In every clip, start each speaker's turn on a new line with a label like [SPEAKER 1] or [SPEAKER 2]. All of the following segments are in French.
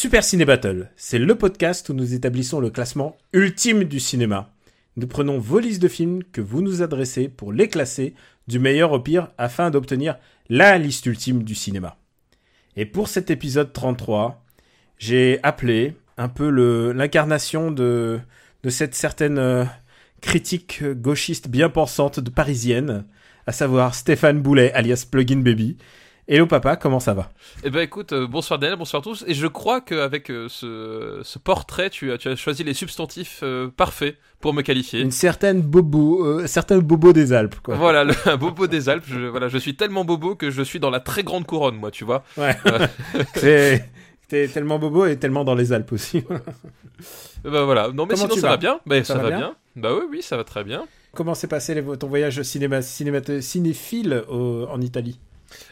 [SPEAKER 1] Super Ciné Battle, c'est le podcast où nous établissons le classement ultime du cinéma. Nous prenons vos listes de films que vous nous adressez pour les classer du meilleur au pire afin d'obtenir la liste ultime du cinéma. Et pour cet épisode 33, j'ai appelé un peu l'incarnation de, de cette certaine euh, critique gauchiste bien pensante de parisienne, à savoir Stéphane Boulet alias Plugin Baby. Hello papa, comment ça va?
[SPEAKER 2] Eh ben écoute, euh, bonsoir Daniel, bonsoir à tous. Et je crois qu'avec euh, ce, ce portrait, tu as, tu as choisi les substantifs euh, parfaits pour me qualifier.
[SPEAKER 1] Une certaine bobo, euh, certain bobo des Alpes, quoi.
[SPEAKER 2] Voilà, le un bobo des Alpes. Je, voilà, je suis tellement bobo que je suis dans la très grande couronne, moi, tu vois.
[SPEAKER 1] Ouais. T'es tellement bobo et tellement dans les Alpes aussi.
[SPEAKER 2] Eh Ben voilà. Non mais
[SPEAKER 1] Comment
[SPEAKER 2] sinon ça va bien. Ben
[SPEAKER 1] Ça
[SPEAKER 2] ça,
[SPEAKER 1] va
[SPEAKER 2] va
[SPEAKER 1] bien?
[SPEAKER 2] bien. Bah oui, oui, ça va très bien.
[SPEAKER 1] Comment s'est passé les- ton voyage cinéma, cinéma, cinéphile au- en Italie?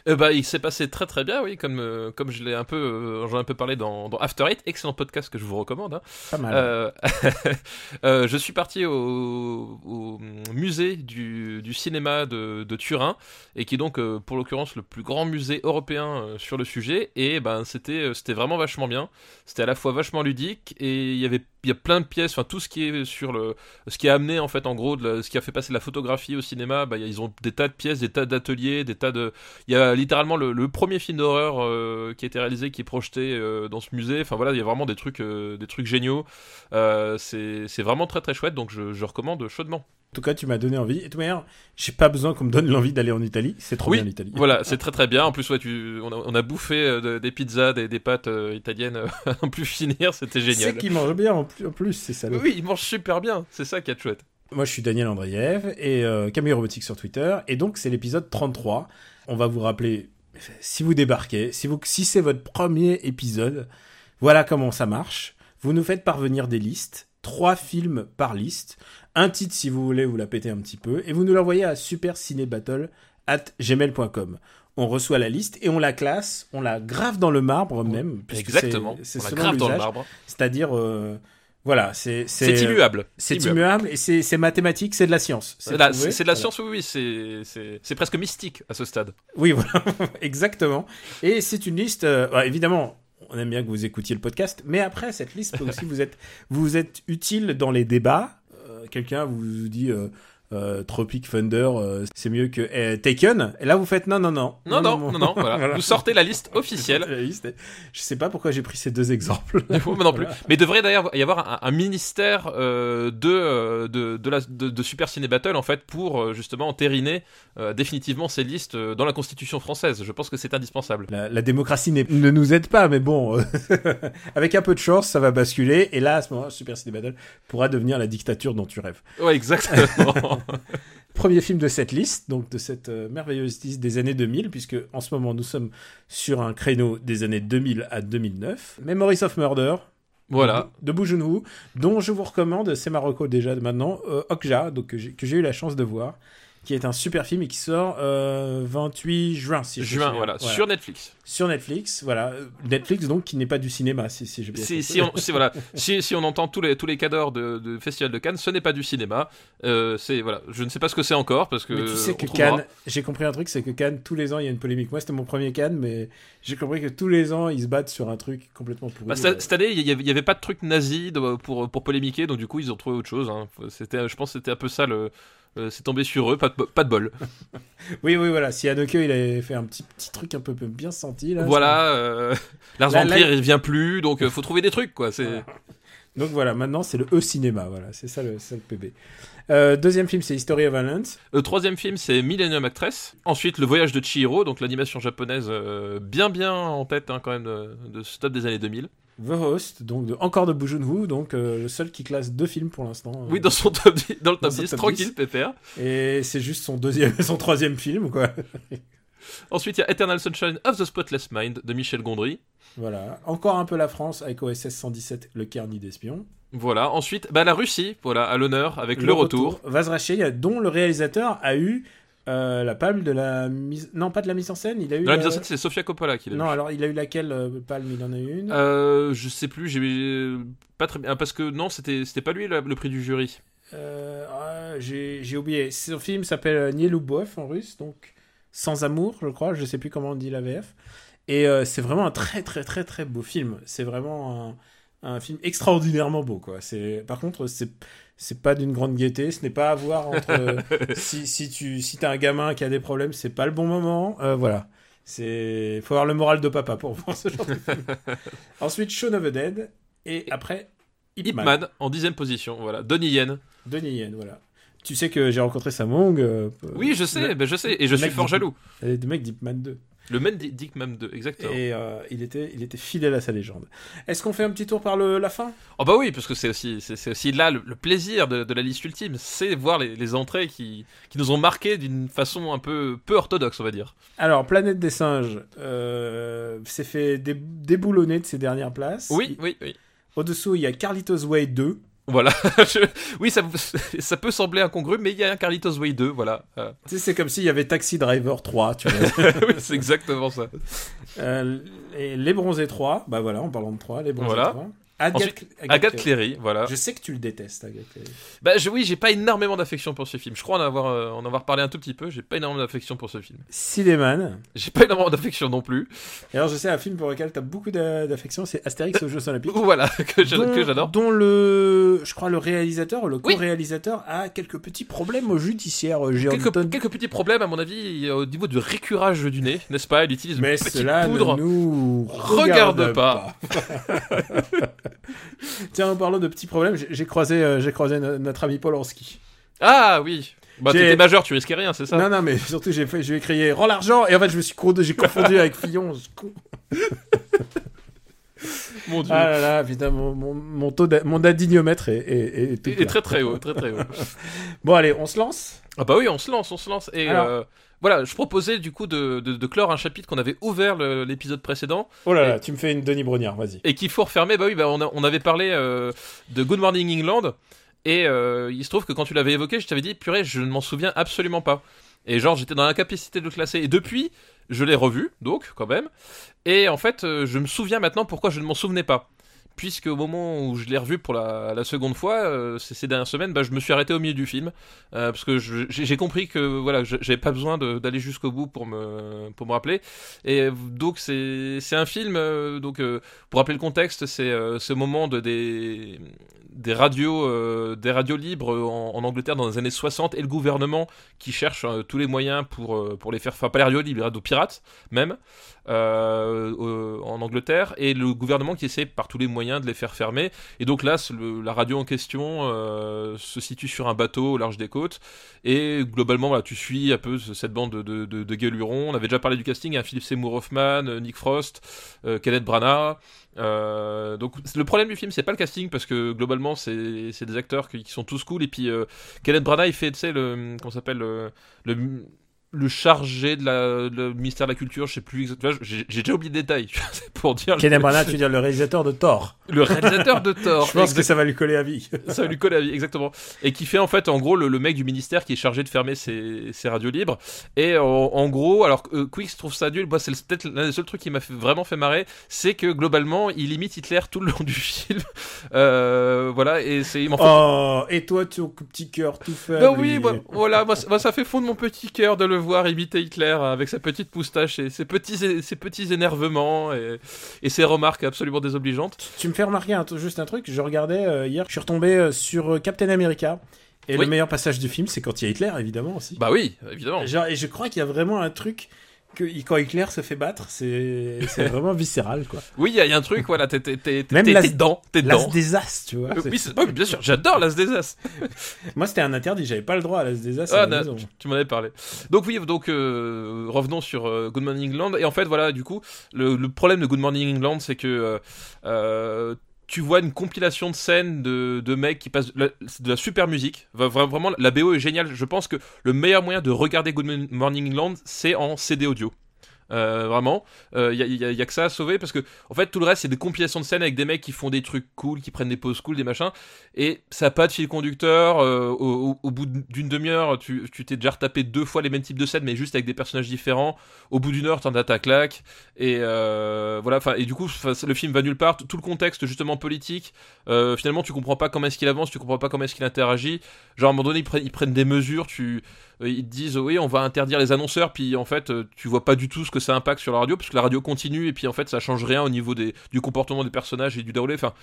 [SPEAKER 2] Eh ben il s'est passé très très bien, oui, comme euh, comme je l'ai un peu, euh, j'en ai un peu parlé dans, dans After Eight, excellent podcast que je vous recommande. hein.
[SPEAKER 1] Pas mal.
[SPEAKER 2] Euh, euh, je suis parti au, au musée du, du cinéma de, de Turin, et qui est donc, euh, pour l'occurrence, le plus grand musée européen euh, sur le sujet. Et ben, c'était, euh, c'était vraiment vachement bien. C'était à la fois vachement ludique, et il y avait, il y a plein de pièces, enfin tout ce qui est sur le, ce qui a amené en fait, en gros, de la- ce qui a fait passer la photographie au cinéma. Bah, ils ont des tas de pièces, des tas d'ateliers, des tas de, il y a littéralement le, le premier film d'horreur euh, qui a été réalisé, qui est projeté euh, dans ce musée. Enfin voilà, il y a vraiment des trucs, euh, des trucs géniaux. C'est c'est vraiment très très chouette, donc je, je recommande chaudement.
[SPEAKER 1] En tout cas, tu m'as donné envie. Et de toute manière, j'ai pas besoin qu'on me donne l'envie d'aller en Italie. C'est trop
[SPEAKER 2] Oui,
[SPEAKER 1] bien l'Italie.
[SPEAKER 2] Voilà, c'est très très bien. En plus, ouais, tu, on, a, on a bouffé de- des pizzas, des, des pâtes euh, italiennes à en plus finir, c'était
[SPEAKER 1] C'est
[SPEAKER 2] génial.
[SPEAKER 1] qu'ils mangent bien en plus, en plus c'est ça.
[SPEAKER 2] Oui, ils mangent super bien, c'est ça qui est chouette.
[SPEAKER 1] Moi, je suis Daniel Andreev et euh, Camille Robotique sur Twitter. Et donc, c'est l'épisode 33. On va vous rappeler, si vous débarquez, si, vous, si c'est votre premier épisode, voilà comment ça marche. Vous nous faites parvenir des listes, trois films par liste, un titre si vous voulez vous la péter un petit peu, et vous nous l'envoyez à supercinébattle at gmail.com. On reçoit la liste et on la classe, on la grave dans le marbre même.
[SPEAKER 2] Exactement.
[SPEAKER 1] c'est- C'est
[SPEAKER 2] On la
[SPEAKER 1] selon
[SPEAKER 2] grave dans le
[SPEAKER 1] l'usage.
[SPEAKER 2] marbre.
[SPEAKER 1] C'est-à-dire, euh, voilà, c'est...
[SPEAKER 2] C'est immuable.
[SPEAKER 1] C'est immuable et c'est mathématique, c'est de la science.
[SPEAKER 2] C'est de la
[SPEAKER 1] Voilà.
[SPEAKER 2] science, oui, oui, c'est- presque mystique à ce stade.
[SPEAKER 1] Oui, voilà, exactement. Et c'est une liste, euh, bah, évidemment, on aime bien que vous écoutiez le podcast, mais après, cette liste peut aussi vous être, vous êtes utile dans les débats. Euh, Quelqu'un vous dit euh, euh, Tropic Thunder, euh, c'est mieux que euh, Taken. Et là, vous faites non, non, non.
[SPEAKER 2] Non, non, non, non, voilà.
[SPEAKER 1] Voilà.
[SPEAKER 2] Vous sortez la liste officielle.
[SPEAKER 1] La liste est- Je sais pas pourquoi j'ai pris ces deux exemples.
[SPEAKER 2] Moi non plus. Mais il devrait d'ailleurs y avoir un, un ministère euh, de, de, de, la, de, de Super Ciné Battle en fait pour justement entériner définitivement ces listes dans la Constitution française. Je pense que c'est indispensable.
[SPEAKER 1] La, la démocratie ne nous aide pas, mais bon, avec un peu de chance, ça va basculer. Et là, à ce moment, Super Ciné Battle pourra devenir la dictature dont tu rêves.
[SPEAKER 2] Ouais, exactement.
[SPEAKER 1] Premier film de cette liste, donc de cette euh, merveilleuse liste des années 2000, puisque en ce moment nous sommes sur un créneau des années 2000 à 2009. Memories of Murder.
[SPEAKER 2] voilà.
[SPEAKER 1] De Joon-ho, dont je vous recommande, c'est Marocco déjà maintenant, euh, Okja, donc que j'ai eu la chance de voir, qui est un super film et qui sort euh, 28 juin, si je
[SPEAKER 2] Juin, voilà, sur Netflix.
[SPEAKER 1] Sur Netflix, voilà. Euh, Netflix, donc, qui n'est pas du cinéma, si, si j'ai bien
[SPEAKER 2] Si,
[SPEAKER 1] compris.
[SPEAKER 2] si, on, si, voilà, si, si on entend tous les, tous les cadors de, de Festival de Cannes, ce n'est pas du cinéma. Euh, c'est, voilà, je ne sais pas ce que c'est encore parce que.
[SPEAKER 1] Mais tu sais que
[SPEAKER 2] trouvera.
[SPEAKER 1] Cannes, j'ai compris un truc, c'est que Cannes, tous les ans, il y a une polémique. Moi, c'était mon premier Cannes, mais j'ai compris que tous les ans, ils se battent sur un truc complètement pourri.
[SPEAKER 2] Bah, cette, cette année, il y avait, pas de truc nazi de- pour, pour polémiquer, donc du coup, ils ont trouvé autre chose. hein. C'était, je pense que c'était un peu ça le. Euh, c'est tombé sur eux, pas de, pas de bol.
[SPEAKER 1] Oui, oui, voilà. Si Haneke, il avait fait un petit, petit truc un peu peu bien senti, là.
[SPEAKER 2] voilà, euh, Lars
[SPEAKER 1] Là- il-
[SPEAKER 2] vient plus, donc euh, faut trouver des trucs, quoi. C'est.
[SPEAKER 1] Voilà. Donc voilà, maintenant, c'est le E-cinéma, voilà. C'est ça le, PB. Euh, deuxième film, c'est History of Violence.
[SPEAKER 2] Le troisième film, c'est Millennium Actress. Ensuite, Le Voyage de Chihiro, donc l'animation japonaise euh, bien bien en tête hein, quand même de, de ce top des années 2000.
[SPEAKER 1] The Host, donc de, encore de Joon-ho, donc euh, le seul qui classe deux films pour l'instant. euh,
[SPEAKER 2] Oui, dans son top 10, dans le top
[SPEAKER 1] son
[SPEAKER 2] 10,
[SPEAKER 1] top
[SPEAKER 2] tranquille,
[SPEAKER 1] 10.
[SPEAKER 2] pépère.
[SPEAKER 1] Et c'est juste son deuxième, son troisième film, quoi.
[SPEAKER 2] Ensuite, il y a Eternal Sunshine of the Spotless Mind de Michel Gondry.
[SPEAKER 1] Voilà. Encore un peu la France avec OSS 117, le Carni d'espions.
[SPEAKER 2] Voilà. Ensuite, bah, la Russie, voilà, à l'honneur avec le, retour.
[SPEAKER 1] Vazrachev, dont le réalisateur a eu euh, la palme de la mise. Non, pas de la mise en scène. Il a eu.
[SPEAKER 2] La mise en scène, c'est Sofia Coppola qui l'a
[SPEAKER 1] Non,
[SPEAKER 2] eu.
[SPEAKER 1] alors il a eu laquelle euh, palme Il en a eu une?
[SPEAKER 2] Euh, je sais plus, j'ai pas très bien parce que non, c'était c'était pas lui le, le prix du jury.
[SPEAKER 1] Euh, ah, j'ai oublié. Son film s'appelle Ni Lubov en russe, donc Sans amour, je crois. Je sais plus comment on dit la VF. Et euh, c'est vraiment un très très très très beau film. C'est vraiment un, un film extraordinairement beau, quoi. C'est par contre c'est c'est pas d'une grande gaieté. Ce n'est pas à voir entre si si tu si t'as un gamin qui a des problèmes, c'est pas le bon moment. Euh, voilà. C'est faut avoir le moral de papa pour voir ce genre de film. Ensuite, Shaun of the Dead et après Ip
[SPEAKER 2] Ip
[SPEAKER 1] Man.
[SPEAKER 2] Man en dixième position, voilà. Donnie Yen.
[SPEAKER 1] Denis Yen, voilà. Tu sais que j'ai rencontré sa Mong. euh,
[SPEAKER 2] Oui, je sais,
[SPEAKER 1] le-
[SPEAKER 2] ben, je sais, et je suis fort jaloux.
[SPEAKER 1] Le mec d'Ip Man 2.
[SPEAKER 2] Le même Di- Dick Mam 2, exactement.
[SPEAKER 1] Et euh, il, était, il était fidèle à sa légende. Est-ce qu'on fait un petit tour par le, la fin?
[SPEAKER 2] Oh bah oui, parce que c'est aussi, c'est, aussi là le, le plaisir de, de la liste ultime, c'est voir les, les entrées qui, qui nous ont marqué d'une façon un peu peu orthodoxe, on va dire.
[SPEAKER 1] Alors, Planète des singes euh, s'est fait dé- déboulonner de ses dernières places.
[SPEAKER 2] Oui, oui, oui.
[SPEAKER 1] Au-dessous, il y a Carlitos Way 2.
[SPEAKER 2] Voilà. Je- Oui, ça, ça peut sembler incongru, mais il y a un Carlitos Way 2, voilà. Euh,
[SPEAKER 1] Tu sais, c'est comme s'il y avait Taxi Driver 3, tu vois.
[SPEAKER 2] oui, c'est exactement ça.
[SPEAKER 1] Euh, et les Bronzés 3, bah voilà, en parlant de 3, les Bronzés
[SPEAKER 2] Voilà.
[SPEAKER 1] 3. Agathe,
[SPEAKER 2] Ensuite, Agathe Cléry, voilà.
[SPEAKER 1] Je sais que tu le détestes, Agathe Cléry.
[SPEAKER 2] Bah je, oui, j'ai pas énormément d'affection pour ce film. Je crois en avoir, euh, en avoir parlé un tout petit peu. J'ai pas énormément d'affection pour ce film.
[SPEAKER 1] Cinéman.
[SPEAKER 2] J'ai pas énormément d'affection non plus.
[SPEAKER 1] Et alors, je sais, un film pour lequel tu as beaucoup d'a- d'affection, c'est Astérix aux Jeux Olympiques.
[SPEAKER 2] Voilà, que
[SPEAKER 1] dont,
[SPEAKER 2] j'adore.
[SPEAKER 1] dont le, je crois, le réalisateur, le
[SPEAKER 2] Oui.
[SPEAKER 1] co-réalisateur a quelques petits problèmes judiciaires. J'ai
[SPEAKER 2] Quelques, quelques petits problèmes, à mon avis, au niveau du récurage du nez, n'est-ce pas? Il utilise
[SPEAKER 1] Mais
[SPEAKER 2] une petite
[SPEAKER 1] cela
[SPEAKER 2] poudre.
[SPEAKER 1] ne nous
[SPEAKER 2] Regarde
[SPEAKER 1] regarde,
[SPEAKER 2] pas.
[SPEAKER 1] Tiens, en parlant de petits problèmes, j'ai croisé, euh, j'ai croisé no- notre ami Polanski.
[SPEAKER 2] Ah oui Bah t'étais majeur, tu risquais rien, c'est ça?
[SPEAKER 1] Non, non, mais surtout, j'ai fait, je ai crié, rends l'argent, et en fait, je me suis confondu, j'ai confondu avec Fillon. ce con.
[SPEAKER 2] Mon dieu.
[SPEAKER 1] Ah là là, putain, mon, mon, taux mon adignomètre est, est, est
[SPEAKER 2] très très haut, très très haut.
[SPEAKER 1] Bon, allez, on se lance?
[SPEAKER 2] Ah bah oui, on se lance, on se lance. Et
[SPEAKER 1] Alors.
[SPEAKER 2] euh, voilà, je proposais du coup de, de- de clore un chapitre qu'on avait ouvert l'épisode précédent
[SPEAKER 1] Oh là
[SPEAKER 2] Et-
[SPEAKER 1] là, tu me fais une Denis Brognard, vas-y.
[SPEAKER 2] et qu'il faut refermer. Bah oui, bah on, a- on avait parlé euh, de Good Morning England et euh, il se trouve que quand tu l'avais évoqué, je t'avais dit purée, je ne m'en souviens absolument pas. Et genre j'étais dans l'incapacité de le classer. Et depuis, je l'ai revu, donc quand même. Et en fait, euh, je me souviens maintenant pourquoi je ne m'en souvenais pas. Puisque au moment où je l'ai revu pour la, seconde fois, euh, ces, dernières semaines, bah, je me suis arrêté au milieu du film euh, parce que j'ai compris que voilà, j'avais pas besoin d'aller jusqu'au bout pour me pour me rappeler. Et donc c'est un film euh, donc pour rappeler le contexte, c'est ce moment de des des radios des radios libres en, Angleterre dans les années 60 et le gouvernement qui cherche tous les moyens pour pour les faire enfin pas les radios libres, les radios pirates même euh, en Angleterre et le gouvernement qui essaie par tous les moyens de les faire fermer. Et donc là la radio en question euh, se situe sur un bateau au large des côtes. Et globalement tu suis un peu ce- cette bande de, de, de, on avait déjà parlé du casting hein, Philip Seymour Hoffman euh, Nick Frost Kenneth Branagh. Donc le problème du film c'est pas le casting parce que globalement c'est des acteurs qui, sont tous cool. Et puis euh, Kenneth Branagh il fait tu sais le comment s'appelle le, le le chargé de la, le ministère de la culture, je sais plus exactement, j'ai déjà oublié le détail, pour dire
[SPEAKER 1] Kenneth Branagh, tu veux dire le réalisateur de Thor.
[SPEAKER 2] le réalisateur de Thor.
[SPEAKER 1] Je pense que ça va lui coller à vie.
[SPEAKER 2] Ça lui colle à vie, exactement. Et qui fait en fait, en gros, le, le mec du ministère qui est chargé de fermer ses, ses radios libres. Et en, en gros, alors euh, Quix trouve ça nul, moi c'est peut-être l'un des seuls trucs qui m'a vraiment fait marrer, c'est que globalement, il imite Hitler tout le long du film. Euh, voilà, et c'est.
[SPEAKER 1] Oh, et toi, ton petit cœur tout faible.
[SPEAKER 2] Ben oui, moi, voilà, moi, ça- moi, ça fait fondre mon petit cœur de le voir imiter Hitler avec sa petite moustache et ses petits, ses petits énervements et, et ses remarques absolument désobligeantes.
[SPEAKER 1] Tu me fais remarquer un, juste un truc. Je regardais euh, hier, je suis retombé euh, sur euh, Captain America. Et
[SPEAKER 2] Oui.
[SPEAKER 1] le meilleur passage du film, c'est quand il y a Hitler, évidemment aussi.
[SPEAKER 2] Bah oui, évidemment.
[SPEAKER 1] Genre, et je crois qu'il y a vraiment un truc que quand Hitler se fait battre, c'est vraiment viscéral, quoi.
[SPEAKER 2] Oui, il y, y a un truc, voilà, t'es t'es- t'es- dedans,
[SPEAKER 1] L'as
[SPEAKER 2] dedans.
[SPEAKER 1] des As, tu vois.
[SPEAKER 2] Oui, bien sûr, j'adore l'As des As.
[SPEAKER 1] Moi, c'était un interdit, j'avais pas le droit à l'As des As
[SPEAKER 2] Ah,
[SPEAKER 1] la
[SPEAKER 2] non, tu m'en avais parlé. Donc oui, donc euh, revenons sur euh, Good Morning England. Et en fait, voilà, du coup, le, le problème de Good Morning England, c'est que euh, euh, tu vois une compilation de scènes de, de mecs qui passent de la, de la super musique. Vraiment, la BO est géniale. Je pense que le meilleur moyen de regarder Good Morning England, c'est en CD audio. Euh, vraiment, il y, a, y a- y a que ça à sauver parce que en fait tout le reste c'est des compilations de scènes avec des mecs qui font des trucs cool, qui prennent des pauses cool, des machins, et ça a pas de fil conducteur. euh, au, au- bout d'une demi-heure, tu tu t'es déjà retapé deux fois les mêmes types de scènes, mais juste avec des personnages différents. Au bout d'une heure, t'en as ta claque, et euh, voilà. Enfin, et du coup, le film va nulle part. Tout le contexte justement politique, euh, finalement, tu comprends pas comment est-ce qu'il avance, tu comprends pas comment est-ce qu'il interagit. Genre à un moment donné, ils prennent, ils prennent des mesures, tu euh, ils te disent oui on va interdire les annonceurs puis en fait euh, tu vois pas du tout ce que ça impacte sur la radio parce que la radio continue et puis en fait ça change rien au niveau des, du comportement des personnages et du déroulé enfin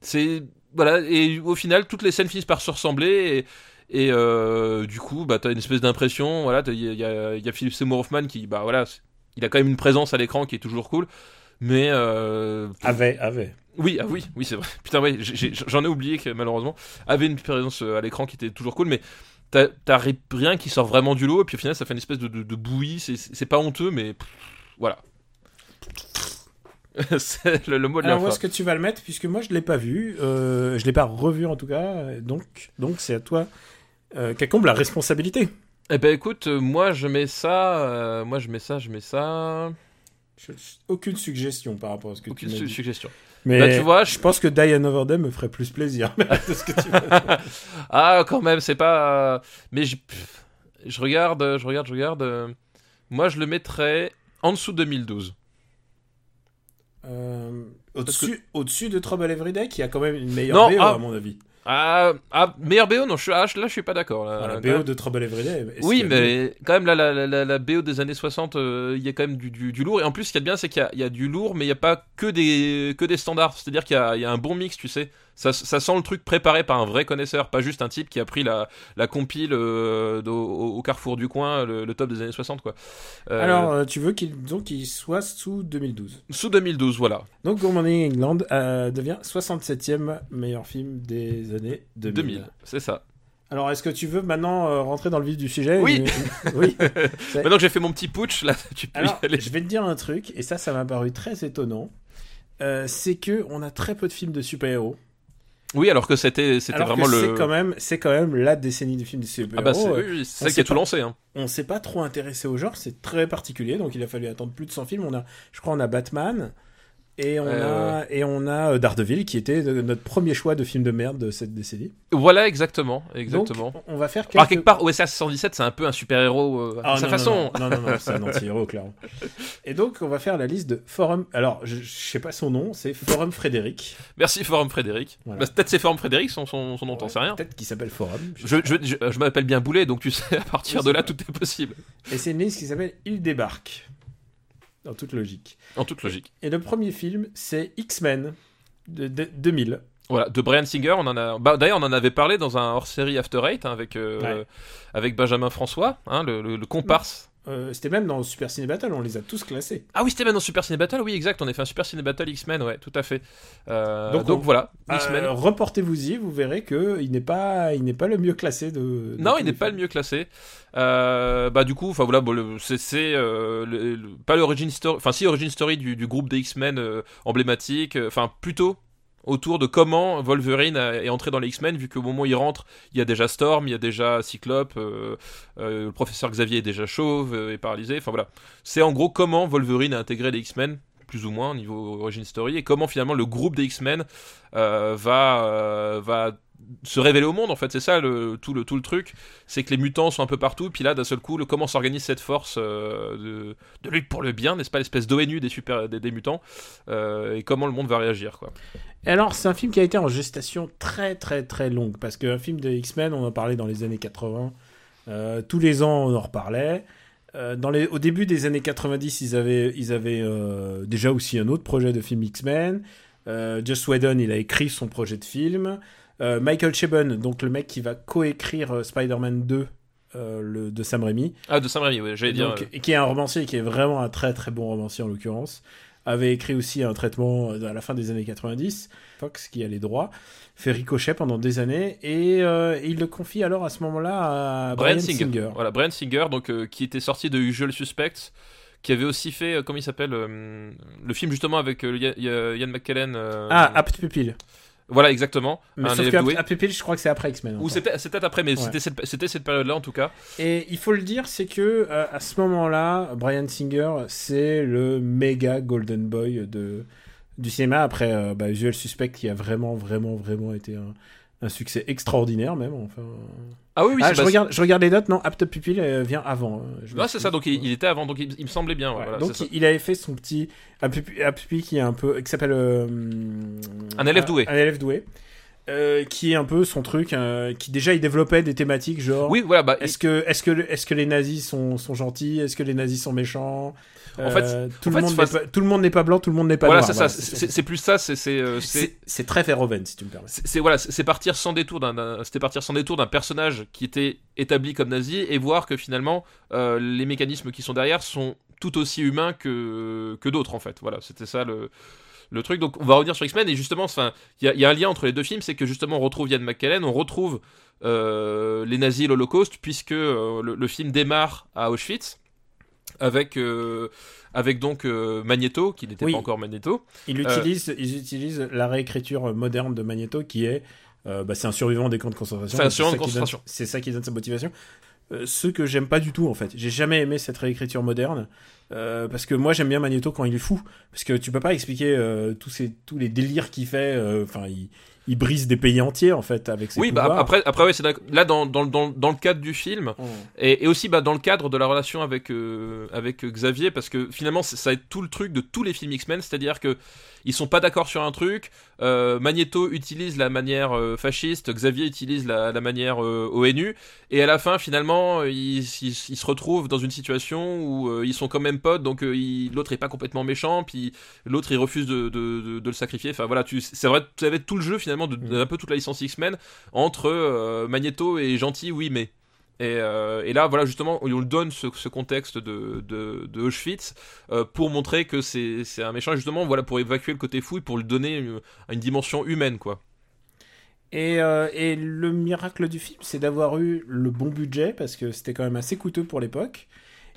[SPEAKER 2] c'est voilà et au final toutes les scènes finissent par se ressembler et, et euh, du coup bah t'as une espèce d'impression voilà il y a, y y a Philip Seymour Hoffman qui bah voilà il a quand même une présence à l'écran qui est toujours cool mais euh,
[SPEAKER 1] Avait, avait.
[SPEAKER 2] oui, ah oui, oui, c'est vrai. Putain, ouais, j'en ai oublié que malheureusement avait une présence euh, à l'écran qui était toujours cool, mais t'as t'as ri- rien qui sort vraiment du lot, et puis au final, ça fait une espèce de, de, de bouillie. c'est- pas honteux, mais pff, voilà. c'est le, le mot de la
[SPEAKER 1] Alors, où est-ce que tu vas le mettre? Puisque moi, je l'ai pas vu. Euh, je l'ai pas revu, en tout cas. Donc, donc c'est à toi euh, qu'incombe la responsabilité?
[SPEAKER 2] Eh ben écoute, euh, moi je mets ça, euh, moi je mets ça, je mets ça.
[SPEAKER 1] Je- aucune suggestion par rapport à ce que
[SPEAKER 2] Aucune
[SPEAKER 1] tu dit.
[SPEAKER 2] suggestion.
[SPEAKER 1] Mais
[SPEAKER 2] Là, tu vois,
[SPEAKER 1] je pense que Die Another Day me ferait plus plaisir. de ce que tu.
[SPEAKER 2] Ah, quand même, c'est pas. Mais je, je regarde, je regarde, je regarde. euh, Moi je le mettrais en dessous de 2012.
[SPEAKER 1] Euh, au-dessus, au-dessus de Trouble Every Day, qui a quand même une meilleure
[SPEAKER 2] Non,
[SPEAKER 1] BO,
[SPEAKER 2] ah.
[SPEAKER 1] à mon avis.
[SPEAKER 2] Ah, ah meilleur BO non, je, ah, je- là je suis pas d'accord.
[SPEAKER 1] Voilà,
[SPEAKER 2] Quand
[SPEAKER 1] BO de Trouble Every Day.
[SPEAKER 2] Oui, mais quand même, là, la, la, la, la BO des années 60, euh, il y a quand même du, du, du lourd. Et en plus, ce qu'il y a de bien, c'est qu'il y y a du lourd, mais il n'y a pas que des, que des standards. C'est-à-dire qu'il y y a un bon mix, tu sais. Ça, ça sent le truc préparé par un vrai connaisseur, pas juste un type qui a pris la, la compile euh, au, au carrefour du coin, le, le top des années 60, quoi. Euh,
[SPEAKER 1] Alors, euh, tu veux qu'il soit sous 2012.
[SPEAKER 2] Sous 2012, voilà.
[SPEAKER 1] Donc, Good Morning England euh, devient 67e meilleur film des années 2000.
[SPEAKER 2] 2000, c'est ça.
[SPEAKER 1] Alors, est-ce que tu veux maintenant euh, rentrer dans le vif du sujet
[SPEAKER 2] Oui. Maintenant que j'ai fait mon petit putsch, là, tu peux
[SPEAKER 1] Alors,
[SPEAKER 2] y aller.
[SPEAKER 1] je vais te dire un truc, et ça, ça m'a paru très étonnant. Euh, c'est que on a très peu de films de super-héros.
[SPEAKER 2] Oui, alors que c'était c'était vraiment le.
[SPEAKER 1] c'est quand même, c'est quand même la décennie des films de super-héros.
[SPEAKER 2] Ah bah c'est oui, qui a tout lancé. Hein.
[SPEAKER 1] on s'est pas trop intéressé au genre, c'est très particulier, donc il a fallu attendre plus de 100 films. On a, je crois, on a Batman et on
[SPEAKER 2] Euh,
[SPEAKER 1] a et on a euh, Daredevil qui était euh, notre premier choix de film de merde de cette décennie.
[SPEAKER 2] Voilà, exactement. exactement.
[SPEAKER 1] Donc, on va faire quelques...
[SPEAKER 2] Alors, quelque part, OSS 117, c'est un peu un super-héros euh,
[SPEAKER 1] Ah,
[SPEAKER 2] à sa
[SPEAKER 1] non,
[SPEAKER 2] façon.
[SPEAKER 1] Non, non, non, non, c'est un anti-héros, clairement. Et donc, on va faire la liste de Forum. Alors, je, je sais pas son nom, c'est Forum Frédéric.
[SPEAKER 2] Merci Forum Frédéric.
[SPEAKER 1] Voilà.
[SPEAKER 2] Bah, Peut-être c'est Forum Frédéric, son, son, son nom, t'en sais rien.
[SPEAKER 1] Peut-être qu'il s'appelle Forum. je
[SPEAKER 2] Je, je, m'appelle bien Boulet, donc tu sais, à partir
[SPEAKER 1] Oui,
[SPEAKER 2] de là,
[SPEAKER 1] vrai.
[SPEAKER 2] tout est possible.
[SPEAKER 1] Et c'est une liste qui s'appelle Il débarque. Dans toute logique.
[SPEAKER 2] En toute logique.
[SPEAKER 1] Et le premier film, c'est X-Men de, de- 2000.
[SPEAKER 2] Voilà, de Brian Singer, on en a. Bah, D'ailleurs, on en avait parlé dans un hors-série After Eight hein, avec, euh,
[SPEAKER 1] Ouais.
[SPEAKER 2] avec Benjamin François, hein, le, le- le comparse.
[SPEAKER 1] Euh, C'était même dans Super Ciné Battle, on les a tous classés.
[SPEAKER 2] Ah oui, c'était même dans Super Ciné Battle, oui, exact. On a fait un Super Ciné Battle X-Men, ouais, tout à fait. Euh,
[SPEAKER 1] Donc,
[SPEAKER 2] donc
[SPEAKER 1] on-
[SPEAKER 2] voilà, X-Men.
[SPEAKER 1] Euh, Reportez-vous-y, vous verrez que il n'est pas, il n'est pas le mieux classé de. de
[SPEAKER 2] Non, il n'est pas le mieux classé. Euh, bah du coup, enfin voilà, bon, c'est pas l'origine story, enfin si origin story du, du groupe des X-Men emblématique, enfin plutôt autour de comment Wolverine est entré dans les X-Men, vu qu'au moment où il rentre, il y a déjà Storm, il y a déjà Cyclope, euh, euh, le professeur Xavier est déjà chauve euh, et paralysé. Enfin voilà, c'est en gros comment Wolverine a intégré les X-Men plus ou moins au niveau origin story et comment finalement le groupe des X-Men euh, va euh, va se révéler au monde en fait c'est ça le, tout le tout le truc c'est que les mutants sont un peu partout puis là d'un seul coup le, comment s'organise cette force euh, de, de lutte pour le bien n'est-ce pas l'espèce d'ONU des super des, mutants et comment le monde va réagir quoi
[SPEAKER 1] Et alors, c'est un film qui a été en gestation très très très longue parce qu'un film de X-Men, on en parlait dans les années 80. euh, tous les ans, on en reparlait. Euh, dans les, au début des années 90, ils avaient, ils avaient euh, déjà aussi un autre projet de film X-Men. Euh, Joss Whedon, il a écrit son projet de film. Euh, Michael Chabon, donc le mec qui va coécrire Spider-Man 2 euh, le, de Sam Raimi,
[SPEAKER 2] ah de Sam Raimi ouais, j'allais dire
[SPEAKER 1] donc, et qui est un romancier, qui est vraiment un très très bon romancier en l'occurrence, avait écrit aussi un traitement euh, à la fin des années 90, Fox qui a les droits, fait ricochet pendant des années, et, euh, et il le confie alors à ce moment-là à Brian,
[SPEAKER 2] Singer.
[SPEAKER 1] Singer.
[SPEAKER 2] Voilà, Brian Singer, donc euh, qui était sorti de Usual Suspects, qui avait aussi fait, euh, comment il s'appelle, le film justement avec Ian, Ian McKellen.
[SPEAKER 1] Ah, Apt Pupil.
[SPEAKER 2] Voilà, exactement.
[SPEAKER 1] Mais
[SPEAKER 2] un
[SPEAKER 1] sauf qu'à Pupil, je crois que c'est après X-Men.
[SPEAKER 2] Ou c'était peut-être après, mais
[SPEAKER 1] Ouais.
[SPEAKER 2] c'était cette, période-là en tout cas.
[SPEAKER 1] Et il faut le dire, c'est que euh, à ce moment-là, Brian Singer, c'est le méga golden boy de du cinéma. Après, euh, bah, Usual Suspect, qui a vraiment, vraiment, vraiment été un, un succès extraordinaire même. Enfin.
[SPEAKER 2] Ah oui, oui,
[SPEAKER 1] ah, je
[SPEAKER 2] bah,
[SPEAKER 1] regarde, je regarde les notes. Non, Apt Pupil euh, vient avant. euh, je me
[SPEAKER 2] c'est ça. Donc il, il était avant, donc il, il me semblait bien. ouais,
[SPEAKER 1] Ouais,
[SPEAKER 2] voilà,
[SPEAKER 1] donc il, il avait fait son petit Apt Pupil, qui est un peu qui s'appelle euh,
[SPEAKER 2] Un élève doué.
[SPEAKER 1] Un, élève doué. euh, qui est un peu son truc, euh, qui déjà il développait des thématiques genre
[SPEAKER 2] Oui, voilà. Bah,
[SPEAKER 1] est-ce que, est-ce que, est-ce que les nazis sont, sont gentils Est-ce que les nazis sont méchants
[SPEAKER 2] En fait,
[SPEAKER 1] Euh, tout, le monde n'est pas, tout le monde n'est pas blanc, tout le monde n'est pas
[SPEAKER 2] voilà,
[SPEAKER 1] noir.
[SPEAKER 2] c'est ça.
[SPEAKER 1] Voilà,
[SPEAKER 2] C'est plus ça. C'est euh, c'est-
[SPEAKER 1] très Verhoeven, si tu me permets.
[SPEAKER 2] c'est voilà, c'est partir sans détour d'un- c'était partir sans détour d'un personnage qui était établi comme nazi et voir que finalement euh, les mécanismes qui sont derrière sont tout aussi humains que que d'autres en fait. Voilà, c'était ça le le truc. Donc on va revenir sur X-Men et justement, enfin, il y, a- il y a un lien entre les deux films, c'est que justement on retrouve Ian McKellen, on retrouve euh, les nazis et l'Holocauste puisque euh, le, le film démarre à Auschwitz. Avec, euh, avec donc euh, Magneto, qui n'était
[SPEAKER 1] Oui.
[SPEAKER 2] pas encore Magneto.
[SPEAKER 1] Ils utilisent, ils utilisent la réécriture moderne de Magneto qui est, euh, bah, c'est un survivant des camps de concentration.
[SPEAKER 2] C'est un survivant
[SPEAKER 1] ça
[SPEAKER 2] de
[SPEAKER 1] qui donne-
[SPEAKER 2] concentration.
[SPEAKER 1] C'est ça qui donne sa motivation. Euh, ce que j'aime pas du tout en fait. J'ai jamais aimé cette réécriture moderne euh, parce que moi j'aime bien Magneto quand il est fou parce que tu peux pas expliquer euh, tous ces tous les délires qu'il fait. euh, Enfin, il, il brise des pays entiers en fait avec ses
[SPEAKER 2] Oui, bah, après, après ouais, c'est d'accord. là dans, dans, dans, dans le cadre du film,
[SPEAKER 1] Mm.
[SPEAKER 2] Et, et aussi bah, dans le cadre de la relation avec, euh, avec Xavier, parce que finalement c'est- ça va être tout le truc de tous les films X-Men, c'est-à-dire que ils sont pas d'accord sur un truc, euh, Magneto utilise la manière euh, fasciste, Xavier utilise la, la manière euh, ONU, et à la fin finalement ils, ils, ils se retrouvent dans une situation où ils sont quand même potes, donc l'autre est pas complètement méchant, puis l'autre il refuse de, de, de, de le sacrifier, enfin voilà, c'est vrai, tu avais tout le jeu finalement, de, de un peu toute la licence X-Men, entre Magneto et gentil, oui mais... Et, euh, et là, voilà, justement, on lui donne ce, ce contexte de, de, de Auschwitz euh, pour montrer que c'est un méchant, justement, voilà, pour évacuer le côté fou et pour lui donner une, une dimension humaine, quoi.
[SPEAKER 1] Et, euh, et le miracle du film, c'est d'avoir eu le bon budget parce que c'était quand même assez coûteux pour l'époque.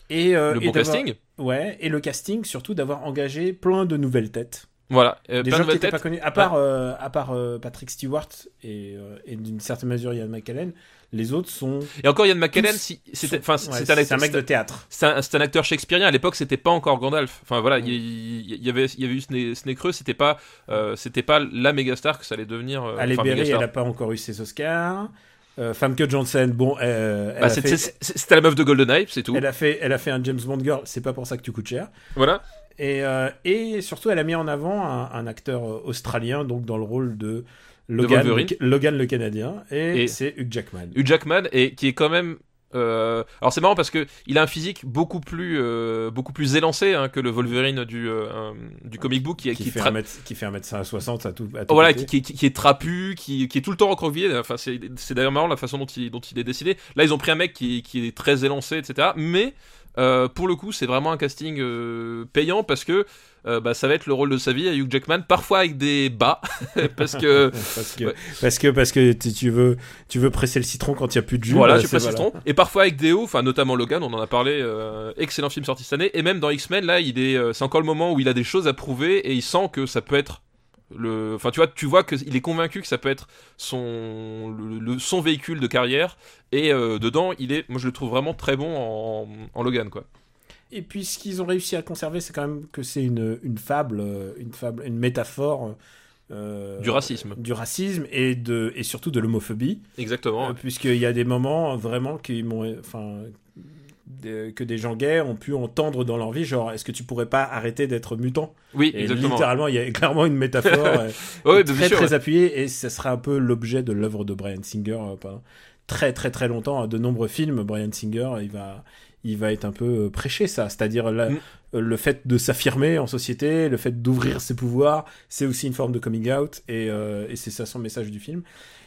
[SPEAKER 1] Et
[SPEAKER 2] le
[SPEAKER 1] et
[SPEAKER 2] bon
[SPEAKER 1] d'avoir-
[SPEAKER 2] casting,
[SPEAKER 1] Ouais, et le casting surtout d'avoir engagé plein de nouvelles têtes.
[SPEAKER 2] voilà. Euh,
[SPEAKER 1] Des
[SPEAKER 2] plein
[SPEAKER 1] gens
[SPEAKER 2] de
[SPEAKER 1] qui n'étaient pas connus. À part, euh, à part euh, Patrick Stewart et, et d'une certaine mesure Ian McKellen, les autres sont.
[SPEAKER 2] Et encore, Ian McKellen, si, enfin,
[SPEAKER 1] ouais,
[SPEAKER 2] c'est un,
[SPEAKER 1] c'est un mec de théâtre.
[SPEAKER 2] c'est un, c'est un acteur shakespearien. À l'époque, c'était pas encore Gandalf. Enfin voilà, il y, avait, il y avait eu ce nez, ce nez creux. C'était pas, euh, c'était pas la méga star que ça allait devenir. euh, enfin,
[SPEAKER 1] Berry, elle n'a pas encore eu ses Oscars. Euh, Famke Janssen, bon, euh,
[SPEAKER 2] Bah,
[SPEAKER 1] a
[SPEAKER 2] c'est-
[SPEAKER 1] fait,
[SPEAKER 2] c'est- c'est- C'était la meuf de GoldenEye, c'est tout.
[SPEAKER 1] elle, a fait, elle a fait un James Bond Girl, c'est pas pour ça que tu coûtes cher.
[SPEAKER 2] Voilà.
[SPEAKER 1] Et, euh, et surtout, elle a mis en avant un, un acteur australien, donc dans le rôle de Logan, le, Logan le Canadien, et,
[SPEAKER 2] Et-
[SPEAKER 1] c'est Hugh Jackman.
[SPEAKER 2] Hugh Jackman et qui est quand même euh, alors c'est marrant parce que il a un physique beaucoup plus euh, beaucoup plus élancé hein, que le Wolverine du euh, du comic book qui,
[SPEAKER 1] qui,
[SPEAKER 2] qui
[SPEAKER 1] fait
[SPEAKER 2] tra-
[SPEAKER 1] un mètre, qui fait 1m60 à tout, à tout
[SPEAKER 2] voilà qui, est trapu qui, est tout le temps recroquevillé. Enfin c'est d'ailleurs marrant la façon dont il dont il est décidé. Là ils ont pris un mec qui, qui est très élancé etc mais pour le coup, c'est vraiment un casting payant parce que euh, bah, ça va être le rôle de sa vie à Hugh Jackman, parfois avec des bas, parce que
[SPEAKER 1] parce que
[SPEAKER 2] Ouais.
[SPEAKER 1] parce que parce que tu veux tu veux presser le citron quand il y a plus de jus
[SPEAKER 2] Voilà, tu
[SPEAKER 1] c'est-
[SPEAKER 2] précises ton. Et parfois avec des hauts, enfin notamment Logan, on en a parlé, euh, excellent film sorti cette année. Et même dans X-Men, là, il est, euh, c'est encore le moment où il a des choses à prouver et il sent que ça peut être le, enfin tu vois, tu vois qu'il est convaincu que ça peut être son, le, le- son véhicule de carrière. Et euh, dedans, il est, moi je le trouve vraiment très bon en, en Logan quoi.
[SPEAKER 1] Et puis ce qu'ils ont réussi à conserver, c'est quand même que c'est une, une fable, euh, une fable, une métaphore euh,
[SPEAKER 2] Du racisme.
[SPEAKER 1] du racisme et de et surtout de l'homophobie,
[SPEAKER 2] Exactement.
[SPEAKER 1] euh, puisqu'il y a des moments vraiment qui m'ont, enfin, que des gens gays ont pu entendre dans leur vie, genre est-ce que tu pourrais pas arrêter d'être mutant?
[SPEAKER 2] Oui,
[SPEAKER 1] Et
[SPEAKER 2] exactement.
[SPEAKER 1] littéralement, il y a clairement une métaphore euh,
[SPEAKER 2] Ouais,
[SPEAKER 1] très
[SPEAKER 2] sûr,
[SPEAKER 1] très
[SPEAKER 2] ouais.
[SPEAKER 1] appuyée et ça sera un peu l'objet de l'œuvre de Brian Singer euh, pendant très très très longtemps. À de nombreux films, Brian Singer, il va il va être un peu euh, prêché ça, c'est-à-dire
[SPEAKER 2] Mm.
[SPEAKER 1] euh, le fait de s'affirmer en société, le fait d'ouvrir ses pouvoirs, c'est aussi une forme de coming out et, euh, et c'est ça son message du film.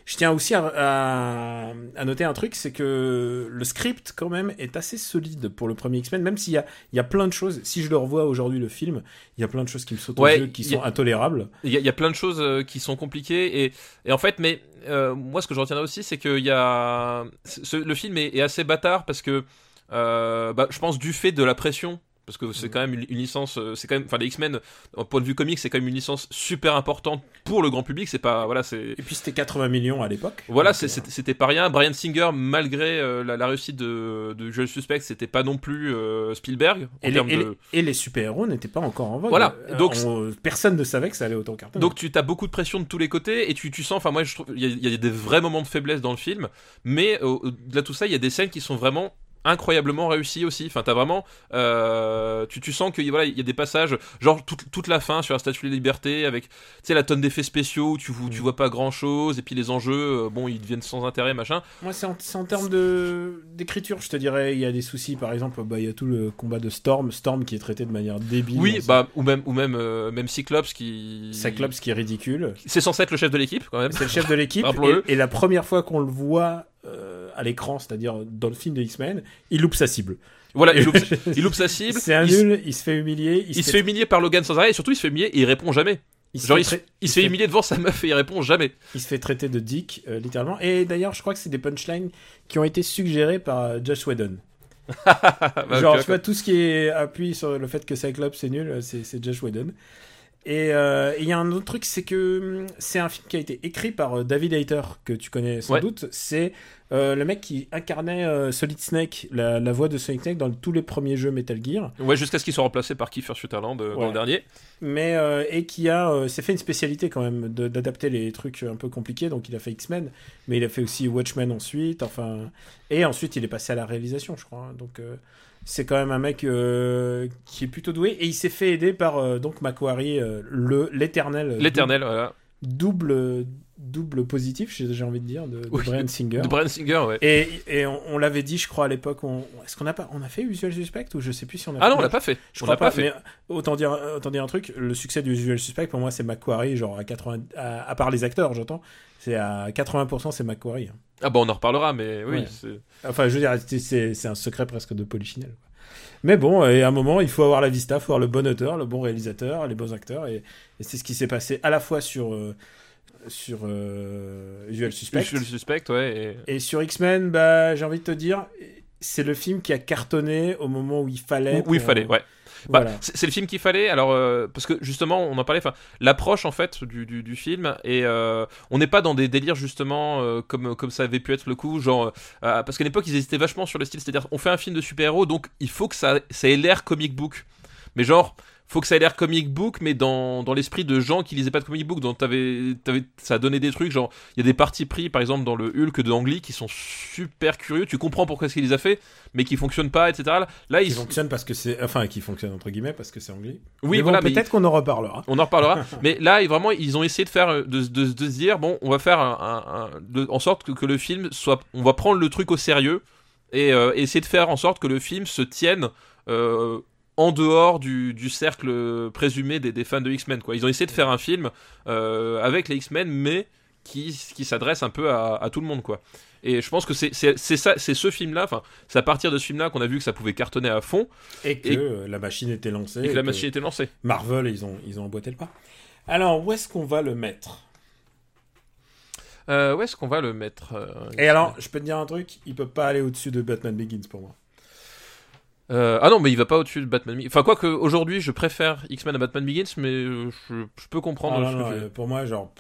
[SPEAKER 1] Je tiens aussi à, à- à noter un truc, c'est que le script quand même est assez solide pour le premier X-Men, même s'il y a, il y a plein de choses. Si je le revois aujourd'hui le film, il y a plein de choses qui me sautent
[SPEAKER 2] Ouais,
[SPEAKER 1] aux yeux, qui
[SPEAKER 2] y
[SPEAKER 1] sont intolérables.
[SPEAKER 2] Il y, a- il y a plein de choses qui sont compliquées et, et en fait, mais euh, moi ce que je retiendrai aussi, c'est qu'il y a ce- le film est, est assez bâtard parce que euh, bah, je pense du fait de la pression parce que c'est quand même une, licence, euh, c'est quand même, enfin les X-Men, au point de vue comique, c'est quand même une licence super importante pour le grand public. C'est pas, voilà, c'est,
[SPEAKER 1] Et puis c'était 80 millions à l'époque.
[SPEAKER 2] voilà,
[SPEAKER 1] euh,
[SPEAKER 2] c'était pas rien. Brian Singer, malgré euh, la, la réussite de, de Usual Suspect, c'était pas non plus euh, Spielberg en
[SPEAKER 1] Et les, et les super-héros n'étaient pas encore en vogue.
[SPEAKER 2] Voilà, donc-
[SPEAKER 1] on- personne ne savait que ça allait autant cartonner.
[SPEAKER 2] Donc tu as beaucoup de pression de tous les côtés et tu, tu sens, enfin moi je trouve, il y, a- il y a des vrais moments de faiblesse dans le film, mais euh, de tout ça, il y a des scènes qui sont vraiment incroyablement réussies aussi. Enfin, t'as vraiment, euh, tu, tu sens que voilà, il y a des passages, genre toute, toute la fin sur la Statue de la Liberté avec, tu sais, la tonne d'effets spéciaux où tu,
[SPEAKER 1] Mm.
[SPEAKER 2] tu vois pas grand chose et puis les enjeux, euh, bon, ils deviennent sans intérêt, machin.
[SPEAKER 1] Moi, c'est en, en termes de d'écriture, je te dirais, il y a des soucis. Par exemple, bah, il y a tout le combat de Storm, Storm qui est traité de manière débile.
[SPEAKER 2] Oui, bah ou même ou même euh, même Cyclops qui,
[SPEAKER 1] Cyclops qui est ridicule.
[SPEAKER 2] c'est censé être le chef de l'équipe quand même.
[SPEAKER 1] C'est le chef de l'équipe. Et, et la première fois qu'on le voit euh, à l'écran, c'est-à-dire dans le film de X-Men, il loupe sa cible.
[SPEAKER 2] Voilà, il loupe, il loupe sa cible.
[SPEAKER 1] C'est un
[SPEAKER 2] il,
[SPEAKER 1] nul, il se fait humilier.
[SPEAKER 2] il se fait humilier par Logan sans arrêt et surtout il se fait humilier et il répond jamais.
[SPEAKER 1] il se
[SPEAKER 2] Genre,
[SPEAKER 1] fait
[SPEAKER 2] il se,
[SPEAKER 1] trai-
[SPEAKER 2] il se fait humilier devant sa meuf et il répond jamais.
[SPEAKER 1] il se fait traiter de dick, euh, littéralement. Et d'ailleurs, je crois que c'est des punchlines qui ont été suggérés par euh, Josh Whedon.
[SPEAKER 2] Bah,
[SPEAKER 1] Genre,
[SPEAKER 2] ok,
[SPEAKER 1] tu vois, tout ce qui est appuyé sur le fait que Cyclops c'est nul, c'est c'est Josh Whedon. Et euh, et il y a un autre truc, c'est que hum, c'est un film qui a été écrit par euh, David Hayter, que tu connais sans
[SPEAKER 2] Ouais.
[SPEAKER 1] doute. C'est euh, le mec qui incarnait euh, Solid Snake, la, la voix de Solid Snake dans tous les premiers jeux Metal Gear.
[SPEAKER 2] Ouais, jusqu'à ce qu'il soit remplacé par Kiefer Sutherland dans le dernier.
[SPEAKER 1] mais et qui a s'est fait une spécialité quand même d'adapter les trucs un peu compliqués donc il a fait X-Men mais il a fait aussi Watchmen ensuite enfin et ensuite il est passé à la réalisation je crois donc c'est quand même un mec euh, qui est plutôt doué et il s'est fait aider par euh, donc Macquarie euh, le l'éternel euh,
[SPEAKER 2] L'éternel, voilà.
[SPEAKER 1] Double double positif j'ai envie de dire de, de
[SPEAKER 2] Oui,
[SPEAKER 1] Bryan Singer
[SPEAKER 2] De Brian Singer, ouais.
[SPEAKER 1] et, et on, on l'avait dit je crois à l'époque on, est-ce qu'on a pas on a fait Usual Suspect ou je sais plus si on a
[SPEAKER 2] Ah
[SPEAKER 1] fait
[SPEAKER 2] non, on l'a pas fait.
[SPEAKER 1] je
[SPEAKER 2] on
[SPEAKER 1] crois
[SPEAKER 2] l'a pas, fait.
[SPEAKER 1] mais autant dire, autant dire un truc, le succès du Usual Suspect, pour moi, c'est Macquarie, genre à 80, à, à part les acteurs, j'entends, c'est à 80% c'est Macquarie. hein.
[SPEAKER 2] Ah bah on en reparlera, mais oui.
[SPEAKER 1] Ouais. Enfin, je veux dire, c'est un secret presque de Polichinelle. Mais bon, et à un moment, il faut avoir la vista, il faut avoir le bon auteur, le bon réalisateur, les bons acteurs, et, et c'est ce qui s'est passé à la fois sur, euh, sur euh, Usual Suspect
[SPEAKER 2] Je le suspecte, ouais. et-
[SPEAKER 1] et sur X-Men, bah, j'ai envie de te dire, c'est le film qui a cartonné au moment où il fallait.
[SPEAKER 2] Où, il fallait, ouais. Bah,
[SPEAKER 1] Voilà.
[SPEAKER 2] c'est le film qu'il fallait, alors euh, parce que justement, on en parlait. Enfin, l'approche en fait du, du, du film et euh, on n'est pas dans des délires justement euh, comme comme ça avait pu être le coup, genre parce qu'à l'époque ils hésitaient vachement sur le style, c'est-à-dire on fait un film de super-héros, donc il faut que ça ça ait l'air comic book, mais genre faut que ça ait l'air comic book, mais dans, dans l'esprit de gens qui lisaient pas de comic book. Donc t'avais, t'avais, ça a donné des trucs, genre il y a des parties pris, par exemple dans le Hulk de Ang Lee, qui sont super curieux. Tu comprends pourquoi ce qu'il les a fait, mais qui fonctionnent pas, etc. Là,
[SPEAKER 1] qui
[SPEAKER 2] ils,
[SPEAKER 1] fonctionne parce que c'est enfin qui fonctionne entre guillemets parce que c'est anglais.
[SPEAKER 2] oui,
[SPEAKER 1] mais bon,
[SPEAKER 2] voilà,
[SPEAKER 1] peut-être qu'on en reparlera.
[SPEAKER 2] on en reparlera. mais là, vraiment, ils ont essayé de faire, de, de- de se dire, bon, on va faire un, un- un- de- en sorte que, que le film soit, on va prendre le truc au sérieux et euh, essayer de faire en sorte que le film se tienne euh, en dehors du, du cercle présumé des, des fans de X-Men. Quoi. Ils ont essayé de faire un film euh, avec les X-Men, mais qui, qui s'adresse un peu à, à tout le monde, quoi. Et je pense que c'est c'est- c'est ça, c'est ce film-là. Enfin, c'est à partir de ce film-là qu'on a vu que ça pouvait cartonner à fond
[SPEAKER 1] Et que
[SPEAKER 2] Et-
[SPEAKER 1] la machine était lancée.
[SPEAKER 2] et que
[SPEAKER 1] et
[SPEAKER 2] la machine était lancée.
[SPEAKER 1] Marvel, ils ont ils ont emboîté le pas. Alors où est-ce qu'on va le mettre?
[SPEAKER 2] Euh, où est-ce qu'on va le mettre euh,
[SPEAKER 1] Et alors, je peux te dire un truc, il peut pas aller au-dessus de Batman Begins pour moi.
[SPEAKER 2] Euh, ah non, mais il va pas au-dessus de Batman Begins. Enfin, quoi que aujourd'hui, je préfère X-Men à Batman Begins, mais euh, je, je peux comprendre.
[SPEAKER 1] Ah, non, non, euh, pour moi, genre.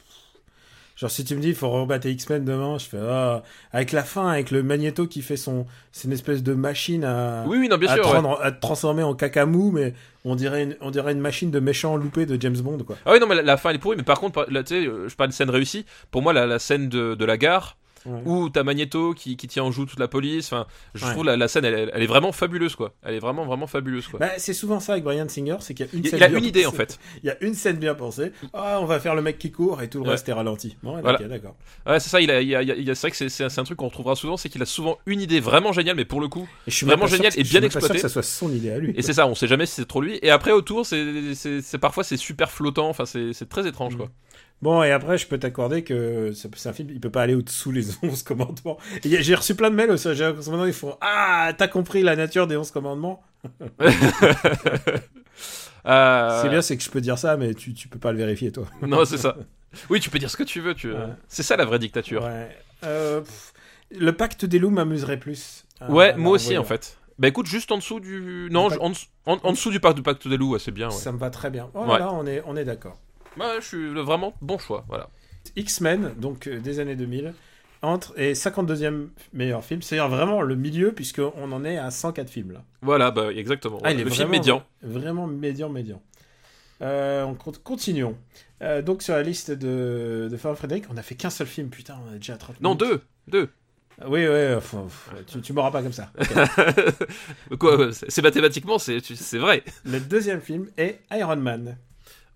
[SPEAKER 1] Genre, si tu me dis, il faut rebattre X-Men demain, je fais, ah, avec la fin, avec le Magneto qui fait son, c'est une espèce de machine à,
[SPEAKER 2] Oui, oui, non, bien
[SPEAKER 1] à,
[SPEAKER 2] sûr. ouais.
[SPEAKER 1] à te transformer en cacamou, mais on dirait une, on dirait une machine de méchant loupé de James Bond, quoi.
[SPEAKER 2] Ah oui, non, mais la, la fin elle est pourrie. Mais par contre, là, tu sais, je parle de scène réussie. Pour moi, la, la scène de, de la gare
[SPEAKER 1] Ouais.
[SPEAKER 2] où t'as Magneto qui, qui tient en joue toute la police. Enfin, je
[SPEAKER 1] Ouais.
[SPEAKER 2] trouve la, la scène, elle, est vraiment fabuleuse, quoi. Elle est vraiment, vraiment fabuleuse, quoi.
[SPEAKER 1] Bah, c'est souvent ça avec Brian Singer, c'est qu'il y a une
[SPEAKER 2] il,
[SPEAKER 1] scène
[SPEAKER 2] il a
[SPEAKER 1] bien
[SPEAKER 2] une idée,
[SPEAKER 1] pensée.
[SPEAKER 2] en fait.
[SPEAKER 1] Il y a une scène bien pensée. Ah, on va faire le mec qui court et tout le
[SPEAKER 2] Ouais.
[SPEAKER 1] reste est ralenti. Bon,
[SPEAKER 2] Voilà.
[SPEAKER 1] d'accord.
[SPEAKER 2] Ouais, c'est ça. Il a, il a, il c'est vrai que c'est, un truc qu'on retrouvera souvent, c'est qu'il a souvent une idée vraiment géniale, mais pour le coup,
[SPEAKER 1] Et je suis
[SPEAKER 2] Vraiment
[SPEAKER 1] même pas sûr
[SPEAKER 2] génial
[SPEAKER 1] que-
[SPEAKER 2] et bien
[SPEAKER 1] même pas sûr
[SPEAKER 2] exploité.
[SPEAKER 1] que ça soit son idée à lui.
[SPEAKER 2] et c'est ça. On sait jamais si c'est trop lui. Et après, autour, c'est, parfois c'est super flottant. Enfin, c'est, c'est très étrange, quoi.
[SPEAKER 1] Bon, et après, je peux t'accorder que c'est un film, il peut pas aller au-dessous les 11 commandements. J'ai reçu plein de mails aussi. J'ai moment, ils font Ah, t'as compris la nature des 11 commandements?
[SPEAKER 2] Euh,
[SPEAKER 1] C'est bien, c'est que je peux dire ça, mais tu, tu peux pas le vérifier, toi.
[SPEAKER 2] Non, c'est ça. Oui, tu peux dire ce que tu veux. Tu...
[SPEAKER 1] Ouais.
[SPEAKER 2] C'est ça la vraie dictature.
[SPEAKER 1] Ouais. Euh, pff, le pacte des loups m'amuserait plus.
[SPEAKER 2] Ouais, moi aussi en fait. Bah écoute, juste en dessous du. Non, je- en, en- en dessous du parc, du pacte des loups, ouais, c'est bien.
[SPEAKER 1] Ça me va très bien. Oh là là, on est, on est d'accord.
[SPEAKER 2] Ouais, je suis vraiment bon choix, voilà.
[SPEAKER 1] X-Men, donc euh, des années 2000, entre et 52e meilleur film. C'est-à-dire vraiment le milieu, puisqu'on en est à 104 films là.
[SPEAKER 2] Voilà, bah exactement.
[SPEAKER 1] Ah, il est
[SPEAKER 2] le film
[SPEAKER 1] vraiment-
[SPEAKER 2] médian.
[SPEAKER 1] Vraiment médian, médian. Euh, on con- continuons. Euh, donc sur la liste de, de Farrell Frédéric, on a fait qu'un seul film, putain, on a déjà 30
[SPEAKER 2] Non,
[SPEAKER 1] minutes.
[SPEAKER 2] deux Deux
[SPEAKER 1] Ah Oui, oui, enfin, tu, tu m'auras pas comme ça.
[SPEAKER 2] Quoi, ouais, c'est mathématiquement, c'est vrai.
[SPEAKER 1] Le deuxième film est Iron Man,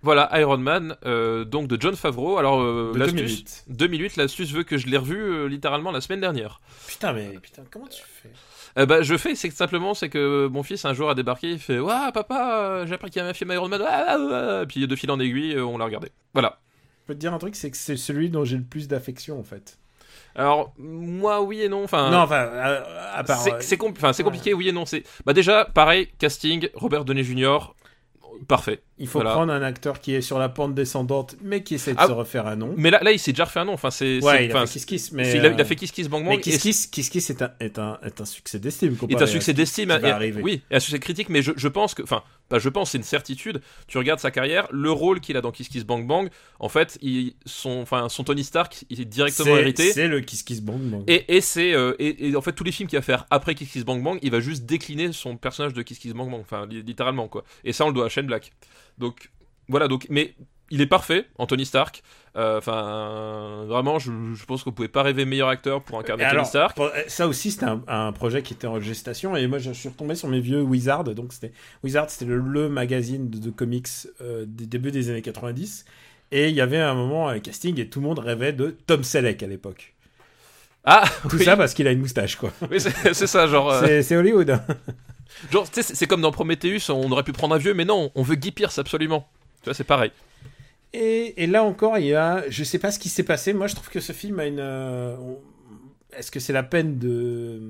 [SPEAKER 2] Voilà, Iron Man, euh, donc de John Favreau. Alors, euh,
[SPEAKER 1] de
[SPEAKER 2] l'astuce.
[SPEAKER 1] 2008.
[SPEAKER 2] 2008, l'astuce veut que je l'ai revu euh, littéralement la semaine dernière.
[SPEAKER 1] Putain, mais putain, comment tu fais?
[SPEAKER 2] Bah, je fais, c'est que simplement, c'est que mon fils un jour a débarqué, il fait Ouah, papa, euh, j'ai appris qu'il y avait un film Iron Man, ah, ah, ah. puis de fil en aiguille, on l'a regardé. Voilà.
[SPEAKER 1] Je peux te dire un truc, c'est que c'est celui dont j'ai le plus d'affection en fait.
[SPEAKER 2] Alors, moi, oui et non, enfin.
[SPEAKER 1] non, enfin, à, à part.
[SPEAKER 2] C'est- compl-
[SPEAKER 1] ouais.
[SPEAKER 2] compliqué, oui et non. C'est bah déjà pareil, casting, Robert Downey Jr. Parfait.
[SPEAKER 1] Il faut
[SPEAKER 2] voilà.
[SPEAKER 1] prendre un acteur qui est sur la pente descendante, mais qui essaie de
[SPEAKER 2] Ah,
[SPEAKER 1] se refaire un nom.
[SPEAKER 2] Mais là, là, il s'est déjà refait un nom. Enfin, c'est.
[SPEAKER 1] Ouais, il a fait Kiss Kiss, mais.
[SPEAKER 2] il, a, il a
[SPEAKER 1] euh,
[SPEAKER 2] fait Kiss Kiss Bang Bang.
[SPEAKER 1] Mais Kiss Kiss, Kiss Kiss est un, est un, est un succès d'estime.
[SPEAKER 2] Il est un succès d'estime, oui, et un succès critique, mais je, je pense que, enfin, pas je pense, c'est une certitude. Tu regardes sa carrière, le rôle qu'il a dans Kiss Kiss Bang Bang, en fait, il, son, enfin, son Tony Stark, il est directement hérité.
[SPEAKER 1] C'est le Kiss Kiss Bang Bang.
[SPEAKER 2] Et, et c'est euh, et, et en fait tous les films qu'il va faire après Kiss Kiss Bang Bang, il va juste décliner son personnage de Kiss Kiss Bang Bang, enfin li- littéralement quoi. Et ça on le doit à Shane Black. Donc voilà donc mais il est parfait, Anthony Stark. Euh, Enfin vraiment je, je pense qu'on pouvait pas rêver meilleur acteur pour incarner Tony Stark.
[SPEAKER 1] pour- ça aussi, c'était un, un projet qui était en gestation. Et moi, je suis retombé sur mes vieux Wizard. Donc, c'était Wizard, c'était le, le magazine de, de comics euh, des débuts des années 90. Et il y avait un moment un casting et tout le monde rêvait de Tom Selleck à l'époque.
[SPEAKER 2] Ah
[SPEAKER 1] Tout
[SPEAKER 2] oui,
[SPEAKER 1] ça parce qu'il a une moustache, quoi.
[SPEAKER 2] oui, c'est ça genre euh,
[SPEAKER 1] C'est- C'est Hollywood.
[SPEAKER 2] Genre tu sais, c'est comme dans Prometheus, on aurait pu prendre un vieux mais non, on veut Guy Pearce absolument. Tu vois c'est pareil.
[SPEAKER 1] Et, et là encore, il y a, je sais pas ce qui s'est passé. Moi, je trouve que ce film a une. euh, on- Est-ce que c'est la peine de,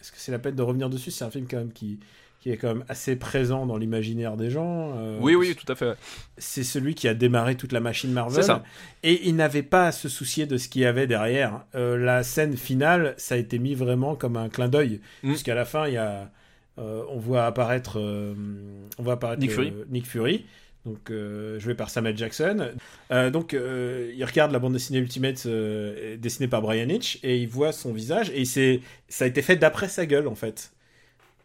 [SPEAKER 1] est-ce que c'est la peine de revenir dessus? C'est un film quand même qui, qui est quand même assez présent dans l'imaginaire des gens. euh,
[SPEAKER 2] Oui oui tout à fait.
[SPEAKER 1] C'est celui qui a démarré toute la machine Marvel.
[SPEAKER 2] C'est ça.
[SPEAKER 1] Et il n'avait pas à se soucier de ce qu'il y avait derrière. Euh, la scène finale, ça a été mis vraiment comme un clin d'œil,
[SPEAKER 2] Mm.
[SPEAKER 1] puisqu'à la fin, il y a, on voit apparaître, euh, on voit apparaître
[SPEAKER 2] Nick
[SPEAKER 1] euh,
[SPEAKER 2] Fury.
[SPEAKER 1] Nick Fury, donc euh, joué par Samuel Jackson. Euh, donc, euh, il regarde la bande dessinée Ultimate euh, dessinée par Brian Hitch et il voit son visage et c'est, ça a été fait d'après sa gueule en fait.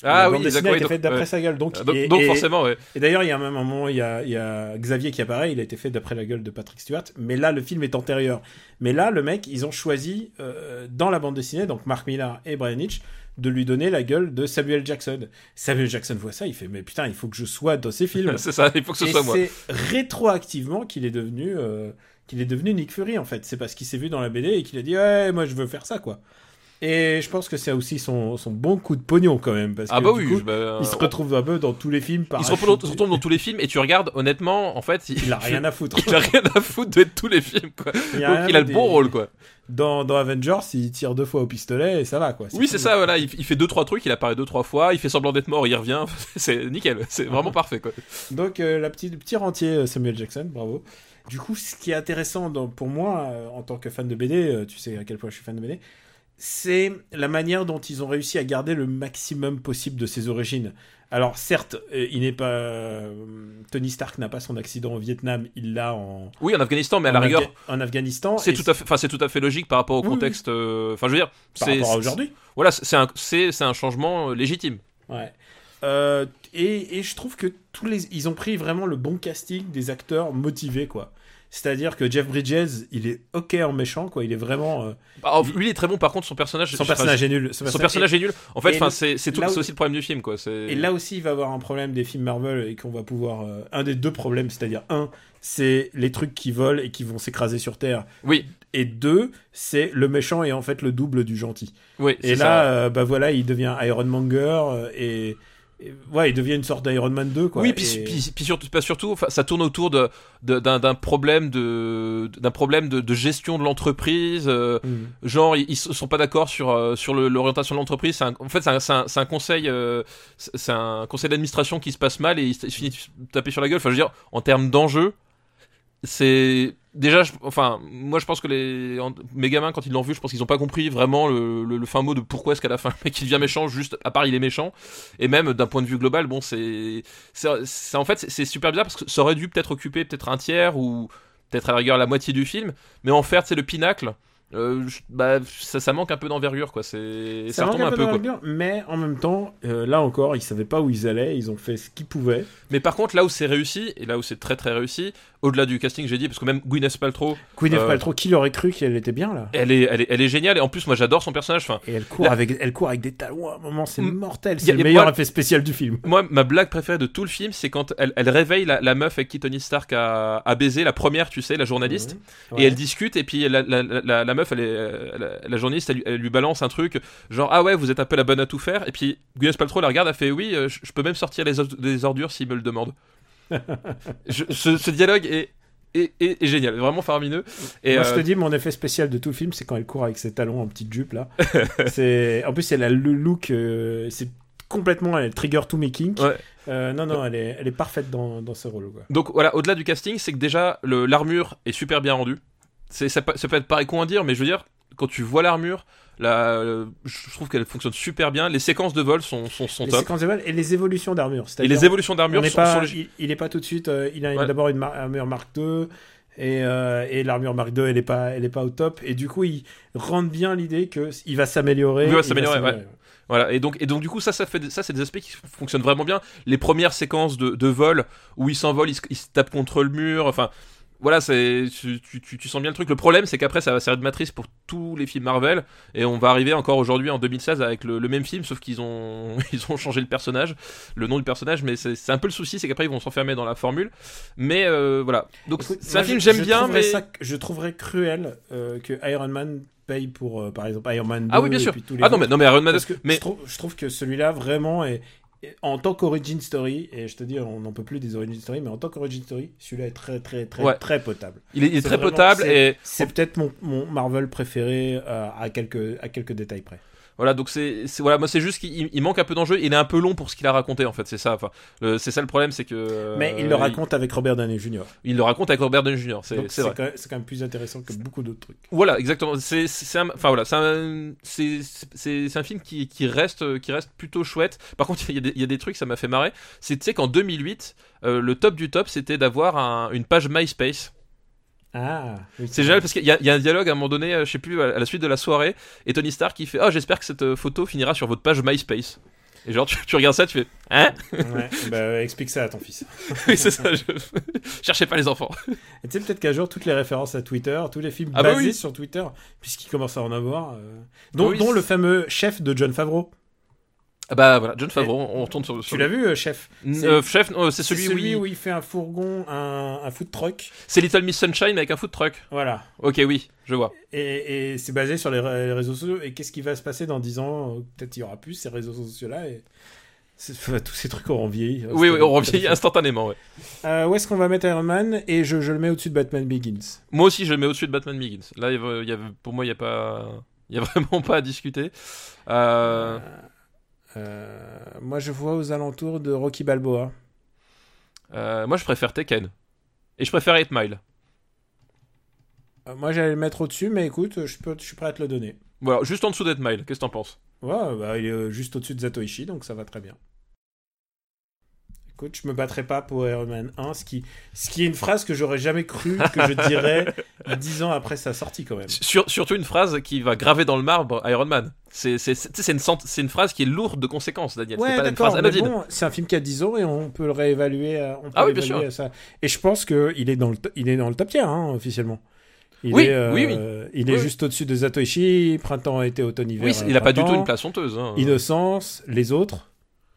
[SPEAKER 2] Ah
[SPEAKER 1] la
[SPEAKER 2] oui
[SPEAKER 1] bande dessinée a été faite d'après
[SPEAKER 2] ouais.
[SPEAKER 1] sa gueule. Donc,
[SPEAKER 2] Ah, donc,
[SPEAKER 1] et-
[SPEAKER 2] donc
[SPEAKER 1] et-
[SPEAKER 2] forcément ouais.
[SPEAKER 1] et d'ailleurs, il y a même un moment, il y a, il y a Xavier qui apparaît, il a été fait d'après la gueule de Patrick Stewart, mais là, le film est antérieur. Mais là, le mec, ils ont choisi, euh, dans la bande dessinée, donc Mark Millar et Brian Hitch, de lui donner la gueule de Samuel Jackson. Samuel Jackson voit ça, il fait, mais putain, il faut que je sois dans ces films.
[SPEAKER 2] c'est ça, il faut que ce
[SPEAKER 1] et
[SPEAKER 2] soit moi.
[SPEAKER 1] c'est rétroactivement qu'il est devenu... euh, qu'il est devenu Nick Fury en fait, c'est parce qu'il s'est vu dans la BD et qu'il a dit ouais moi je veux faire ça quoi. Et je pense que c'est aussi son, son bon coup de pognon quand même parce
[SPEAKER 2] Ah
[SPEAKER 1] que
[SPEAKER 2] bah
[SPEAKER 1] du
[SPEAKER 2] oui,
[SPEAKER 1] coup,
[SPEAKER 2] bah,
[SPEAKER 1] il se
[SPEAKER 2] on-
[SPEAKER 1] retrouve un peu dans tous les films.
[SPEAKER 2] Il se retrouve, dans tous les films et tu regardes, honnêtement, en fait, il,
[SPEAKER 1] Il a rien à foutre.
[SPEAKER 2] il a rien à foutre de tous les films, quoi.
[SPEAKER 1] Il a
[SPEAKER 2] Donc il a le
[SPEAKER 1] des-
[SPEAKER 2] bon rôle, quoi.
[SPEAKER 1] Dans, dans Avengers, il tire deux fois au pistolet et ça va quoi.
[SPEAKER 2] Oui, c'est
[SPEAKER 1] cool.
[SPEAKER 2] ça, voilà. Il, il fait deux, trois trucs, il apparaît deux, trois fois, il fait semblant d'être mort, il revient. c'est nickel, c'est vraiment parfait, quoi.
[SPEAKER 1] Donc euh, la petite, le petit rentier euh, Samuel Jackson, bravo. Du coup, ce qui est intéressant dans- pour moi, euh, en tant que fan de BD, euh, tu sais à quel point je suis fan de BD, c'est la manière dont ils ont réussi à garder le maximum possible de ses origines. Alors certes, euh, il n'est pas euh, Tony Stark n'a pas son accident au Vietnam, il l'a en,
[SPEAKER 2] Oui, en Afghanistan, mais à la rigueur,
[SPEAKER 1] Afga- en Afghanistan.
[SPEAKER 2] c'est tout à fait, enfin, c'est tout à fait logique par rapport au
[SPEAKER 1] Oui,
[SPEAKER 2] contexte. euh, Enfin, je veux dire,
[SPEAKER 1] par
[SPEAKER 2] c'est
[SPEAKER 1] rapport à aujourd'hui.
[SPEAKER 2] Voilà, c'est un, c'est, c'est un changement légitime.
[SPEAKER 1] Ouais. Euh, et, et je trouve que tous les, ils ont pris vraiment le bon casting des acteurs motivés, quoi. C'est-à-dire que Jeff Bridges, il est ok en méchant, quoi. Il est vraiment. euh,
[SPEAKER 2] Bah, lui, il est très bon. Par contre, son personnage,
[SPEAKER 1] son personnage est nul.
[SPEAKER 2] son personnage est nul. En fait, enfin, c'est, c'est
[SPEAKER 1] où-
[SPEAKER 2] aussi le problème du film, quoi.
[SPEAKER 1] Et là aussi, il va avoir un problème des films Marvel et qu'on va pouvoir. euh, un des deux problèmes, c'est-à-dire un, c'est les trucs qui volent et qui vont s'écraser sur Terre.
[SPEAKER 2] oui,
[SPEAKER 1] Et deux, c'est le méchant est en fait le double du gentil.
[SPEAKER 2] oui.
[SPEAKER 1] Et là, euh, bah voilà, il devient Iron Monger et, et- ouais, il devient une sorte d'Iron Man 2, quoi.
[SPEAKER 2] Oui, puis,
[SPEAKER 1] Et-
[SPEAKER 2] puis, puis surtout, pas surtout, ça tourne autour de, de- d'un, d'un problème de, d'un problème de, de gestion de l'entreprise. euh,
[SPEAKER 1] Mm.
[SPEAKER 2] genre, ils, ils sont pas d'accord sur euh, sur le- l'orientation de l'entreprise. En fait, c'est un, conseil, euh, c'est un conseil d'administration qui se passe mal et ils se finissent de taper sur la gueule. Enfin, je veux dire, en termes d'enjeux, c'est déjà, je- enfin, moi je pense que les mes gamins quand ils l'ont vu, je pense qu'ils ont pas compris vraiment le, le- le fin mot de pourquoi est-ce qu'à la fin le mec il devient méchant, juste à part il est méchant. Et même d'un point de vue global, bon, c'est, en fait c'est- super bizarre parce que ça aurait dû peut-être occuper peut-être un tiers ou peut-être à la rigueur la moitié du film, mais en faire c'est le pinacle. euh, bah, ça, ça manque un peu d'envergure quoi. C'est, ça, retombe un peu, quoi.
[SPEAKER 1] mais en même temps, euh, là encore, ils savaient pas où ils allaient, ils ont fait ce qu'ils pouvaient.
[SPEAKER 2] Mais par contre, là où c'est réussi et là où c'est très très réussi, au-delà du casting, j'ai dit parce que même Gwyneth Paltrow,
[SPEAKER 1] Gwyneth
[SPEAKER 2] Euh,
[SPEAKER 1] Paltrow, qui l'aurait cru qu'elle était bien là
[SPEAKER 2] elle est, elle est, elle est géniale et en plus moi j'adore son personnage. Enfin,
[SPEAKER 1] Et elle court, avec, elle court avec des talons à un moment, c'est mortel. C'est le meilleur
[SPEAKER 2] moi-
[SPEAKER 1] effet spécial du film.
[SPEAKER 2] Moi, ma blague préférée de tout le film, c'est quand elle, elle réveille la, la meuf avec qui Tony Stark a, a baisé, la première, tu sais, la journaliste,
[SPEAKER 1] Ouais.
[SPEAKER 2] et elle discute, et puis la, meuf, elle est, la, journaliste, elle, lui- elle lui balance un truc, genre, ah ouais, vous êtes un peu la bonne à tout faire, et puis Gwyneth Paltrow la regarde, elle fait, oui, euh, je, je peux même sortir les, les ordures s'il me le demande. Je- ce, ce dialogue est, est, est- est génial, vraiment faramineux. Et,
[SPEAKER 1] Moi, je
[SPEAKER 2] euh,
[SPEAKER 1] te dis, mon effet spécial de tout le film, c'est quand elle court avec ses talons en petite jupe là. c'est, en plus, elle a le look, euh, c'est complètement, elle trigger to me kink.
[SPEAKER 2] Ouais.
[SPEAKER 1] Euh, non, non, elle est, elle est parfaite dans, dans ce rôle. Quoi.
[SPEAKER 2] Donc voilà, au-delà du casting, c'est que déjà l'armure est super bien rendue. Ça, ça peut être pareil con à dire, mais je veux dire, quand tu vois l'armure, euh, je trouve qu'elle fonctionne super bien. Les séquences de vol sont, sont, sont
[SPEAKER 1] Les
[SPEAKER 2] top.
[SPEAKER 1] séquences de vol et les évolutions d'armure.
[SPEAKER 2] Et les évolutions
[SPEAKER 1] on
[SPEAKER 2] d'armure
[SPEAKER 1] n'est
[SPEAKER 2] sont,
[SPEAKER 1] pas,
[SPEAKER 2] sont lég-
[SPEAKER 1] il, il est pas tout de suite. euh, il a
[SPEAKER 2] Ouais.
[SPEAKER 1] d'abord une armure Mark II. Et, euh, et l'armure Mark II, elle est pas, elle est pas au top. Et du coup, il rentre bien l'idée que il va s'améliorer.
[SPEAKER 2] Il va s'améliorer, Voilà, et donc, et donc du coup, ça, ça, fait, ça c'est des aspects qui fonctionnent vraiment bien. Les premières séquences de, de vol où il s'envole, il, se- il se tape contre le mur, enfin. Voilà, c'est tu, tu, sens bien le truc. Le problème, c'est qu'après, ça va servir de matrice pour tous les films Marvel, et on va arriver encore aujourd'hui en 2016 avec le, le même film, sauf qu'ils ont ils ont changé le personnage, le nom du personnage, mais c'est un peu le souci, c'est qu'après ils vont s'enfermer dans la formule. Mais euh, voilà, donc c'est un film
[SPEAKER 1] je-
[SPEAKER 2] j'aime bien, mais
[SPEAKER 1] ça- je trouverais cruel euh, que Iron Man paye pour, euh, par exemple, Iron Man 2
[SPEAKER 2] ah oui bien
[SPEAKER 1] et
[SPEAKER 2] sûr.
[SPEAKER 1] puis tous les
[SPEAKER 2] Ah non mais non mais Iron Man,
[SPEAKER 1] Parce que
[SPEAKER 2] mais
[SPEAKER 1] je, trouve, je trouve que celui-là vraiment est- en tant qu'origin story et je te dis on n'en peut plus des origin story mais en tant qu'origin story celui-là est très très très
[SPEAKER 2] Ouais.
[SPEAKER 1] très potable
[SPEAKER 2] il est, il est
[SPEAKER 1] C'est
[SPEAKER 2] très
[SPEAKER 1] vraiment-
[SPEAKER 2] potable et
[SPEAKER 1] c'est peut-être mon, mon Marvel préféré euh, à quelques à quelques détails près
[SPEAKER 2] Voilà, donc c'est voilà, moi c'est juste qu'il il manque un peu d'enjeu. Il est un peu long pour ce qu'il a raconté en fait, c'est ça. Enfin, c'est ça le problème, c'est que.
[SPEAKER 1] mais il
[SPEAKER 2] euh,
[SPEAKER 1] le raconte avec Robert Downey Jr
[SPEAKER 2] Il, le raconte avec Robert Downey Jr. C'est c'est
[SPEAKER 1] quand, même- c'est quand même plus intéressant que beaucoup d'autres trucs
[SPEAKER 2] Voilà, exactement. C'est un, enfin voilà, c'est un, c'est un film qui qui reste qui reste plutôt chouette. Par contre, il y a des, il y a des trucs, ça m'a fait marrer. C'est tu sais qu'en 2008, euh, le top du top, c'était d'avoir un- une page MySpace.
[SPEAKER 1] Ah oui,
[SPEAKER 2] C'est génial parce qu'il y, a- il y a un dialogue à un moment donné, euh, je sais plus, à la suite de la soirée, et Tony Stark qui fait Oh, j'espère que cette euh, photo finira sur votre page MySpace. Et genre, tu, tu regardes ça, tu fais Hein?
[SPEAKER 1] Ouais, bah, explique ça à ton fils
[SPEAKER 2] Oui, c'est ça, je... cherchez pas les enfants.
[SPEAKER 1] Et tu sais, peut-être qu'un jour, toutes les références à Twitter, tous les films
[SPEAKER 2] Ah bah
[SPEAKER 1] basés
[SPEAKER 2] oui.
[SPEAKER 1] sur Twitter, puisqu'il commence à en avoir, euh, dont,
[SPEAKER 2] Oui,
[SPEAKER 1] dont
[SPEAKER 2] c'est-
[SPEAKER 1] le fameux chef de John Favreau.
[SPEAKER 2] Ah bah voilà, John Favreau, on retourne sur, sur
[SPEAKER 1] Tu l'as vu, euh, chef? C'est-
[SPEAKER 2] Euh, chef, non, c'est
[SPEAKER 1] C'est
[SPEAKER 2] celui, où
[SPEAKER 1] où
[SPEAKER 2] il...
[SPEAKER 1] fait un fourgon, un, un food truck.
[SPEAKER 2] C'est Little Miss Sunshine avec un food truck.
[SPEAKER 1] Voilà.
[SPEAKER 2] Ok, oui, je vois.
[SPEAKER 1] Et, et c'est basé sur les, ré- les réseaux sociaux. Et qu'est-ce qui va se passer dans 10 ans? Euh, Peut-être il y aura plus ces réseaux sociaux-là. Et... enfin, tous ces trucs auront vieilli.
[SPEAKER 2] Oui, oui, on revient instantanément, ouais.
[SPEAKER 1] Euh, où est-ce qu'on va mettre Iron Man? Et je, je le mets au-dessus de Batman Begins.
[SPEAKER 2] Moi aussi, je le mets au-dessus de Batman Begins. Là, il y a- pour moi, il y a pas... Il y a vraiment pas à discuter. Euh...
[SPEAKER 1] Euh, moi, je vois aux alentours de Rocky Balboa.
[SPEAKER 2] euh, moi, je préfère Tekken. Et je préfère 8 Mile.
[SPEAKER 1] Euh, moi, j'allais le mettre au-dessus, mais écoute, je, peux, je suis prêt à te le donner.
[SPEAKER 2] Voilà, juste en dessous d'8 Mile. Qu'est-ce que t'en penses?
[SPEAKER 1] Ouais, bah, il est juste au-dessus de Zatoichi, donc ça va très bien. Écoute, je me battrai pas pour Iron Man 1, ce qui, ce qui est une phrase que j'aurais jamais cru que je dirais 10 ans après sa sortie quand même.
[SPEAKER 2] Sur- Surtout une phrase qui va graver dans le marbre Iron Man. C'est une, une phrase qui est lourde de conséquences, Daniel. c'est
[SPEAKER 1] Ouais, d'accord, mais bon, c'est un film qui a 10 ans et on peut le réévaluer. On peut
[SPEAKER 2] Ah oui, bien sûr.
[SPEAKER 1] ça. Et je pense qu'il est dans le, il est dans le top tier, hein, officiellement. Il
[SPEAKER 2] Oui,
[SPEAKER 1] est, euh,
[SPEAKER 2] oui, oui.
[SPEAKER 1] Il est
[SPEAKER 2] Oui,
[SPEAKER 1] juste au-dessus de Zatoichi, printemps, été, automne, hiver.
[SPEAKER 2] Oui, il a pas du tout une place honteuse. Hein.
[SPEAKER 1] Innocence, les autres,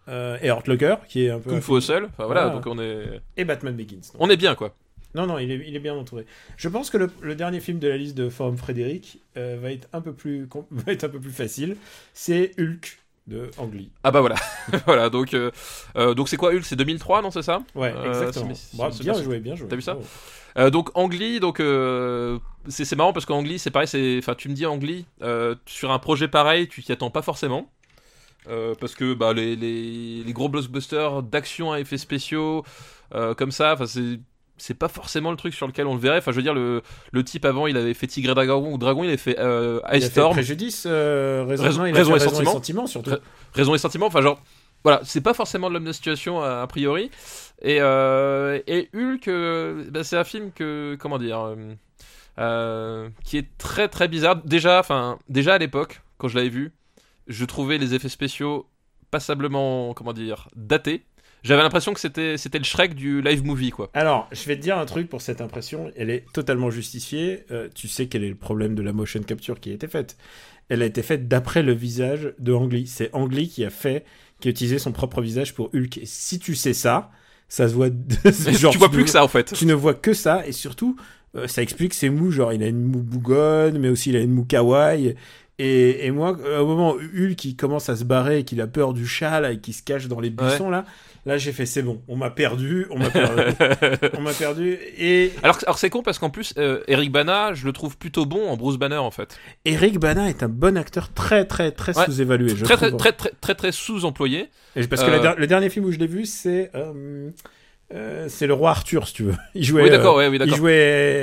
[SPEAKER 1] euh, et Hurt Locker, qui est un peu.
[SPEAKER 2] Kung Fu au. Enfin, voilà,
[SPEAKER 1] Voilà.
[SPEAKER 2] donc on est,
[SPEAKER 1] Et Batman Begins. donc.
[SPEAKER 2] on est bien quoi.
[SPEAKER 1] Non, non, il est, il est bien entouré. Je pense que le, le dernier film de la liste de Forum Frédéric euh, va, être un peu plus, va être un peu plus facile. C'est Hulk de Ang Lee.
[SPEAKER 2] Ah bah voilà, voilà. Donc euh, euh, donc c'est quoi Hulk? C'est 2003, non C'est ça?
[SPEAKER 1] Ouais, exactement. Bravo, bien
[SPEAKER 2] c'est-
[SPEAKER 1] joué, bien joué.
[SPEAKER 2] T'as vu ça? Donc Angly, donc c'est marrant parce qu'Angly, c'est pareil, c'est, enfin tu me dis Angly, euh, sur un projet pareil, tu t'y attends pas forcément. Euh, parce que bah, les, les, les gros blockbusters d'action à effets spéciaux, euh, comme ça, enfin c'est c'est pas forcément le truc sur lequel on le verrait. Enfin, je veux dire, le, le type avant, il avait fait Tigre et Dragon ou Dragon, il avait fait euh,
[SPEAKER 1] Il
[SPEAKER 2] Ice
[SPEAKER 1] a fait
[SPEAKER 2] Storm.
[SPEAKER 1] Préjudice, euh, raison,
[SPEAKER 2] Raison-
[SPEAKER 1] il a
[SPEAKER 2] Raison
[SPEAKER 1] fait
[SPEAKER 2] et
[SPEAKER 1] raison
[SPEAKER 2] Sentiment.
[SPEAKER 1] sentiments, surtout.
[SPEAKER 2] Ra- Raison et sentiment. Enfin, genre, voilà, c'est pas forcément de l'homme de situation a, a priori. Et, euh, et Hulk, bah, c'est un film que, comment dire, qui est très très bizarre. Déjà, enfin, déjà à l'époque, quand je l'avais vu, je trouvais les effets spéciaux passablement, comment dire, datés. J'avais l'impression que c'était c'était le Shrek du live movie, quoi.
[SPEAKER 1] Alors, je vais te dire un truc pour cette impression, elle est totalement justifiée. Euh, tu sais quel est le problème de la motion capture qui a été faite. Elle a été faite d'après le visage de Ang Lee. C'est Ang Lee qui a fait, qui a utilisé son propre visage pour Hulk. Et si tu sais ça, ça se voit. genre,
[SPEAKER 2] tu vois plus que ça en fait.
[SPEAKER 1] Tu ne vois que ça, et surtout, euh, ça explique ses mous. Genre, il a une moue bougonne, mais aussi il a une moue kawaii. Et, et moi, au moment où Hulk il commence à se barrer et qu'il a peur du chat là et qu'il se cache dans les buissons là, là j'ai fait c'est bon, on m'a perdu, on m'a perdu, on m'a perdu. Et
[SPEAKER 2] alors, alors c'est con parce qu'en plus, euh, Eric Bana, je le trouve plutôt bon en Bruce Banner en fait.
[SPEAKER 1] Eric Bana est un bon acteur très très très
[SPEAKER 2] Ouais.
[SPEAKER 1] sous-évalué. Je
[SPEAKER 2] Très très, très très très très sous-employé.
[SPEAKER 1] Parce que
[SPEAKER 2] Euh,
[SPEAKER 1] la le dernier film où je l'ai vu, c'est euh, euh, c'est le roi Arthur, si tu veux. Il jouait.
[SPEAKER 2] Oui, d'accord,
[SPEAKER 1] euh,
[SPEAKER 2] ouais, oui,
[SPEAKER 1] il
[SPEAKER 2] d'accord.
[SPEAKER 1] jouait.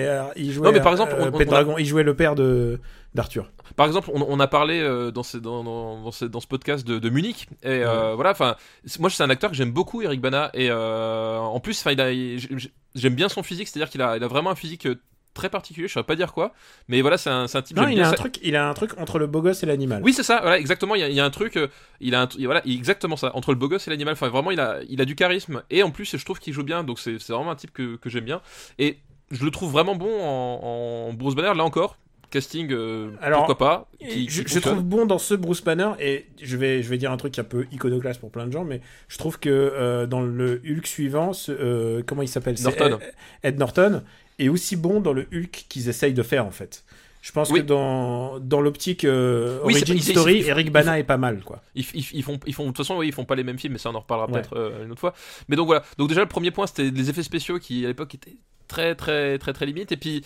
[SPEAKER 1] euh, Il jouait.
[SPEAKER 2] Non, mais par exemple, on- on-
[SPEAKER 1] Pet
[SPEAKER 2] on a-
[SPEAKER 1] Dragon. Il jouait le père de d'Arthur.
[SPEAKER 2] Par exemple, on, on a parlé euh, dans, ce, dans, dans, dans ce, dans ce podcast de, de Munich, et euh, voilà, enfin, moi c'est un acteur que j'aime beaucoup, Eric Bana, et euh, en plus, j'aime bien son physique, c'est-à-dire qu'il a, il a vraiment un physique très particulier, je saurais pas dire quoi, mais voilà, c'est un, type.
[SPEAKER 1] Non, il a un
[SPEAKER 2] ça-
[SPEAKER 1] truc. Il a un truc entre le beau gosse et l'animal.
[SPEAKER 2] Oui, c'est ça, voilà, exactement. Il y a, il y a un truc, il a un, voilà, exactement ça, entre le beau gosse et l'animal. Enfin, vraiment, il a, il a du charisme. Et en plus, je trouve qu'il joue bien, donc c'est c'est vraiment un type que, que j'aime bien. Et je le trouve vraiment bon en, en Bruce Banner, là encore. Casting, euh,
[SPEAKER 1] Alors,
[SPEAKER 2] pourquoi pas. Qui,
[SPEAKER 1] je, trouve bon dans ce Bruce Banner et je vais je vais dire un truc un peu iconoclaste pour plein de gens mais je trouve que euh, dans le Hulk suivant ce- euh, comment il s'appelle
[SPEAKER 2] Norton.
[SPEAKER 1] Ed, Ed Norton est aussi bon dans le Hulk qu'ils essayent de faire en fait je pense
[SPEAKER 2] Oui.
[SPEAKER 1] que dans dans l'optique euh,
[SPEAKER 2] Oui,
[SPEAKER 1] origin story Eric Bana est pas mal quoi
[SPEAKER 2] Ils, font, ils font, de toute façon, oui, ils font pas les mêmes films, mais ça on en reparlera
[SPEAKER 1] Ouais.
[SPEAKER 2] peut-être euh, une autre fois. Mais donc voilà. Donc déjà le premier point, c'était les effets spéciaux qui à l'époque étaient très, très, très, très limites. Et puis,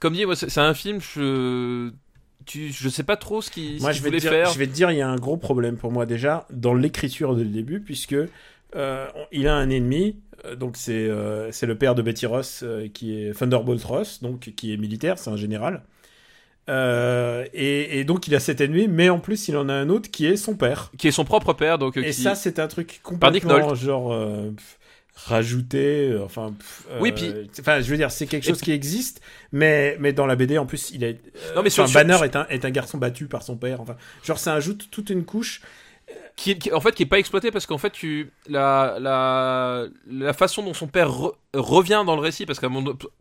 [SPEAKER 2] comme dit, c'est un film, je, tu, je sais pas trop ce qu'il ce
[SPEAKER 1] moi
[SPEAKER 2] qu'il
[SPEAKER 1] je vais te
[SPEAKER 2] voulait
[SPEAKER 1] dire
[SPEAKER 2] faire.
[SPEAKER 1] je vais te dire il y a un gros problème pour moi déjà dans l'écriture dès le début puisque euh, il a un ennemi euh, donc c'est euh, c'est le père de Betty Ross euh, qui est Thunderbolt Ross donc qui est militaire c'est un général. Euh, et, et donc il a cet ennemi mais en plus il en a un autre qui est son père.
[SPEAKER 2] Qui est son propre père, donc euh,
[SPEAKER 1] et
[SPEAKER 2] qui-
[SPEAKER 1] ça c'est un truc complètement genre euh, pff, rajouté euh, enfin pff,
[SPEAKER 2] Oui,
[SPEAKER 1] euh,
[SPEAKER 2] puis-
[SPEAKER 1] enfin je veux dire c'est quelque chose qui existe mais mais dans la BD en plus il est
[SPEAKER 2] Non, mais sur-
[SPEAKER 1] enfin,
[SPEAKER 2] sur-
[SPEAKER 1] Banner
[SPEAKER 2] sur-
[SPEAKER 1] est un est un garçon battu par son père enfin genre ça ajoute toute une couche
[SPEAKER 2] qui, qui- en fait qui est pas exploité parce qu'en fait tu la la la façon dont son père re- revient dans le récit parce qu'à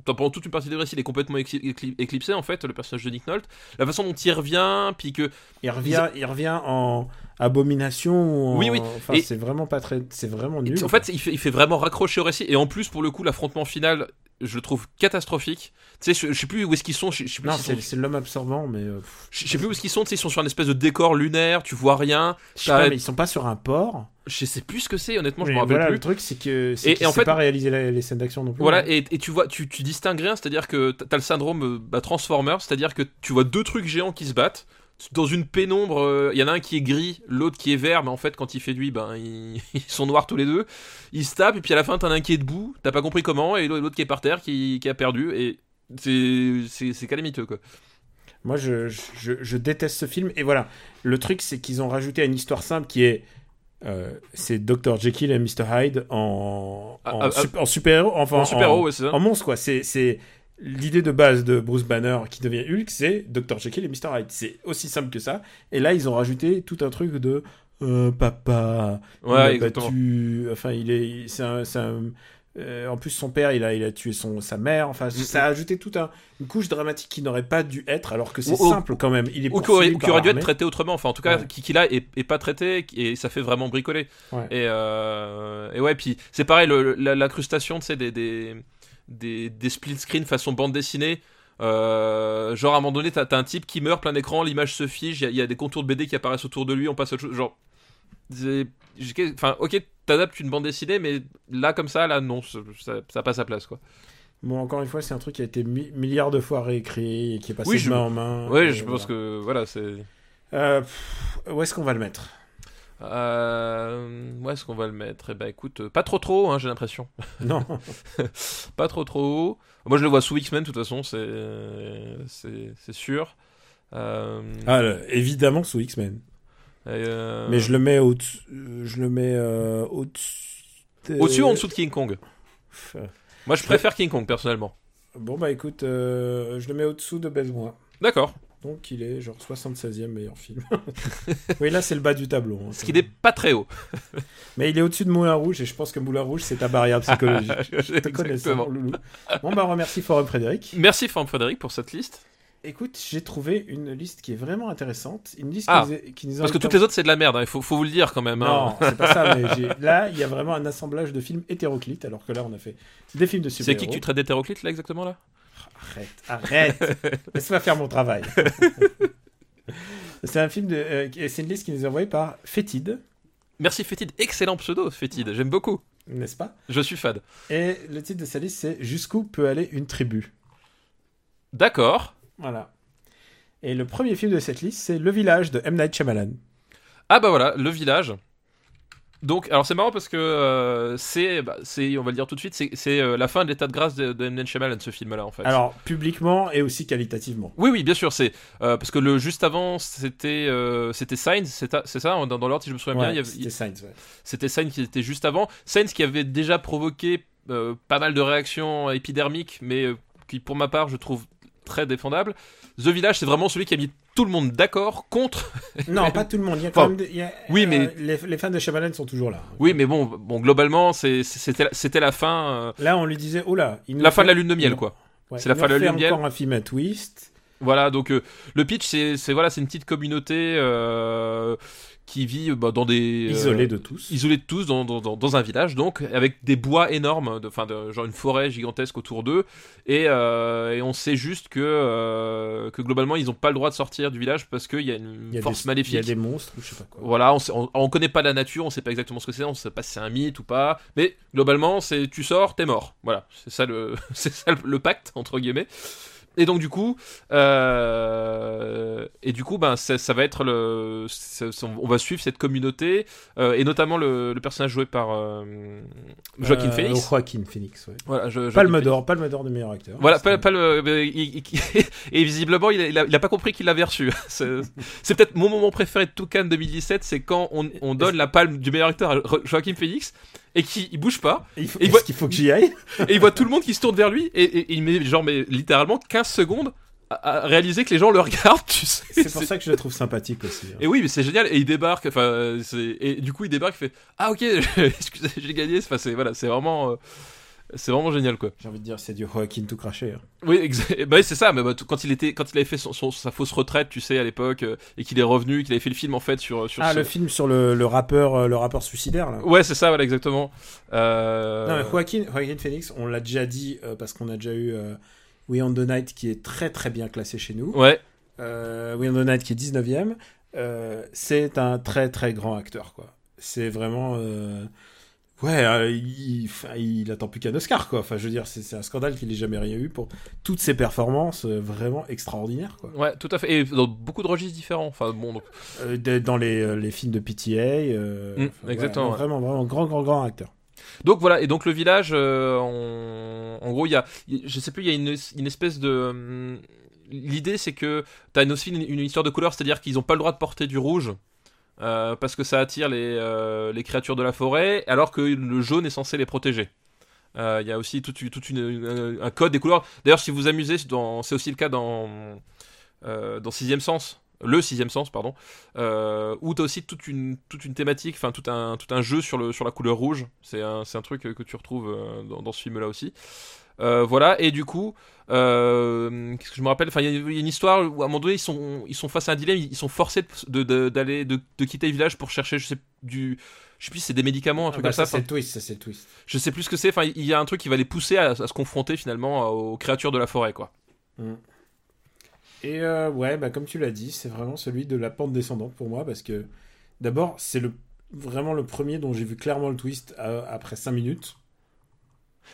[SPEAKER 2] pendant toute une partie du récit il est complètement écli- écli- éclipsé en fait le personnage de Nick Nolte la façon dont il revient puis que
[SPEAKER 1] Il revient, il revient en abomination. en-
[SPEAKER 2] Oui, oui.
[SPEAKER 1] Enfin, c'est vraiment pas très, c'est vraiment nul.
[SPEAKER 2] en fait il fait, il fait vraiment raccrocher au récit et en plus pour le coup l'affrontement final je le trouve catastrophique tu sais je, je sais plus où est-ce qu'ils sont je, je sais plus
[SPEAKER 1] non, c'est l'homme absorbant, mais euh,
[SPEAKER 2] je sais plus où est-ce qu'ils sont tu sais ils sont sur une espèce de décor lunaire tu vois rien
[SPEAKER 1] je sais pas, mais ils sont pas sur un port.
[SPEAKER 2] je sais plus ce que c'est honnêtement je
[SPEAKER 1] Mais
[SPEAKER 2] me rappelle
[SPEAKER 1] voilà,
[SPEAKER 2] plus
[SPEAKER 1] le truc, c'est que c'est
[SPEAKER 2] et en fait-
[SPEAKER 1] pas réaliser la- les scènes d'action non plus.
[SPEAKER 2] Voilà, et, et tu vois, tu, tu distingues rien, c'est-à-dire que t'as t'as le syndrome euh, bah, Transformer, c'est-à-dire que tu vois deux trucs géants qui se battent dans une pénombre. euh, Il y en a un qui est gris, l'autre qui est vert, mais en fait, quand il fait nuit, ben ils, ils sont noirs tous les deux. Ils se tapent, et puis à la fin, t'en as un qui est debout, t'as pas compris comment, et l'autre qui est par terre, qui, qui a perdu, et c'est calamiteux quoi.
[SPEAKER 1] Moi, je, je, je déteste ce film. Et voilà, le truc, c'est qu'ils ont rajouté à une histoire simple qui est. euh, c'est Dr. Jekyll et Mr. Hyde en, en,
[SPEAKER 2] Ah, ah,
[SPEAKER 1] sup- en super-héros. Enfin,
[SPEAKER 2] En
[SPEAKER 1] en-
[SPEAKER 2] ouais, c'est ça.
[SPEAKER 1] en monstre, quoi. C'est l'idée de base de Bruce Banner qui devient Hulk, c'est Dr. Jekyll et Mr. Hyde. C'est aussi simple que ça. Et là, ils ont rajouté tout un truc de euh, papa. il a
[SPEAKER 2] Ouais,
[SPEAKER 1] battu. Enfin, il est. C'est un. euh, en plus, son père, il a, il a tué son, sa mère. Enfin, ça a ajouté toute un, une couche dramatique qui n'aurait pas dû être, alors que c'est simple quand même. Il est
[SPEAKER 2] Ou qui aurait,
[SPEAKER 1] poursuivi
[SPEAKER 2] ou qui
[SPEAKER 1] par
[SPEAKER 2] aurait dû être traité autrement, enfin en tout cas
[SPEAKER 1] Ouais.
[SPEAKER 2] qui, qui là est, est pas traité et ça fait vraiment bricoler.
[SPEAKER 1] Ouais.
[SPEAKER 2] Et, euh, et ouais, puis c'est pareil, le- la- l'incrustation tu sais, des, des, des, des split screen façon bande dessinée. Euh, genre à un moment donné, t'as un type qui meurt plein écran, l'image se fige, il y a- il y, a des contours de BD qui apparaissent autour de lui, on passe à autre chose. Genre, enfin, ok, t'adaptes une bande dessinée, mais là comme ça, là non, ça, ça, passe à place quoi.
[SPEAKER 1] Bon, encore une fois, c'est un truc qui a été mi- milliards de fois réécrit et qui est passé
[SPEAKER 2] Oui,
[SPEAKER 1] de
[SPEAKER 2] je-
[SPEAKER 1] main en main. Et
[SPEAKER 2] je
[SPEAKER 1] voilà.
[SPEAKER 2] pense que voilà, c'est.
[SPEAKER 1] Euh, pff, où est-ce qu'on va le mettre?
[SPEAKER 2] Euh, où est-ce qu'on va le mettre? Eh ben écoute, euh, pas trop trop hein, j'ai l'impression.
[SPEAKER 1] Non.
[SPEAKER 2] Pas trop trop haut. Moi je le vois sous X-Men de toute façon, c'est sûr. Euh,
[SPEAKER 1] Ah, le- évidemment sous X-Men.
[SPEAKER 2] euh,
[SPEAKER 1] Mais je le mets au je le mets au-dessus. de-
[SPEAKER 2] au-dessus ou en dessous de King Kong? Moi je préfère King Kong personnellement.
[SPEAKER 1] Bon bah écoute, je le mets au-dessous de Baise-moi.
[SPEAKER 2] D'accord.
[SPEAKER 1] Donc il est genre 76e meilleur film. oui, là c'est le bas du tableau. hein.
[SPEAKER 2] Ce qui n'est pas très haut.
[SPEAKER 1] Mais il est au-dessus de Moulin Rouge et je pense que Moulin Rouge c'est ta barrière psychologique. Je te connais ça,
[SPEAKER 2] Exactement.
[SPEAKER 1] loulou. Bon bah remercie Forum Frédéric.
[SPEAKER 2] Merci Franck Frédéric pour cette liste.
[SPEAKER 1] Écoute, j'ai trouvé une liste qui est vraiment intéressante. Une liste
[SPEAKER 2] Ah,
[SPEAKER 1] qui, nous est- qui nous
[SPEAKER 2] Parce que toutes les autres c'est de la merde, hein, il faut, faut vous le dire quand même. hein.
[SPEAKER 1] Non, c'est pas ça, mais là, il y a vraiment un assemblage de films hétéroclites, alors que là, on a fait des films de
[SPEAKER 2] C'est
[SPEAKER 1] super-héros.
[SPEAKER 2] qui que tu traites d'hétéroclite là exactement là?
[SPEAKER 1] Arrête, arrête Laisse-moi faire mon travail. c'est un film de... euh, c'est une liste qui nous est envoyée par Fétide,
[SPEAKER 2] Merci Fétide, excellent pseudo Fétide, j'aime beaucoup.
[SPEAKER 1] n'est-ce pas?
[SPEAKER 2] Je suis fan.
[SPEAKER 1] Et le titre de sa liste, c'est Jusqu'où peut aller une tribu?
[SPEAKER 2] D'accord.
[SPEAKER 1] Voilà. Et le premier film de cette liste, c'est Le Village de M. Night Shyamalan.
[SPEAKER 2] Ah bah voilà, le village. Donc, alors c'est marrant parce que euh, c'est, bah, c'est, on va le dire tout de suite, c'est, c'est euh, la fin de l'état de grâce de, de Shyamalan, ce film-là en fait.
[SPEAKER 1] Alors, publiquement et aussi qualitativement.
[SPEAKER 2] Oui, oui, bien sûr, c'est euh, parce que le juste avant, c'était, c'était Signs, c'est, ça, dans, dans l'ordre si je me souviens bien, il y avait-
[SPEAKER 1] c'était Sainz, ouais.
[SPEAKER 2] c'était Signs qui était juste avant. Signs qui avait déjà provoqué pas mal de réactions épidermiques, mais qui, pour ma part, je trouve très défendable. The Village, c'est vraiment celui qui a mis tout le monde d'accord contre.
[SPEAKER 1] Non, pas tout le monde. Il y a quand
[SPEAKER 2] Enfin,
[SPEAKER 1] même des- il y a-
[SPEAKER 2] oui,
[SPEAKER 1] euh,
[SPEAKER 2] mais-
[SPEAKER 1] les, les fans de Shyamalan sont toujours là.
[SPEAKER 2] Oui, mais bon, bon, globalement, c'était, la- fin, euh,
[SPEAKER 1] Là, on lui disait, oh là, il
[SPEAKER 2] la fin
[SPEAKER 1] fait-
[SPEAKER 2] de la lune de miel, quoi.
[SPEAKER 1] Ouais,
[SPEAKER 2] C'est la fin de la lune de miel.
[SPEAKER 1] encore un film à twist.
[SPEAKER 2] Voilà, donc euh, le pitch, c'est, c'est voilà, c'est une petite communauté euh, qui vit euh, bah, dans des euh,
[SPEAKER 1] Isolé de tous.
[SPEAKER 2] isolés de tous dans, dans, dans, un village, donc avec des bois énormes, de, genre une forêt gigantesque autour d'eux, et, euh, et on sait juste que que globalement ils n'ont pas le droit de sortir du village parce qu'il y a une
[SPEAKER 1] Il y a
[SPEAKER 2] force
[SPEAKER 1] des,
[SPEAKER 2] maléfique.
[SPEAKER 1] Il y a des monstres ou je sais pas quoi.
[SPEAKER 2] Voilà, on, sait- on, on connaît pas la nature, on sait pas exactement ce que c'est, on sait pas si c'est un mythe ou pas, mais globalement, c'est tu sors, t'es mort. Voilà, c'est ça le, c'est ça le, le pacte entre guillemets. Et donc du coup, euh, et du coup, ben ça, ça va être le, ça- on va suivre cette communauté euh, et notamment le, le personnage joué par euh, Joaquin
[SPEAKER 1] Euh,
[SPEAKER 2] Phoenix.
[SPEAKER 1] Joaquin Phoenix, ouais.
[SPEAKER 2] Voilà, je, Joaquin
[SPEAKER 1] Palme d'or, Palme d'or de meilleur acteur.
[SPEAKER 2] Voilà, pas, pas le, mais il- il- et visiblement il a, il a- a pas compris qu'il l'avait reçu. C'est peut-être mon moment préféré de tout Cannes 2017, c'est quand on, on donne la palme du meilleur acteur à Jo- Joaquin Phoenix et qui il bouge pas
[SPEAKER 1] Il faut-
[SPEAKER 2] Et
[SPEAKER 1] Est-ce
[SPEAKER 2] voit-
[SPEAKER 1] qu'il faut que j'y aille
[SPEAKER 2] et il voit tout le monde qui se tourne vers lui et, et- et il met genre mais littéralement 15 secondes à, réaliser que les gens le regardent. Tu sais,
[SPEAKER 1] C'est pour ça que je le trouve sympathique aussi. hein.
[SPEAKER 2] Et oui, mais c'est génial. Et il débarque. Enfin, et du coup il débarque. Il fait ah ok, excusez, j'ai gagné. Enfin, c'est voilà, c'est vraiment. euh, c'est vraiment génial quoi.
[SPEAKER 1] J'ai envie de dire, c'est du Joaquin tout craché. hein.
[SPEAKER 2] Oui, bah c'est ça. Mais bah, quand il était, quand il avait fait son, son- sa fausse retraite, tu sais, à l'époque, euh, et qu'il est revenu, qu'il avait fait le film en fait sur sur.
[SPEAKER 1] Ah,
[SPEAKER 2] ce-
[SPEAKER 1] le film sur le, le rappeur, euh, le rappeur suicidaire là.
[SPEAKER 2] Ouais, c'est ça, voilà, exactement. Euh...
[SPEAKER 1] Non, mais Joaquin, Joaquin Phoenix, on l'a déjà dit euh, parce qu'on a déjà eu euh, We on the Night qui est très très bien classé chez nous.
[SPEAKER 2] Ouais,
[SPEAKER 1] Euh, We on the Night qui est 19ème. Euh, c'est un très très grand acteur quoi. C'est vraiment. Ouais, euh, il, attend plus qu'un Oscar quoi. Enfin, je veux dire, c'est un scandale qu'il n'ait jamais rien eu pour toutes ses performances euh, vraiment extraordinaires quoi.
[SPEAKER 2] ouais, tout à fait. Et dans beaucoup de registres différents. Enfin, bon, donc,
[SPEAKER 1] Euh, de- dans les, les films de PTA.
[SPEAKER 2] Mm,
[SPEAKER 1] enfin,
[SPEAKER 2] exactement,
[SPEAKER 1] ouais,
[SPEAKER 2] ouais.
[SPEAKER 1] Vraiment, vraiment grand, grand, grand acteur.
[SPEAKER 2] donc voilà. Et donc le village, on- en gros, il y a, je sais plus, il y a une, une espèce de. hum, L'idée, c'est que t'as une- aussi une, une histoire de couleur, c'est-à-dire qu'ils ont pas le droit de porter du rouge. Euh, parce que ça attire les, euh, les créatures de la forêt, alors que le jaune est censé les protéger. Euh, Il y a aussi une- un code des couleurs. D'ailleurs, si vous amusez, c'est aussi le cas dans, dans Sixième Sens, le Sixième Sens, pardon, euh, où tu as aussi toute une, toute une thématique, enfin tout un, tout un jeu sur, le, sur la couleur rouge. C'est un, un truc que tu retrouves euh, dans, dans ce film-là aussi. Euh, voilà, et du coup, euh, qu'est-ce que je me rappelle? Enfin, il y, a il y a une histoire où à un moment donné, ils sont, ils sont face à un dilemme, ils sont forcés de, d'aller, de, de quitter le village pour chercher, je sais, du. Je sais plus si c'est des médicaments, un truc
[SPEAKER 1] Bah,
[SPEAKER 2] comme ça.
[SPEAKER 1] ça, c'est le twist, ça c'est le twist.
[SPEAKER 2] je sais plus ce que c'est. Enfin, il y a un truc qui va les pousser à, à se confronter finalement aux créatures de la forêt, quoi.
[SPEAKER 1] Et euh, ouais, bah, comme tu l'as dit, c'est vraiment celui de la pente descendante pour moi parce que d'abord, c'est le vraiment le premier dont j'ai vu clairement le twist euh, après 5 minutes.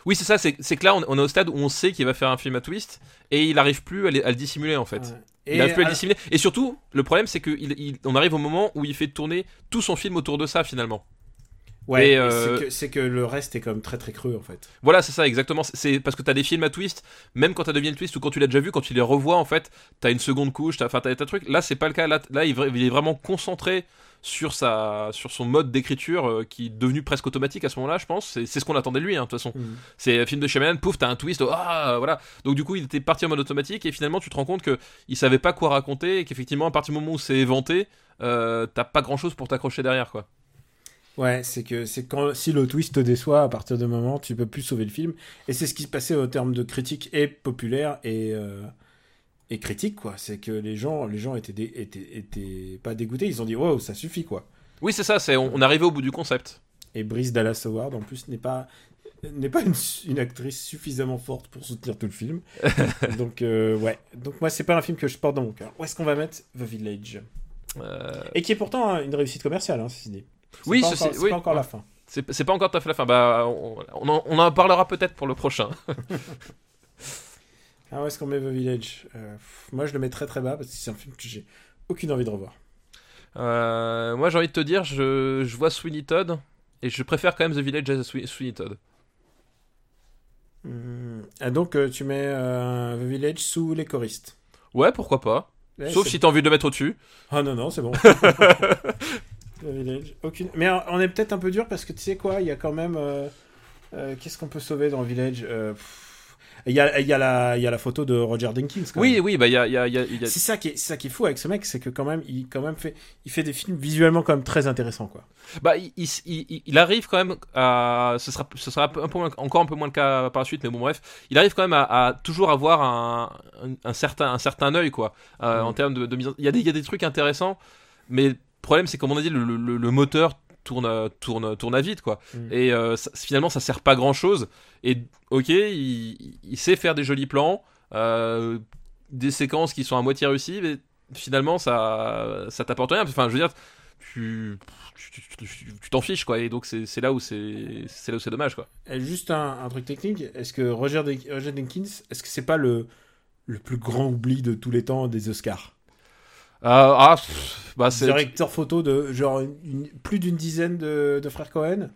[SPEAKER 2] Oui, c'est ça. C'est que là, on, on est au stade où on sait qu'il va faire un film à twist et il arrive plus à, à le dissimuler en fait.
[SPEAKER 1] Ouais.
[SPEAKER 2] il arrive plus à le dissimuler. Et surtout, le problème, c'est qu'on arrive au moment où il fait tourner tout son film autour de ça, finalement.
[SPEAKER 1] Ouais,
[SPEAKER 2] euh,
[SPEAKER 1] c'est que, le reste est quand même très très creux en fait.
[SPEAKER 2] Voilà, c'est ça, exactement. C'est- parce que t'as des films à twist, même quand t'as deviné le twist ou quand tu l'as déjà vu, quand tu les revois, en fait, t'as une seconde couche, t'as, enfin, t'as t'as truc. Là, c'est pas le cas. Là, là il, est vraiment concentré sur sa, sur son mode d'écriture euh, qui est devenu presque automatique à ce moment-là, je pense. C'est, ce qu'on attendait de lui, hein, de toute façon.
[SPEAKER 1] Mm.
[SPEAKER 2] C'est un film de Shyamalan, pouf, t'as un twist, oh, ah, voilà. Donc du coup, il était parti en mode automatique et finalement, tu te rends compte que il savait pas quoi raconter et qu'effectivement, à partir du moment où c'est éventé, euh, t'as pas grand-chose pour t'accrocher derrière, quoi.
[SPEAKER 1] Ouais, c'est que c'est quand si le twist te déçoit, à partir de moment, tu peux plus sauver le film. Et c'est ce qui se passait au terme de critique et populaire et euh, et critique quoi. C'est que les gens les gens étaient dé- étaient étaient pas dégoûtés, ils ont dit wow ça suffit quoi.
[SPEAKER 2] Oui, c'est ça. C'est on, on arrivé au bout du concept.
[SPEAKER 1] Et Brice Dallas Howard en plus n'est pas n'est pas une, une actrice suffisamment forte pour soutenir tout le film. Donc euh, ouais, donc moi c'est pas un film que je porte dans mon cœur. Où est-ce qu'on va mettre The Village?
[SPEAKER 2] Euh,
[SPEAKER 1] Et qui est pourtant hein, une réussite commerciale, hein, ceci dit. C'est
[SPEAKER 2] Oui,
[SPEAKER 1] pas c'est
[SPEAKER 2] oui.
[SPEAKER 1] pas encore la fin.
[SPEAKER 2] C'est pas encore tout à fait la fin. Bah, on, on en, on en parlera peut-être pour le prochain.
[SPEAKER 1] Ah, où est-ce qu'on met The Village? Euh, Moi, je le mets très très bas parce que c'est un film que j'ai aucune envie de revoir.
[SPEAKER 2] Euh, moi, j'ai envie de te dire, je, je vois Sweeney Todd et je préfère quand même The Village à Swe- Sweeney Todd.
[SPEAKER 1] Hum, Ah, donc, euh, tu mets euh, The Village sous les choristes.
[SPEAKER 2] Ouais, pourquoi pas.
[SPEAKER 1] Ouais,
[SPEAKER 2] Sauf si t'as envie de le mettre au-dessus.
[SPEAKER 1] Ah non, non, c'est bon. Village, aucune. Mais euh, on est peut-être un peu dur parce que tu sais quoi, il y a quand même. euh, euh, Qu'est-ce qu'on peut sauver dans Village Euh, Il y, a, il y, a la- il y a la photo de Roger Jenkins. Quand
[SPEAKER 2] Oui,
[SPEAKER 1] même.
[SPEAKER 2] oui, bah, il y a. il y a- il y
[SPEAKER 1] C'est ça qui est, ça qui est fou avec ce mec, c'est que quand même, il quand même fait, il fait des films visuellement quand même très intéressants quoi.
[SPEAKER 2] Bah, il, il- il- arrive quand même à. Ce sera, ce sera un peu, moins- encore un peu moins le cas par la suite, mais bon, bref. Il arrive quand même à, à toujours avoir un, un, un certain, un certain œil, quoi. euh,
[SPEAKER 1] Mm.
[SPEAKER 2] En termes de, de mise en- Il y, a des, il y a des trucs intéressants, mais problème, c'est comme on a dit, le, le- le moteur tourne, à- tourne, tourne à vide, quoi.
[SPEAKER 1] Mm.
[SPEAKER 2] Et euh, ça- finalement, ça sert pas grand chose. Et ok, il, il sait faire des jolis plans, euh, des séquences qui sont à moitié réussies, mais finalement, ça, ça t'apporte rien. Enfin, je veux dire, tu tu- tu- tu- tu t'en fiches, quoi. Et donc, c'est là où c'est c'est là où c'est dommage, quoi.
[SPEAKER 1] Et Juste un, un truc technique, est-ce que Roger, De- Roger Jenkins, est-ce que c'est pas le, le plus grand oubli de tous les temps des Oscars?
[SPEAKER 2] Ah, ah, bah, c'est.
[SPEAKER 1] Directeur photo de genre plus d'une dizaine de frères Cohen?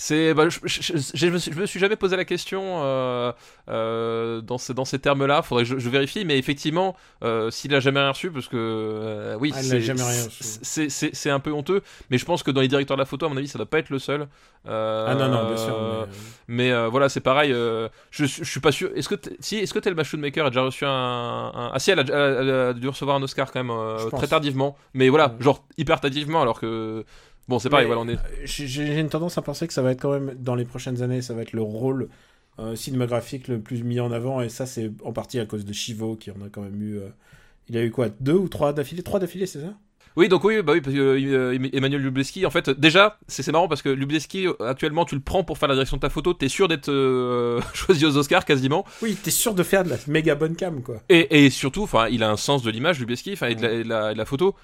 [SPEAKER 2] C'est, bah, je, je, me suis, je me suis jamais posé la question euh, euh, dans, ces, dans ces termes-là. Faudrait que je, vérifie, mais effectivement, euh, s'il a jamais rien reçu, parce que oui,
[SPEAKER 1] Ah,
[SPEAKER 2] c'est- un peu honteux. Mais je pense que dans les directeurs de la photo, à mon avis, ça doit pas être le seul.
[SPEAKER 1] Ah non, non, bien sûr. mais-
[SPEAKER 2] Mais voilà, c'est pareil. je, je suis pas sûr. Est-ce que t'es- si, est-ce que Thelma Schoonmaker a déjà reçu un, un- ah si, elle a, elle dû recevoir un Oscar quand même très tardivement. Mais voilà, genre hyper tardivement, alors que bon, c'est pareil. Voilà, on est.
[SPEAKER 1] euh, J'ai une tendance à penser que ça va être quand même, dans les prochaines années, ça va être le rôle euh, cinématographique le plus mis en avant, et ça, c'est en partie à cause de Chivo, qui en a quand même eu. euh, il a eu quoi Deux ou trois d'affilée Trois d'affilée, c'est ça?
[SPEAKER 2] Oui, donc oui, bah oui, parce que euh, Emmanuel Lubleski, en fait, déjà, c'est marrant parce que Lubleski, actuellement, tu le prends pour faire la direction de ta photo, t'es sûr d'être euh, choisi aux Oscars quasiment,
[SPEAKER 1] Oui, t'es sûr de faire de la méga bonne cam, quoi.
[SPEAKER 2] et, et surtout, enfin, il a un sens de l'image, Lubleski, enfin, et, la, et de la photo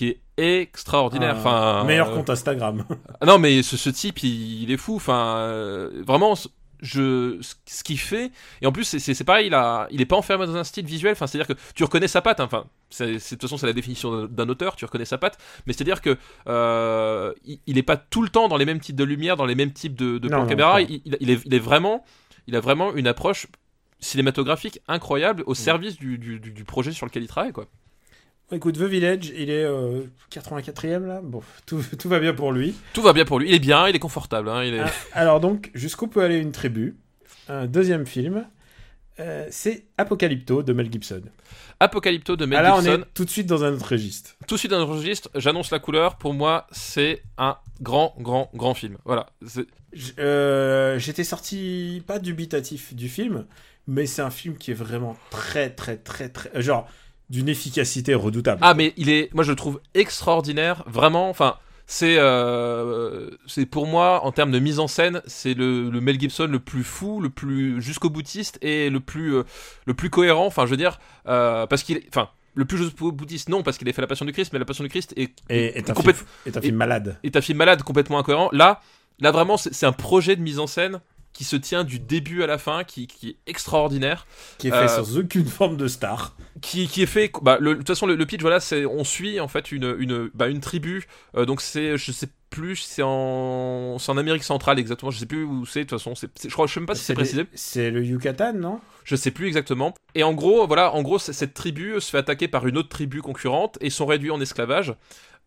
[SPEAKER 2] qui est extraordinaire.
[SPEAKER 1] Un
[SPEAKER 2] Enfin,
[SPEAKER 1] meilleur
[SPEAKER 2] euh,
[SPEAKER 1] compte Instagram.
[SPEAKER 2] Ah non, mais ce, ce type, il, il est fou. Enfin, euh, vraiment, ce- je, ce- qu'il fait. Et en plus, c'est- c'est c'est pareil, il, a, il est pas enfermé dans un style visuel. Enfin, c'est-à-dire que tu reconnais sa patte. hein. Enfin, c'est- c'est- de toute façon, c'est la définition d'un- auteur. Tu reconnais sa patte. Mais c'est-à-dire que euh, il, il est pas tout le temps dans les mêmes types de lumière, dans les mêmes types de, de
[SPEAKER 1] Non,
[SPEAKER 2] plans
[SPEAKER 1] non,
[SPEAKER 2] caméra. Il, il- il est, il est vraiment, il a vraiment une approche cinématographique incroyable
[SPEAKER 1] Mm.
[SPEAKER 2] au service du, du, du- du projet sur lequel il travaille, quoi.
[SPEAKER 1] Écoute, The Village, il est euh, 84e là. Bon, tout, tout va bien pour lui.
[SPEAKER 2] Tout va bien pour lui. Il est bien, il est confortable. hein, il est...
[SPEAKER 1] Ah, alors donc, jusqu'où peut aller une tribu Un deuxième film, euh, c'est Apocalypto de Mel Gibson.
[SPEAKER 2] Apocalypto de Mel
[SPEAKER 1] ah là, on
[SPEAKER 2] Gibson.
[SPEAKER 1] est tout de suite dans un autre registre.
[SPEAKER 2] tout de suite dans le registre, j'annonce la couleur. Pour moi, c'est un grand, grand, grand film. Voilà.
[SPEAKER 1] Euh, J'étais sorti pas dubitatif du film, mais c'est un film qui est vraiment très, très, très, très. euh, Genre, d'une efficacité redoutable.
[SPEAKER 2] Ah, mais il est, moi je le trouve extraordinaire. Vraiment, enfin, c'est, euh, c'est pour moi en termes de mise en scène, c'est le, le Mel Gibson le plus fou, le plus jusqu'au boutiste et le plus, euh, le plus cohérent. Enfin, je veux dire, euh, parce qu'il, est- enfin. Le plus jusqu'au boutiste, non, parce qu'il a fait La Passion du Christ, mais La Passion du Christ est,
[SPEAKER 1] Et est un, film, est un film malade.
[SPEAKER 2] est un film malade, complètement incohérent. Là, là vraiment, c'est c'est un projet de mise en scène qui se tient du début à la fin, qui, qui est extraordinaire.
[SPEAKER 1] Qui est fait
[SPEAKER 2] Euh,
[SPEAKER 1] sans aucune forme de star.
[SPEAKER 2] qui, qui est fait bah, le- de toute façon le, le pitch voilà c'est on suit en fait une une bah, une tribu. Euh, donc c'est je sais plus c'est en c'est en Amérique centrale exactement. Je sais plus où c'est de toute façon c'est c'est- je crois je sais même pas si c'est précisé.
[SPEAKER 1] C'est le Yucatan, non?
[SPEAKER 2] Je sais plus exactement. Et en gros voilà en gros cette tribu se fait attaquer par une autre tribu concurrente et sont réduits en esclavage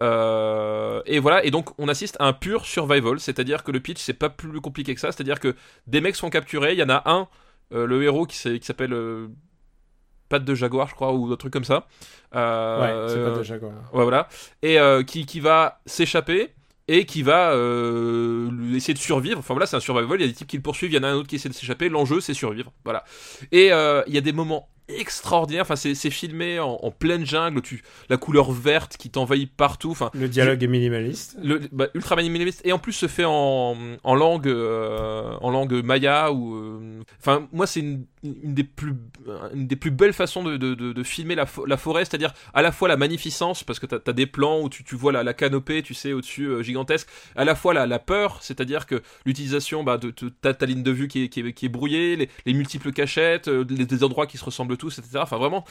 [SPEAKER 2] Euh, et voilà et donc on assiste à un pur survival c'est-à-dire que le pitch c'est pas plus compliqué que ça c'est-à-dire que des mecs sont capturés il y en a un euh, le héros qui s'appelle euh, patte de jaguar je crois ou un truc comme ça Euh,
[SPEAKER 1] Ouais, c'est
[SPEAKER 2] voilà. Et qui, qui va s'échapper et qui va euh, essayer de survivre. Enfin voilà, c'est un survival. Il y a des types qui le poursuivent, il y en a un autre qui essaie de s'échapper. L'enjeu, c'est survivre. Voilà. Et euh, il y a des moments extraordinaires. Enfin, c'est filmé en, en pleine jungle. Tu, la couleur verte qui t'envahit partout. Enfin,
[SPEAKER 1] Le dialogue est minimaliste.
[SPEAKER 2] le, bah, ultra minimaliste et en plus se fait en, en langue euh, en langue maya ou euh, enfin moi c'est une, une des plus une des plus belles façons de, de, de, de filmer la, fo- la forêt c'est-à-dire à la fois la magnificence parce que t'as as des plans où tu, tu vois la, la canopée tu sais au-dessus euh, gigantesque à la fois la, la peur c'est-à-dire que l'utilisation bah, de, ta, ligne de vue qui est, qui est, qui est brouillée les, les multiples cachettes les, des endroits qui se ressemblent tous etc enfin vraiment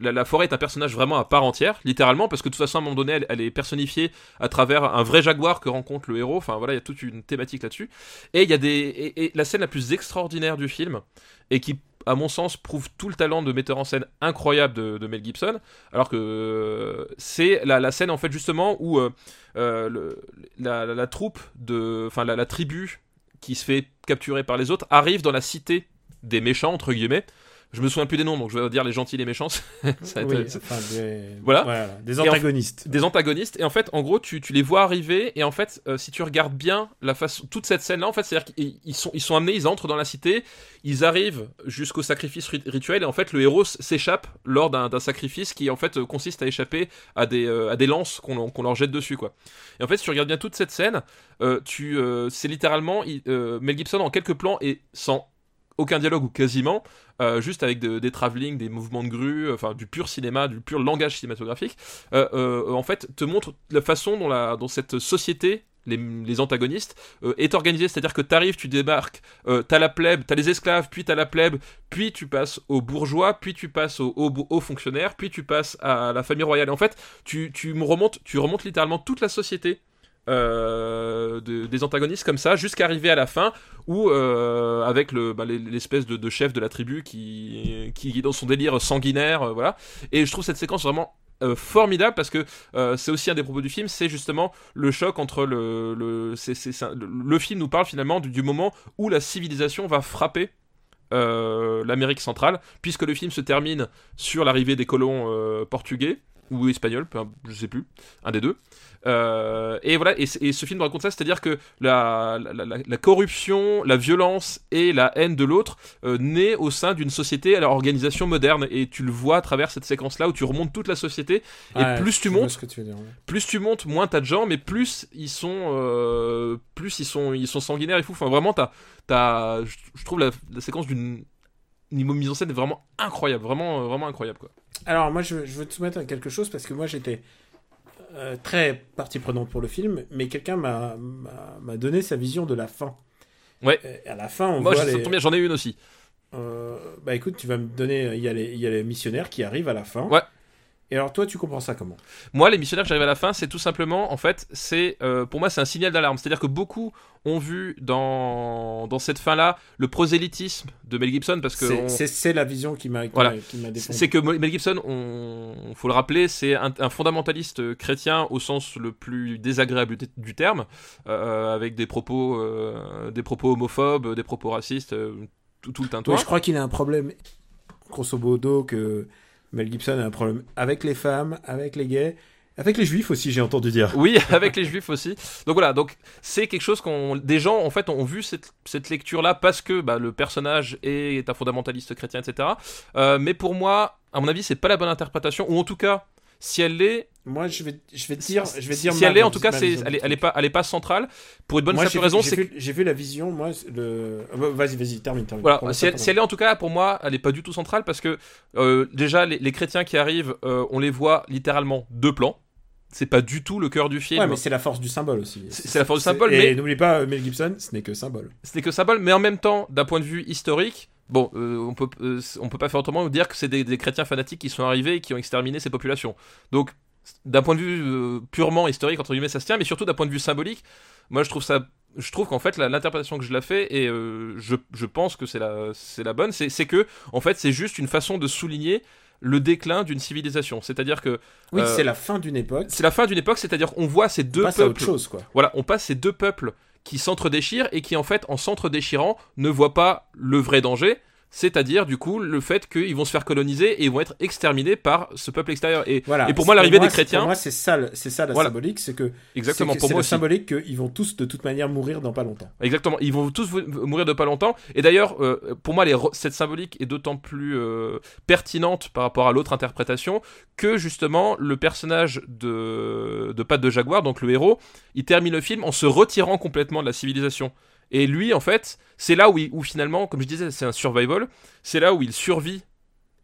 [SPEAKER 2] la, forêt est un personnage vraiment à part entière, littéralement, parce que de toute façon, à un moment donné, elle, est personnifiée à travers un vrai jaguar que rencontre le héros. Enfin, voilà, il y a toute une thématique là-dessus. Et il y a des, et, la scène la plus extraordinaire du film, et qui, à mon sens, prouve tout le talent de metteur en scène incroyable de, Mel Gibson, alors que euh, c'est la, scène, en fait, justement, où euh, euh, la, troupe de, enfin, la tribu qui se fait capturer par les autres arrive dans la cité des méchants, entre guillemets. Je me souviens plus des noms, donc je vais dire les gentils et les méchants. Ça va être-
[SPEAKER 1] Oui, enfin, des...
[SPEAKER 2] Voilà.
[SPEAKER 1] Des
[SPEAKER 2] en-
[SPEAKER 1] antagonistes.
[SPEAKER 2] des antagonistes et en fait en gros tu, tu les vois arriver et en fait euh, si tu regardes bien la façon toute cette scène là en fait c'est à dire qu'ils ils sont ils sont amenés ils entrent dans la cité ils arrivent jusqu'au sacrifice rit- rituel et en fait le héros s'échappe lors d'un sacrifice qui en fait euh, consiste à échapper à des euh, à des lances qu'on leur jette dessus quoi et en fait si tu regardes bien toute cette scène euh, tu euh, c'est littéralement il- euh, Mel Gibson en quelques plans et sans aucun dialogue ou quasiment, euh, juste avec de- des travelling, des mouvements de grue, euh, enfin du pur cinéma, du pur langage cinématographique, euh, en fait te montre la façon dont, la, dont cette société, les, antagonistes, est organisée. C'est-à-dire que t'arrives, tu débarques, euh, t'as la plèbe, t'as les esclaves, puis t'as la plèbe, puis tu passes aux bourgeois, puis tu passes aux, aux, fonctionnaires, puis tu passes à la famille royale. Et en fait, tu, tu remontes, tu remontes littéralement toute la société euh, de- des antagonistes comme ça jusqu'à arriver à la fin où euh, avec bah, les- l'espèce de, chef de la tribu qui est dans son délire sanguinaire euh, voilà. Et je trouve cette séquence vraiment formidable parce que c'est aussi un des propos du film c'est justement le choc entre le le le, film nous parle finalement du, moment où la civilisation va frapper l'Amérique centrale puisque le film se termine sur l'arrivée des colons portugais ou espagnols, peu je sais plus, un des deux. Euh, et voilà, et, ce film raconte ça, c'est-à-dire que la, la, la- la corruption, la violence et la haine de l'autre euh, naît au sein d'une société à leur organisation moderne, et tu le vois à travers cette séquence-là où tu remontes toute la société, et
[SPEAKER 1] Ouais,
[SPEAKER 2] plus tu montes,
[SPEAKER 1] tu veux dire, ouais.
[SPEAKER 2] plus tu montes, moins t'as de gens, mais plus ils sont, euh, plus ils sont, ils sont sanguinaires et fous. Enfin, vraiment, t'as, t'as, je trouve la séquence d'une niveau mise en scène est vraiment incroyable, vraiment, euh, vraiment incroyable quoi.
[SPEAKER 1] Alors, moi, je, je veux te soumettre à quelque chose parce que moi, j'étais euh, très partie prenante pour le film, mais quelqu'un m'a- donné sa vision de la fin.
[SPEAKER 2] Ouais.
[SPEAKER 1] Et à la fin, on
[SPEAKER 2] Moi,
[SPEAKER 1] voit
[SPEAKER 2] ça
[SPEAKER 1] les...
[SPEAKER 2] tombe bien, j'en ai une aussi.
[SPEAKER 1] Euh, bah écoute, tu vas me donner. Il y, a les, il y a les missionnaires qui arrivent à la fin.
[SPEAKER 2] Ouais.
[SPEAKER 1] Et alors, toi, tu comprends ça comment?
[SPEAKER 2] Moi, les missionnaires j'arrive à la fin, c'est tout simplement, en fait, c'est euh, pour moi, c'est un signal d'alarme. C'est-à-dire que beaucoup ont vu dans, dans cette fin-là le prosélytisme de Mel Gibson, parce que
[SPEAKER 1] C'est
[SPEAKER 2] on-
[SPEAKER 1] la vision qui m'a
[SPEAKER 2] Voilà. c'est que Mel Gibson, on faut le rappeler, c'est un, un fondamentaliste chrétien au sens le plus désagréable du- terme, euh, avec des propos, euh, des propos homophobes, des propos racistes, euh, tout, tout le tintouin.
[SPEAKER 1] Je crois qu'il a un problème, grosso modo, que Mel Gibson a un problème avec les femmes, avec les gays, avec les juifs aussi, j'ai entendu dire.
[SPEAKER 2] Oui, avec les juifs aussi. Donc voilà, donc c'est quelque chose qu'on, des gens en fait ont vu cette, cette lecture-là parce que bah, le personnage est un fondamentaliste chrétien, etc. Euh, mais pour moi, à mon avis, c'est pas la bonne interprétation, ou en tout cas, si elle l'est,
[SPEAKER 1] Moi, je vais, je vais te dire, je vais te dire.
[SPEAKER 2] si
[SPEAKER 1] ma-
[SPEAKER 2] elle est, en tout cas, c'est, elle, est, elle est pas, elle est pas centrale. Pour une bonne
[SPEAKER 1] Moi,
[SPEAKER 2] simple
[SPEAKER 1] j'ai
[SPEAKER 2] raison, c'est que
[SPEAKER 1] j'ai vu la vision, moi, le. Bah, vas-y, vas-y, termine, termine.
[SPEAKER 2] Voilà, si elle,
[SPEAKER 1] pardon.
[SPEAKER 2] si elle est en tout cas, pour moi, elle est pas du tout centrale parce que euh, déjà, les, les chrétiens qui arrivent, euh, on les voit littéralement deux plans. c'est pas du tout le cœur du film.
[SPEAKER 1] Ouais, mais c'est la force du symbole aussi.
[SPEAKER 2] C'est- la force du symbole,
[SPEAKER 1] Et
[SPEAKER 2] mais-
[SPEAKER 1] n'oublie pas, Mel Gibson, ce n'est que symbole.
[SPEAKER 2] C'était que symbole, mais en même temps, d'un point de vue historique, bon, euh, on peut, euh, on peut pas faire autrement dire que c'est des, des chrétiens fanatiques qui sont arrivés et qui ont exterminé ces populations. Donc, d'un point de vue euh, purement historique, entre guillemets, ça se tient, mais surtout d'un point de vue symbolique, moi je trouve ça. Je trouve qu'en fait, l'interprétation que je la fais, et je, je pense que c'est la, c'est la bonne, c'est que, en fait, c'est juste une façon de souligner le déclin d'une civilisation. C'est-à-dire que
[SPEAKER 1] Oui, c'est la fin d'une époque.
[SPEAKER 2] c'est la fin d'une époque, c'est-à-dire qu'on voit ces
[SPEAKER 1] On
[SPEAKER 2] deux
[SPEAKER 1] passe à autre
[SPEAKER 2] peuples
[SPEAKER 1] chose, quoi.
[SPEAKER 2] voilà, on passe ces deux peuples qui s'entre-déchirent et qui, en fait, en s'entre-déchirant, ne voient pas le vrai danger, c'est-à-dire, du coup, le fait qu'ils vont se faire coloniser et ils vont être exterminés par ce peuple extérieur. Et,
[SPEAKER 1] Voilà.
[SPEAKER 2] et pour moi, l'arrivée des chrétiens,
[SPEAKER 1] Pour moi, c'est ça, c'est ça la
[SPEAKER 2] Voilà.
[SPEAKER 1] symbolique, c'est que
[SPEAKER 2] exactement,
[SPEAKER 1] c'est que
[SPEAKER 2] pour moi
[SPEAKER 1] symbolique qu'ils vont tous de toute manière mourir dans pas longtemps.
[SPEAKER 2] Exactement, ils vont tous mourir de pas longtemps. Et d'ailleurs, euh, pour moi, les cette symbolique est d'autant plus euh, pertinente par rapport à l'autre interprétation que justement le personnage de, de Pat de Jaguar, donc le héros, il termine le film en se retirant complètement de la civilisation. Et lui, en fait, c'est là où, il- où finalement, comme je disais, c'est un survival, c'est là où il survit.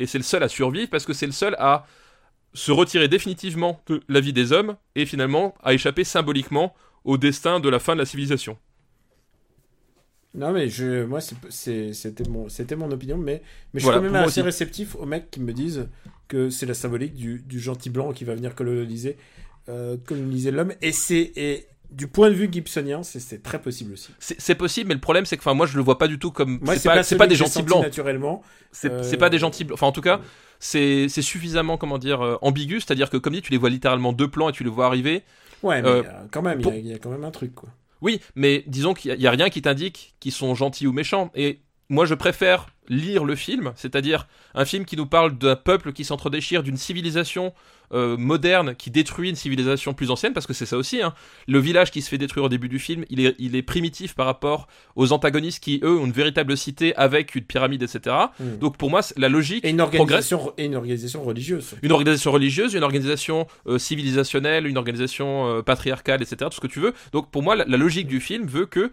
[SPEAKER 2] Et c'est le seul à survivre parce que c'est le seul à se retirer définitivement de la vie des hommes et finalement à échapper symboliquement au destin de la fin de la civilisation.
[SPEAKER 1] Non, mais je, moi, c'était mon, c'était mon opinion, mais, mais je
[SPEAKER 2] Voilà,
[SPEAKER 1] suis quand même assez
[SPEAKER 2] aussi.
[SPEAKER 1] réceptif aux mecs qui me disent que c'est la symbolique du, du gentil blanc qui va venir coloniser, euh, coloniser l'homme. Et c'est, et du point de vue gibsonien, c'est, très possible aussi.
[SPEAKER 2] C'est possible, mais le problème c'est que enfin, moi je le vois pas du tout comme. C'est pas, pas des gentils blancs.
[SPEAKER 1] Naturellement.
[SPEAKER 2] C'est
[SPEAKER 1] Euh,
[SPEAKER 2] c'est pas des gentils blancs. Enfin, en tout cas, c'est suffisamment, comment dire, euh, ambigu. C'est-à-dire que, comme dit, tu les vois littéralement deux plans et tu les vois arriver.
[SPEAKER 1] Ouais, mais
[SPEAKER 2] Euh,
[SPEAKER 1] quand même, il y a-
[SPEAKER 2] pour-
[SPEAKER 1] il y, a quand même un truc, quoi.
[SPEAKER 2] Oui, mais disons qu'il y a- a rien qui t'indique qu'ils sont gentils ou méchants. Et moi, je préfère lire le film, c'est-à-dire un film qui nous parle d'un peuple qui s'entre-déchire, d'une civilisation euh, moderne qui détruit une civilisation plus ancienne, parce que c'est ça aussi. Hein. Le village qui se fait détruire au début du film, il est, il est primitif par rapport aux antagonistes qui, eux, ont une véritable cité avec une pyramide, etc.
[SPEAKER 1] Mm.
[SPEAKER 2] Donc pour moi, la logique
[SPEAKER 1] Et une
[SPEAKER 2] progresse.
[SPEAKER 1] organisation, et une organisation religieuse.
[SPEAKER 2] Une organisation religieuse, une organisation euh, civilisationnelle, une organisation euh, patriarcale, etc. Tout ce que tu veux. Donc pour moi, la, la logique du film veut que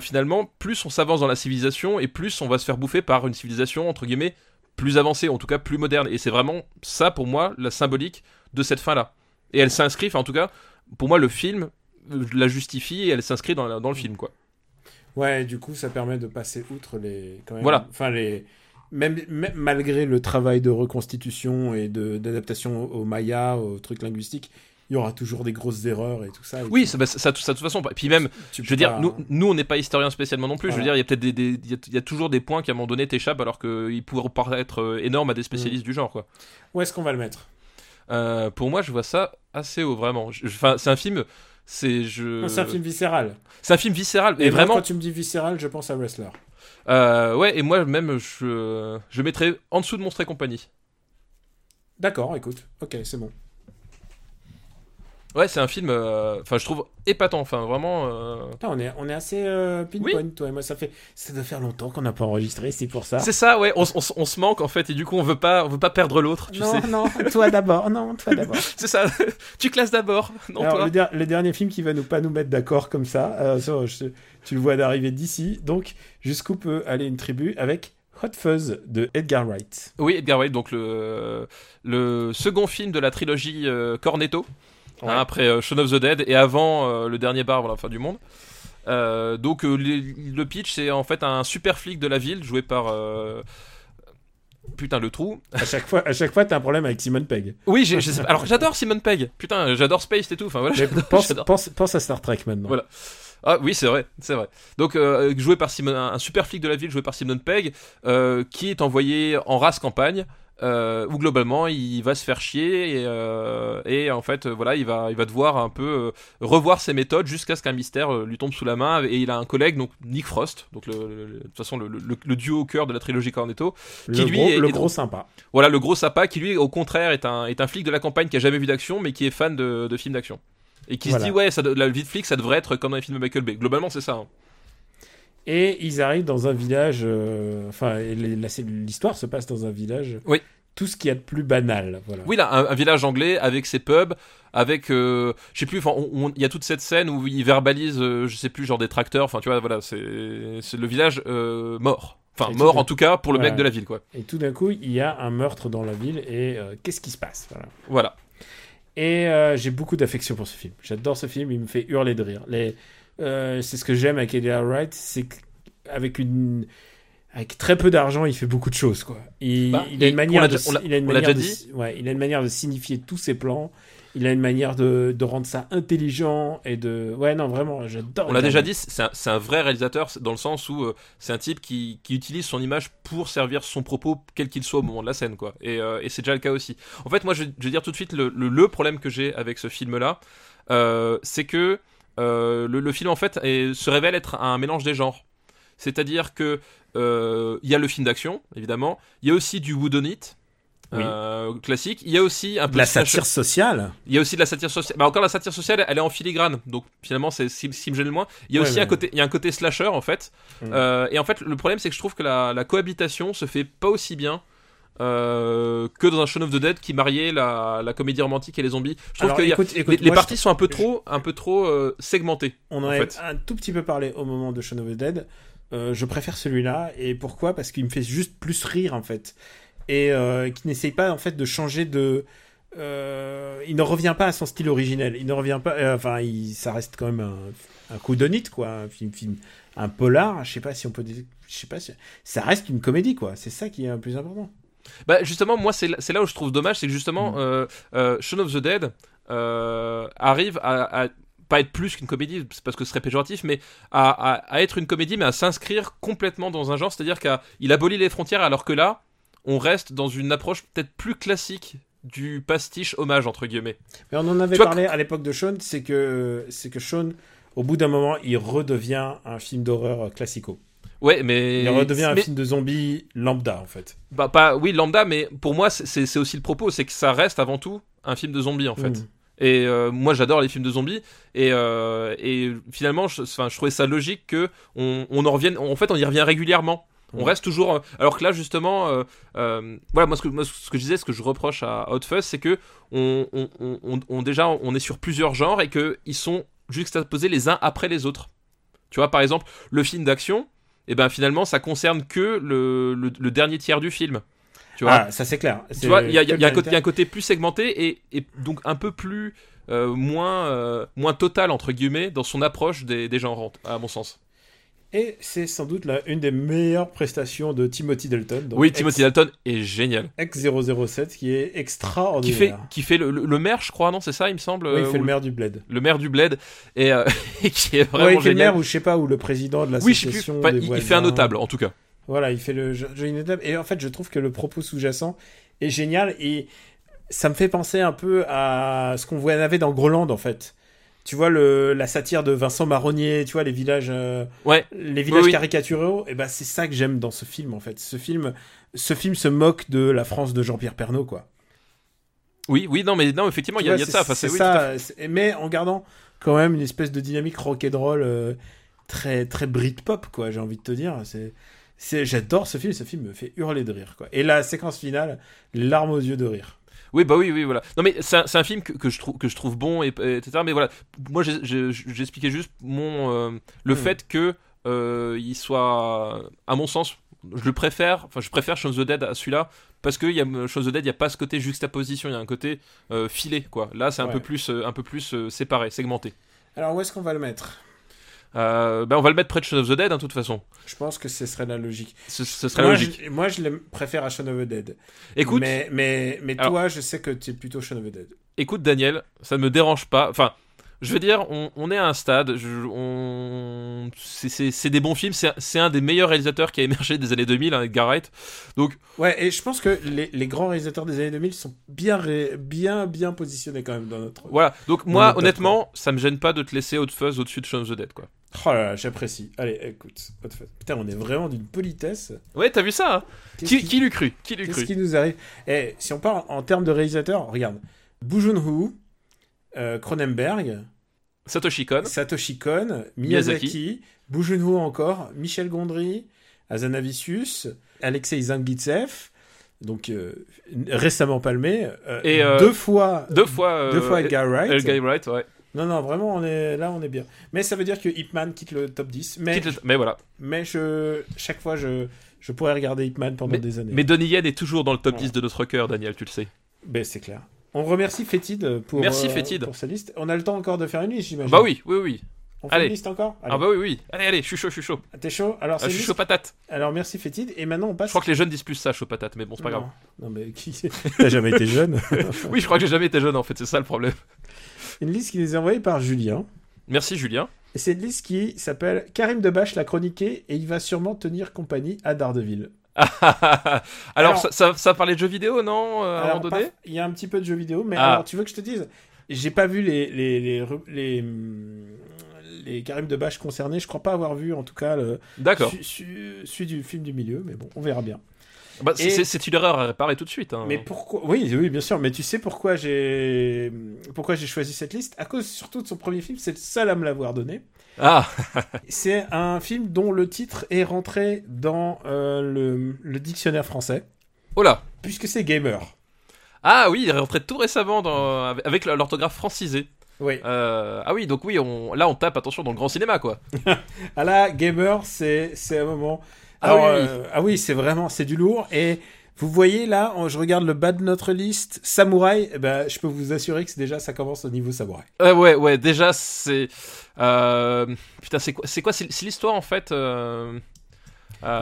[SPEAKER 2] finalement, plus on s'avance dans la civilisation et plus on va se faire bouffer par une civilisation entre guillemets plus avancée, en tout cas plus moderne. Et c'est vraiment ça pour moi la symbolique de cette fin-là. Et elle s'inscrit, enfin en tout cas, pour moi le film euh, la justifie et elle s'inscrit dans, le film quoi.
[SPEAKER 1] Ouais, du coup, ça permet de passer outre les. Quand même,
[SPEAKER 2] Voilà.
[SPEAKER 1] Enfin, les. Même, même malgré le travail de reconstitution et de d'adaptation aux Mayas, aux trucs linguistiques, il y aura toujours des grosses erreurs et tout ça. et
[SPEAKER 2] Oui, ça, bah, ça, ça, de toute façon. Et puis même,
[SPEAKER 1] tu
[SPEAKER 2] Je veux dire, nous, nous on n'est pas historiens spécialement non plus. Je veux dire, il y a peut-être des, y a- il y a toujours des points qui à un moment donné t'échappent alors qu'ils pourraient paraître euh, énormes à des spécialistes du genre, quoi.
[SPEAKER 1] Où est-ce qu'on va le mettre?
[SPEAKER 2] Euh, pour moi, je vois ça assez haut, vraiment. Enfin, c'est un film, c'est je.
[SPEAKER 1] Un film viscéral.
[SPEAKER 2] C'est un film viscéral, et,
[SPEAKER 1] vraiment. quand tu me dis viscéral, je pense à Wrestler.
[SPEAKER 2] euh, ouais, et moi même, je, je mettrais en dessous de Monstre et compagnie.
[SPEAKER 1] D'accord, écoute. Ok, c'est bon.
[SPEAKER 2] Ouais, c'est un film, euh, enfin, je trouve épatant. Enfin, vraiment. euh,
[SPEAKER 1] Putain, on est, on est assez euh, pinpoint, toi et moi. Ça fait, ça doit faire longtemps qu'on n'a pas enregistré, c'est pour ça.
[SPEAKER 2] C'est ça, ouais. On, se manque en fait, et du coup, on veut pas, on veut pas perdre l'autre.
[SPEAKER 1] Non,
[SPEAKER 2] sais.
[SPEAKER 1] non, toi d'abord. Non, toi d'abord.
[SPEAKER 2] C'est ça. tu classes d'abord. Non,
[SPEAKER 1] Alors,
[SPEAKER 2] toi.
[SPEAKER 1] le, der- le dernier film qui va nous pas nous mettre d'accord comme ça, euh, ça, je- tu le vois d'arriver d'ici. Donc, jusqu'où peut aller une tribu avec Hot Fuzz de Edgar Wright.
[SPEAKER 2] Oui, Edgar Wright, donc le, le second film de la trilogie euh, Hein, après euh, Shaun of the Dead et avant euh, Le Dernier Bar la fin du monde. Euh, donc les- le pitch, c'est en fait un super flic de la ville joué par... Putain, le trou.
[SPEAKER 1] À chaque fois, à chaque fois, t'as un problème avec Simon Pegg.
[SPEAKER 2] Oui, alors j'adore Simon Pegg. Putain, j'adore Space et tout. Enfin voilà.
[SPEAKER 1] Pense,
[SPEAKER 2] j'adore.
[SPEAKER 1] pense, pense à Star Trek maintenant.
[SPEAKER 2] Voilà. Ah oui, c'est vrai, c'est vrai. Donc euh, joué par Simon, un super flic de la ville joué par Simon Pegg, euh, qui est envoyé en race campagne, euh, où globalement il va se faire chier et, euh, et en fait voilà, il va, il va devoir un peu euh, revoir ses méthodes jusqu'à ce qu'un mystère euh, lui tombe sous la main. Et il a un collègue, donc Nick Frost, donc le, le- le- de toute façon le, le- le duo au cœur de la trilogie Cornetto,
[SPEAKER 1] Le,
[SPEAKER 2] Qui, lui,
[SPEAKER 1] gros,
[SPEAKER 2] est-
[SPEAKER 1] le
[SPEAKER 2] est
[SPEAKER 1] gros sympa.
[SPEAKER 2] voilà le gros sapa qui lui au contraire est un, est un flic de la campagne qui a jamais vu d'action mais qui est fan de, de films d'action. Et qui
[SPEAKER 1] Voilà.
[SPEAKER 2] se dit ouais, ça, la vie de flic ça devrait être comme dans les films de Michael Bay. Globalement c'est ça. hein.
[SPEAKER 1] Et ils arrivent dans un village. euh, Enfin, l'histoire se passe dans un village.
[SPEAKER 2] Oui.
[SPEAKER 1] Tout ce qu'il y a de plus banal. Voilà.
[SPEAKER 2] Oui, là, un, un village anglais avec ses pubs, avec, euh, je sais plus, il y a toute cette scène où il verbalise, euh, je sais plus, genre des tracteurs, enfin, tu vois, voilà, c'est le village euh, mort. Enfin,
[SPEAKER 1] Et
[SPEAKER 2] mort en tout cas pour le
[SPEAKER 1] Voilà.
[SPEAKER 2] mec de la ville, quoi.
[SPEAKER 1] Et tout d'un coup, il y a un meurtre dans la ville. Et euh, qu'est-ce qui se passe Voilà.
[SPEAKER 2] Voilà.
[SPEAKER 1] Et j'ai beaucoup d'affection pour ce film. J'adore ce film, il me fait hurler de rire. Les, c'est ce que j'aime avec Edgar Wright, c'est qu'avec une avec très peu d'argent, il fait beaucoup de choses quoi. Il,
[SPEAKER 2] Bah,
[SPEAKER 1] il a une manière de, il a une manière de-
[SPEAKER 2] dit.
[SPEAKER 1] ouais, il a une manière de signifier tous ses plans. Il a une manière de, de rendre ça intelligent et de ouais non vraiment j'adore.
[SPEAKER 2] On l'a déjà dit, c'est un, un vrai réalisateur dans le sens où euh, c'est un type qui, qui utilise son image pour servir son propos, quel qu'il soit au moment de la scène, quoi. Et, euh, et c'est déjà le cas aussi. En fait, moi, je, je vais dire tout de suite le, le, le problème que j'ai avec ce film-là, euh, c'est que euh, le, le film, en fait, est- se révèle être un mélange des genres. C'est-à-dire que euh, il y a le film d'action, évidemment. Il y a aussi du whodunit.
[SPEAKER 1] Oui.
[SPEAKER 2] euh, classique. Il y a aussi un peu
[SPEAKER 1] de la satire sociale.
[SPEAKER 2] il y a aussi de la satire sociale. Bah encore la satire sociale, elle est en filigrane, donc finalement c'est ce qui me gêne le moins. Il y a
[SPEAKER 1] Ouais,
[SPEAKER 2] aussi un côté, il y a un côté slasher en fait. Euh, et en fait, le problème c'est que je trouve que la, la cohabitation se fait pas aussi bien. Euh, que dans un Shaun of the Dead qui mariait la, la comédie romantique et les zombies. Je trouve
[SPEAKER 1] Alors,
[SPEAKER 2] que a-
[SPEAKER 1] écoute,
[SPEAKER 2] les, parties
[SPEAKER 1] je-
[SPEAKER 2] sont un peu trop, un peu trop euh, segmentées.
[SPEAKER 1] On en
[SPEAKER 2] en
[SPEAKER 1] a
[SPEAKER 2] fait.
[SPEAKER 1] un tout petit peu parlé au moment de Shaun of the Dead. Euh, je préfère celui-là. Et pourquoi? Parce qu'il me fait juste plus rire, en fait. Et euh, qui n'essaye pas, en fait, de changer de... il ne revient pas à son style originel. Il ne revient pas... enfin, il, ça reste quand même un, un coup d'onite, quoi. Un film, film... Un polar, je sais pas si on peut... Je sais pas si... Ça reste une comédie, quoi. C'est ça qui est le plus important.
[SPEAKER 2] Bah justement, moi c'est là, où je trouve dommage, c'est que justement
[SPEAKER 1] Mm.
[SPEAKER 2] euh, euh, Shaun of the Dead euh, arrive à, à pas être plus qu'une comédie, c'est parce que ce serait péjoratif, mais à, à- à être une comédie, mais à s'inscrire complètement dans un genre, c'est-à-dire qu'il abolit les frontières, alors que là, on reste dans une approche peut-être plus classique du pastiche hommage entre guillemets.
[SPEAKER 1] Mais on en avait
[SPEAKER 2] Tu
[SPEAKER 1] parlé à l'époque de Shaun, c'est que, c'est que Shaun, au bout d'un moment, il redevient un film d'horreur classico.
[SPEAKER 2] Ouais, mais
[SPEAKER 1] Il redevient un film de zombies lambda, en fait.
[SPEAKER 2] bah, pas oui lambda, mais pour moi c'est- aussi le propos, c'est que ça reste avant tout un film de zombies en fait.
[SPEAKER 1] Mm.
[SPEAKER 2] Et euh, moi, j'adore les films de zombies. Et, euh, et finalement, je, enfin, je trouvais ça logique que on, on en revienne. En fait, on y revient régulièrement. On
[SPEAKER 1] Mm.
[SPEAKER 2] reste toujours. euh, Alors que là, justement, euh, voilà, moi ce, que, moi, ce que je disais, ce que je reproche à Hot Fuzz, c'est que on, on, on, on- on- déjà, on est sur plusieurs genres et que ils sont juxtaposés les uns après les autres. Tu vois, par exemple, le film d'action, et ben finalement, ça concerne que le, le, le dernier tiers du film. Tu vois,
[SPEAKER 1] Ah, ça c'est clair.
[SPEAKER 2] tu vois, il y a, y y un côté, il y a un côté plus segmenté et, et donc un peu plus euh, moins, euh, moins total entre guillemets dans son approche des, des genres, à mon sens.
[SPEAKER 1] Et c'est sans doute là, une des meilleures prestations de Timothy Dalton. donc
[SPEAKER 2] oui, Timothy
[SPEAKER 1] ex-
[SPEAKER 2] Dalton est génial.
[SPEAKER 1] Ex-007, qui est
[SPEAKER 2] Qui
[SPEAKER 1] extraordinaire.
[SPEAKER 2] fait, qui fait le, le- le maire, je crois, non, c'est ça, il me semble.
[SPEAKER 1] Oui, il
[SPEAKER 2] euh,
[SPEAKER 1] fait
[SPEAKER 2] ou
[SPEAKER 1] le maire du bled.
[SPEAKER 2] le maire du bled et, euh, et qui est vraiment
[SPEAKER 1] Ouais, il fait le
[SPEAKER 2] génial.
[SPEAKER 1] maire ou je sais pas, ou le président de
[SPEAKER 2] oui, je sais plus.
[SPEAKER 1] l'association des
[SPEAKER 2] il, fait un notable en tout cas.
[SPEAKER 1] Voilà, il fait le jo- joli notable. Et en fait, je trouve que le propos sous-jacent est génial et ça me fait penser un peu à ce qu'on voit avait dans Groland, en fait. Tu vois le, la satire de Vincent Marronnier, tu vois les villages, euh,
[SPEAKER 2] Ouais.
[SPEAKER 1] les villages
[SPEAKER 2] oui.
[SPEAKER 1] caricaturaux. Et ben c'est ça que j'aime dans ce film en fait. Ce film, ce film se moque de la France de Jean-Pierre Pernaut quoi.
[SPEAKER 2] Oui, oui, non, mais non, effectivement, il y, a- de ça. Enfin,
[SPEAKER 1] c'est
[SPEAKER 2] oui,
[SPEAKER 1] ça. Mais en gardant quand même une espèce de dynamique rock'n'roll euh, très très Britpop quoi. J'ai envie de te dire. C'est c'est j'adore ce film. Ce film me fait hurler de rire quoi. Et la séquence finale, larmes aux yeux de rire.
[SPEAKER 2] Oui, bah oui, oui, voilà. Non, mais c'est un, film que, que je trouve, que je trouve bon, et, et- etc. Mais voilà, moi, j'expliquais juste mon, euh, le
[SPEAKER 1] Hmm.
[SPEAKER 2] fait que euh, il soit, à mon sens, je le préfère, enfin, je préfère Shaun the Dead à celui-là, parce que il y a, Shaun the Dead, il n'y a pas ce côté juxtaposition, il y a un côté euh, filé, quoi. Là, c'est un
[SPEAKER 1] Ouais.
[SPEAKER 2] peu plus, un peu plus séparé, segmenté.
[SPEAKER 1] Alors où est-ce qu'on va le mettre?
[SPEAKER 2] Euh, ben, on va le mettre près de Shaun of the Dead, hein, de toute façon.
[SPEAKER 1] Je pense que ce serait la logique.
[SPEAKER 2] Ce, ce serait
[SPEAKER 1] moi,
[SPEAKER 2] logique.
[SPEAKER 1] Je, moi, je le préfère à Shaun of the Dead.
[SPEAKER 2] Écoute,
[SPEAKER 1] mais mais mais
[SPEAKER 2] Alors-
[SPEAKER 1] toi, je sais que tu es plutôt Shaun of the Dead.
[SPEAKER 2] écoute Daniel, ça ne me dérange pas. Enfin, je veux dire, on, on est à un stade, on... c'est- c'est c'est des bons films, c'est c'est un des meilleurs réalisateurs qui a émergé des années 2000, hein, Wright. Donc,
[SPEAKER 1] Ouais, et je pense que les, les grands réalisateurs des années 2000 sont bien ré- bien bien positionnés quand même dans notre.
[SPEAKER 2] voilà. Donc, moi,
[SPEAKER 1] le top,
[SPEAKER 2] honnêtement, ça me gêne pas de te laisser Hot Fuzz au-dessus de Shaun of the Dead, quoi.
[SPEAKER 1] Oh là là, j'apprécie. Allez, écoute. Putain, on est vraiment d'une politesse.
[SPEAKER 2] Ouais, t'as vu ça hein
[SPEAKER 1] Qu'est-ce
[SPEAKER 2] qui,
[SPEAKER 1] qui-
[SPEAKER 2] qui l'eût cru Qui l'eût
[SPEAKER 1] Qu'est-ce
[SPEAKER 2] cru
[SPEAKER 1] qui nous arrive Eh, si on parle en termes de réalisateurs, regarde. Joon-ho, euh, Cronenberg,
[SPEAKER 2] Satoshi Kon.
[SPEAKER 1] Satoshi Kon, Miyazaki,
[SPEAKER 2] Miyazaki.
[SPEAKER 1] Encore, Michel Gondry, Azanavicius, Alexei Zanguitsev, donc euh, récemment palmé, euh,
[SPEAKER 2] Et, euh,
[SPEAKER 1] deux fois,
[SPEAKER 2] Deux fois.
[SPEAKER 1] deux fois Edgar Wright.
[SPEAKER 2] Edgar Wright, ouais.
[SPEAKER 1] Non, non, vraiment, on est là, on est bien. Mais ça veut dire que Ip Man quitte le top 10. Mais,
[SPEAKER 2] Quitte le- Mais voilà.
[SPEAKER 1] mais je, chaque fois, je, je pourrais regarder Ip Man pendant des années.
[SPEAKER 2] Mais Donnie Yen est toujours dans le top
[SPEAKER 1] Ouais.
[SPEAKER 2] 10 de notre cœur, Daniel, tu le sais.
[SPEAKER 1] Ben, c'est clair. On remercie Fétide pour,
[SPEAKER 2] Merci,
[SPEAKER 1] euh,
[SPEAKER 2] Fétide.
[SPEAKER 1] pour sa liste. On a le temps encore de faire une liste, j'imagine.
[SPEAKER 2] Bah oui, oui, oui.
[SPEAKER 1] On fait
[SPEAKER 2] Allez.
[SPEAKER 1] une liste encore?
[SPEAKER 2] Ah bah oui, oui. Allez, allez, je suis chaud, je suis chaud.
[SPEAKER 1] T'es chaud? Alors,
[SPEAKER 2] Ah,
[SPEAKER 1] c'est
[SPEAKER 2] je suis chaud patate.
[SPEAKER 1] Alors, merci Fétide. Et maintenant, on passe.
[SPEAKER 2] Je crois que les jeunes disent plus ça, chaud patate, mais bon, c'est pas grave.
[SPEAKER 1] Non, non, mais qui T'as jamais été jeune
[SPEAKER 2] Oui, je crois que j'ai jamais été jeune en fait, c'est ça le problème.
[SPEAKER 1] Une liste qui nous est envoyée par Julien.
[SPEAKER 2] Merci Julien.
[SPEAKER 1] Et c'est une liste qui s'appelle Karim Debache l'a chroniqué et il va sûrement tenir compagnie à Daredevil.
[SPEAKER 2] alors,
[SPEAKER 1] Alors-
[SPEAKER 2] ça, ça, ça parlait de jeux vidéo, non euh,
[SPEAKER 1] Alors, il y a un petit peu de jeux vidéo, mais
[SPEAKER 2] Ah.
[SPEAKER 1] alors tu veux que je te dise J'ai pas vu les les les les, les Karim Debache concernés. Je crois pas avoir vu en tout cas le celui du film du milieu, mais bon, on verra bien.
[SPEAKER 2] Bah, c'est-
[SPEAKER 1] Et-
[SPEAKER 2] c'est c'est une erreur à réparer tout de suite. hein.
[SPEAKER 1] Mais pourquoi Oui, oui, bien sûr. Mais tu sais pourquoi j'ai pourquoi j'ai choisi cette liste? À cause surtout de son premier film. C'est le seul à me l'avoir donné.
[SPEAKER 2] Ah,
[SPEAKER 1] C'est un film dont le titre est rentré dans euh, le, le dictionnaire français,
[SPEAKER 2] oh là.
[SPEAKER 1] puisque c'est Gamer.
[SPEAKER 2] Ah oui, il est rentré tout récemment dans... avec l'orthographe francisée.
[SPEAKER 1] Oui.
[SPEAKER 2] Euh, Ah oui, donc oui, on... là on tape attention dans le grand cinéma quoi.
[SPEAKER 1] Ah là, Gamer, c'est un moment.
[SPEAKER 2] Ah
[SPEAKER 1] Alors,
[SPEAKER 2] oui.
[SPEAKER 1] euh, ah oui, c'est vraiment c'est du lourd. Et vous voyez là, je regarde le bas de notre liste, Samouraï. eh ben, je peux vous assurer que déjà ça commence au niveau Samouraï.
[SPEAKER 2] Euh, ouais, ouais, déjà c'est. Euh... Putain, c'est quoi, c'est quoi C'est l'histoire en fait. euh,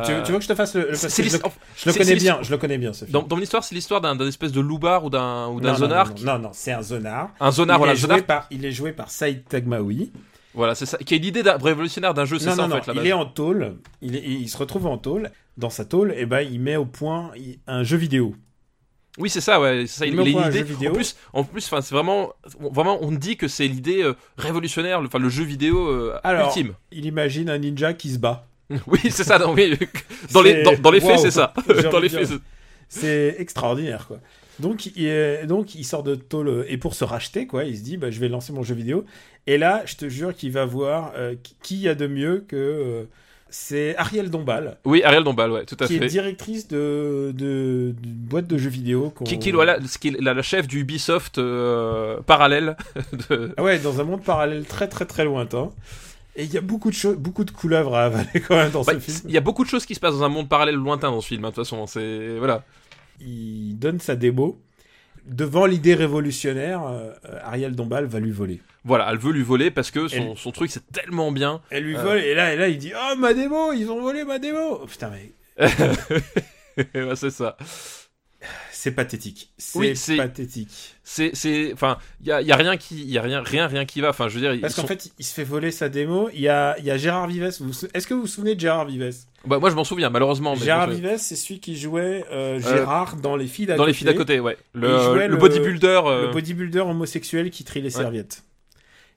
[SPEAKER 1] Tu, tu veux que je te fasse le, le- parce
[SPEAKER 2] c'est
[SPEAKER 1] que je, le, je connais bien, je le connais bien ce film.
[SPEAKER 2] Dans, dans mon histoire, c'est l'histoire d'un espèce de loupard ou d'un ou d'un
[SPEAKER 1] non, non,
[SPEAKER 2] zonard.
[SPEAKER 1] non, non, non, c'est un zonard.
[SPEAKER 2] Un zonard,
[SPEAKER 1] il,
[SPEAKER 2] voilà,
[SPEAKER 1] est
[SPEAKER 2] zonard.
[SPEAKER 1] joué par, il est joué par Saïd Tagmaoui.
[SPEAKER 2] Voilà, c'est ça. Qui a une idée d'un- révolutionnaire d'un jeu, c'est ça
[SPEAKER 1] non,
[SPEAKER 2] en
[SPEAKER 1] non,
[SPEAKER 2] fait.
[SPEAKER 1] il est en tôle. Il, est- il se retrouve en tôle. Dans sa tôle, et ben, il met au point un jeu vidéo.
[SPEAKER 2] Oui, c'est ça, ouais. c'est Ça,
[SPEAKER 1] Il
[SPEAKER 2] il,
[SPEAKER 1] met au
[SPEAKER 2] il a
[SPEAKER 1] point
[SPEAKER 2] une
[SPEAKER 1] un
[SPEAKER 2] idée.
[SPEAKER 1] jeu vidéo.
[SPEAKER 2] En plus, en plus, enfin, c'est vraiment, on- vraiment, on dit que c'est l'idée euh, révolutionnaire, le- enfin, le jeu vidéo euh,
[SPEAKER 1] Alors,
[SPEAKER 2] ultime.
[SPEAKER 1] Il imagine un ninja qui se bat.
[SPEAKER 2] Oui, c'est ça. Non, oui. Dans les, dans, dans les faits, c'est ça. Dans les faits. C'est
[SPEAKER 1] extraordinaire, quoi. Donc il, donc, il sort de tôle. Et pour se racheter, quoi, il se dit, bah, je vais lancer mon jeu vidéo. Et là, je te jure qu'il va voir euh, qui- qui y a de mieux que. euh, c'est Ariel Dombal,
[SPEAKER 2] Oui, Ariel Dombal, ouais, tout à
[SPEAKER 1] qui
[SPEAKER 2] fait.
[SPEAKER 1] est directrice de, de, d'une boîte de jeux vidéo.
[SPEAKER 2] Qui, qui, voilà, ce qui est la, la chef du Ubisoft euh, parallèle. de-
[SPEAKER 1] Ah ouais, dans un monde parallèle très très très lointain. Et il y a beaucoup de choses, beaucoup de couleuvres à avaler quand même dans
[SPEAKER 2] Bah,
[SPEAKER 1] ce film.
[SPEAKER 2] Il y a beaucoup de choses qui se passent dans un monde parallèle lointain dans ce film. hein, De toute façon, c'est voilà.
[SPEAKER 1] Il donne sa démo. Devant l'idée révolutionnaire, euh, Ariel Dombal va lui voler.
[SPEAKER 2] Voilà, elle veut lui voler parce que son,
[SPEAKER 1] Elle-
[SPEAKER 2] son truc c'est tellement bien.
[SPEAKER 1] Elle lui
[SPEAKER 2] Euh.
[SPEAKER 1] vole et là, et là il dit Oh ma démo, ils ont volé ma démo Oh, Putain, mais
[SPEAKER 2] c'est ça.
[SPEAKER 1] C'est pathétique. C'est
[SPEAKER 2] Oui,
[SPEAKER 1] pathétique.
[SPEAKER 2] C'est, c'est, enfin, il y a, y a rien qui, y a rien, rien, rien qui va. Enfin, je veux dire,
[SPEAKER 1] Parce qu'en
[SPEAKER 2] sont-
[SPEAKER 1] fait, il se fait voler sa démo. Il y a, il y a Gérard Vives. Est-ce que vous vous souvenez de Gérard Vives?
[SPEAKER 2] Bah, moi je m'en souviens malheureusement. mais
[SPEAKER 1] Gérard
[SPEAKER 2] je-
[SPEAKER 1] Vives, c'est celui qui jouait euh, Gérard dans Les filles d'à
[SPEAKER 2] dans les
[SPEAKER 1] côté,
[SPEAKER 2] filles d'à côté, ouais. le le- bodybuilder. euh,
[SPEAKER 1] Le bodybuilder homosexuel qui trie les serviettes.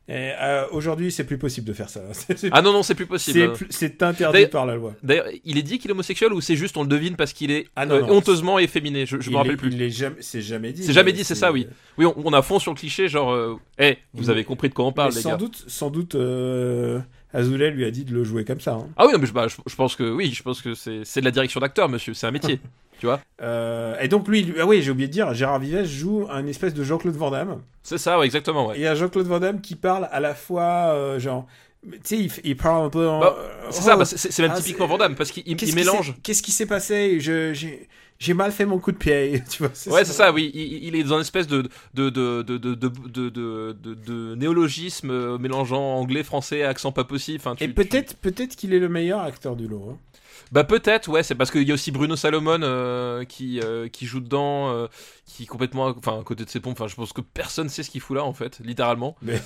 [SPEAKER 1] Euh, Aujourd'hui, c'est plus possible de faire ça.
[SPEAKER 2] Ah non non, c'est plus possible.
[SPEAKER 1] c'est interdit par la loi.
[SPEAKER 2] D'ailleurs, il est dit qu'il est homosexuel ou c'est juste on le devine parce qu'il est
[SPEAKER 1] Ah non,
[SPEAKER 2] euh, honteusement efféminé. Je, je me rappelle plus.
[SPEAKER 1] c'est jamais dit.
[SPEAKER 2] C'est jamais
[SPEAKER 1] mais
[SPEAKER 2] dit, c'est ça, oui. Oui, on, on a fond sur le cliché, genre, euh, vous
[SPEAKER 1] Il-
[SPEAKER 2] avez compris de quoi on parle, les
[SPEAKER 1] sans
[SPEAKER 2] gars.
[SPEAKER 1] doute, sans doute, euh, Azoulay lui a dit de le jouer comme ça. hein.
[SPEAKER 2] Ah oui, non, mais je, bah, je, je pense que oui, je pense que c'est de la direction d'acteur, monsieur, c'est un métier. tu vois.
[SPEAKER 1] Euh, et donc lui, ah oui, j'ai oublié de dire, Gérard Vivès joue un espèce de Jean-Claude Van Damme.
[SPEAKER 2] C'est ça, ouais, exactement. Ouais.
[SPEAKER 1] Et a Jean-Claude Van Damme qui parle à la fois, euh, genre, tu sais, il, parle un peu en.
[SPEAKER 2] Bah,
[SPEAKER 1] euh,
[SPEAKER 2] c'est ça,
[SPEAKER 1] oh,
[SPEAKER 2] c'est même
[SPEAKER 1] ah,
[SPEAKER 2] typiquement
[SPEAKER 1] Van
[SPEAKER 2] Damme, parce qu'il
[SPEAKER 1] qu
[SPEAKER 2] mélange.
[SPEAKER 1] Qu'est-ce qui s'est passé? J'ai mal fait mon coup de pied, tu vois.
[SPEAKER 2] Ouais, c'est ça, oui. Il, est dans une espèce de, de, de, de néologisme mélangeant anglais, français, accent pas possible.
[SPEAKER 1] Et peut-être peut-être qu'il est le meilleur acteur du lot. Hein.
[SPEAKER 2] Bah peut-être, ouais, c'est parce qu'il y a aussi Bruno Salomon euh, qui, euh, qui joue dedans, euh, qui est complètement, enfin, à côté de ses pompes. Enfin, je pense que personne sait ce qu'il fout là, en fait, littéralement.
[SPEAKER 1] Mais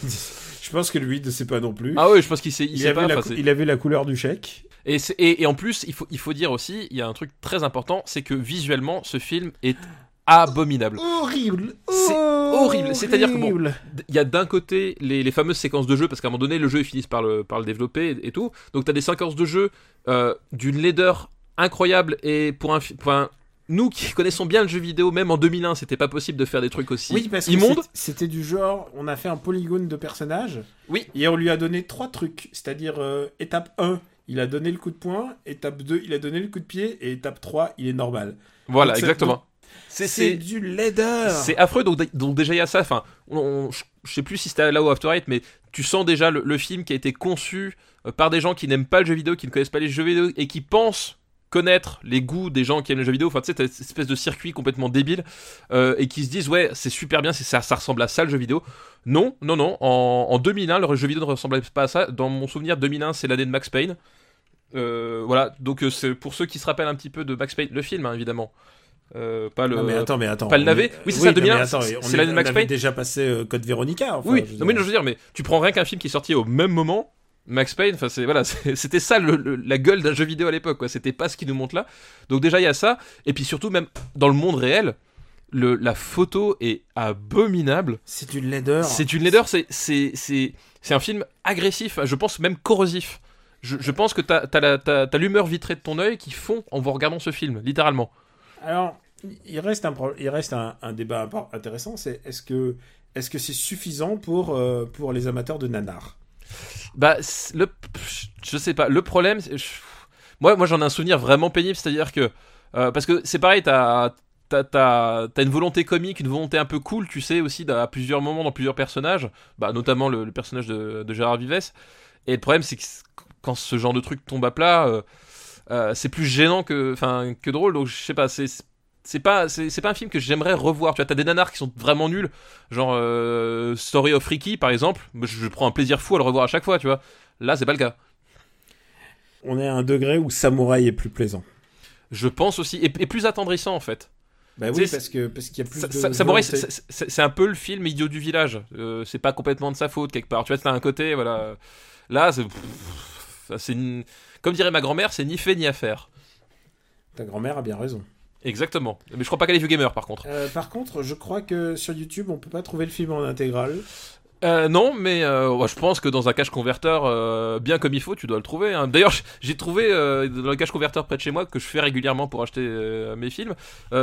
[SPEAKER 1] je pense que lui ne sait pas non plus.
[SPEAKER 2] Ah oui, je pense qu'il sait, il,
[SPEAKER 1] il,
[SPEAKER 2] sait
[SPEAKER 1] a
[SPEAKER 2] pas.
[SPEAKER 1] la, il a vu la couleur du chèque.
[SPEAKER 2] Et, et, et en plus, il faut, il faut dire aussi, il y a un truc très important, c'est que visuellement, ce film est abominable.
[SPEAKER 1] Horrible.
[SPEAKER 2] C'est horrible. C'est-à-dire que bon. Il y a d'un côté les, les fameuses séquences de jeu, parce qu'à un moment donné, le jeu, ils finissent par le, par le développer et, et tout. Donc, tu as des séquences de jeu euh, d'une laideur incroyable. Et pour un, pour un- nous qui connaissons bien le jeu vidéo, même en 2001, c'était pas possible de faire des trucs aussi
[SPEAKER 1] Oui, parce que
[SPEAKER 2] immondes.
[SPEAKER 1] c'était du genre, on a fait un polygone de personnages.
[SPEAKER 2] Oui.
[SPEAKER 1] Et on lui a donné trois trucs. C'est-à-dire, euh, étape 1, il a donné le coup de poing. Étape 2, il a donné le coup de pied. Et étape 3, il est normal.
[SPEAKER 2] Voilà,
[SPEAKER 1] Donc,
[SPEAKER 2] exactement.
[SPEAKER 1] C'est du laideur.
[SPEAKER 2] C'est affreux, donc, donc déjà il y a ça. Enfin, on- je sais plus si c'était là ou After Eight, mais tu sens déjà le, le film qui a été conçu euh, par des gens qui n'aiment pas le jeu vidéo, qui ne connaissent pas les jeux vidéo et qui pensent connaître les goûts des gens qui aiment les jeux vidéo. Enfin, tu sais, t'as cette espèce de circuit complètement débile euh, et qui se disent ouais, c'est super bien, ça, ça ressemble à ça le jeu vidéo. Non, non, non. En, en 2001, le jeu vidéo ne ressemblait pas à ça. Dans mon souvenir, 2001, c'est l'année de Max Payne. Euh, voilà, donc euh, c'est pour ceux qui se rappellent un petit peu de Max Payne, le film hein, évidemment. Euh, pas le.
[SPEAKER 1] Non, mais attends, mais attends.
[SPEAKER 2] pas le navet.
[SPEAKER 1] est-
[SPEAKER 2] Oui, c'est ça,
[SPEAKER 1] non,
[SPEAKER 2] 2001,
[SPEAKER 1] mais attends,
[SPEAKER 2] c'est- l'année de Max Payne.
[SPEAKER 1] déjà passé euh, Code Veronica. enfin,
[SPEAKER 2] oui,
[SPEAKER 1] je veux
[SPEAKER 2] non, mais
[SPEAKER 1] dire.
[SPEAKER 2] je veux dire, mais tu prends rien qu'un film qui est sorti au même moment. Max Payne, enfin c'est voilà, c'est- c'était ça le- le- la gueule d'un jeu vidéo à l'époque, quoi. C'était pas ce qui nous montre là. Donc déjà il y a ça, et puis surtout même dans le monde réel, le, la photo est abominable.
[SPEAKER 1] C'est une laideur.
[SPEAKER 2] C'est une laideur, c'est c'est c'est c'est un film agressif, je pense même corrosif. Je, je pense que t'as- t'as l'humeur vitrée de ton œil qui fond en vous regardant ce film, littéralement.
[SPEAKER 1] Alors, il reste un, il reste un, débat intéressant. C'est est-ce que est-ce que c'est suffisant pour euh, pour les amateurs de nanar?
[SPEAKER 2] Bah, le, je sais pas. Le problème, moi, moi, j'en ai un souvenir vraiment pénible, c'est-à-dire que euh, parce que c'est pareil, t'as t'as une volonté comique, une volonté un peu cool, tu sais aussi, à plusieurs moments dans plusieurs personnages, bah notamment le, personnage de, de Gérard Vives. Et le problème, c'est que quand ce genre de truc tombe à plat, euh, euh, c'est plus gênant que, enfin, que drôle. Donc je sais pas, c'est c'est pas c'est c'est pas un film que j'aimerais revoir. Tu vois, t'as des nanars qui sont vraiment nuls, genre euh, Story of Ricky par exemple. Je, je prends un plaisir fou à le revoir à chaque fois, tu vois. Là, c'est pas le cas.
[SPEAKER 1] On est à un degré où Samouraï est plus plaisant.
[SPEAKER 2] Je pense aussi, et, et plus attendrissant en fait.
[SPEAKER 1] Bah oui, parce que parce qu'il y a plus de
[SPEAKER 2] Sa- Samouraï, c'est- un peu le film idiot du village. Euh, c'est pas complètement de sa faute quelque part. Tu vois, t'as un côté, voilà. Là, c'est, c'est une- comme dirait ma grand-mère, c'est ni fait ni à faire.
[SPEAKER 1] Ta grand-mère a bien raison.
[SPEAKER 2] Exactement. Mais je crois pas qu'elle est vieux gamer par contre.
[SPEAKER 1] Euh, par contre, je crois que sur YouTube, on peut pas trouver le film en intégrale.
[SPEAKER 2] Euh, non, mais euh, ouais, je pense que dans un cache converteur euh, bien comme il faut, tu dois le trouver. hein. D'ailleurs, j'ai trouvé dans le cache converteur près de chez moi que je fais régulièrement pour acheter mes films.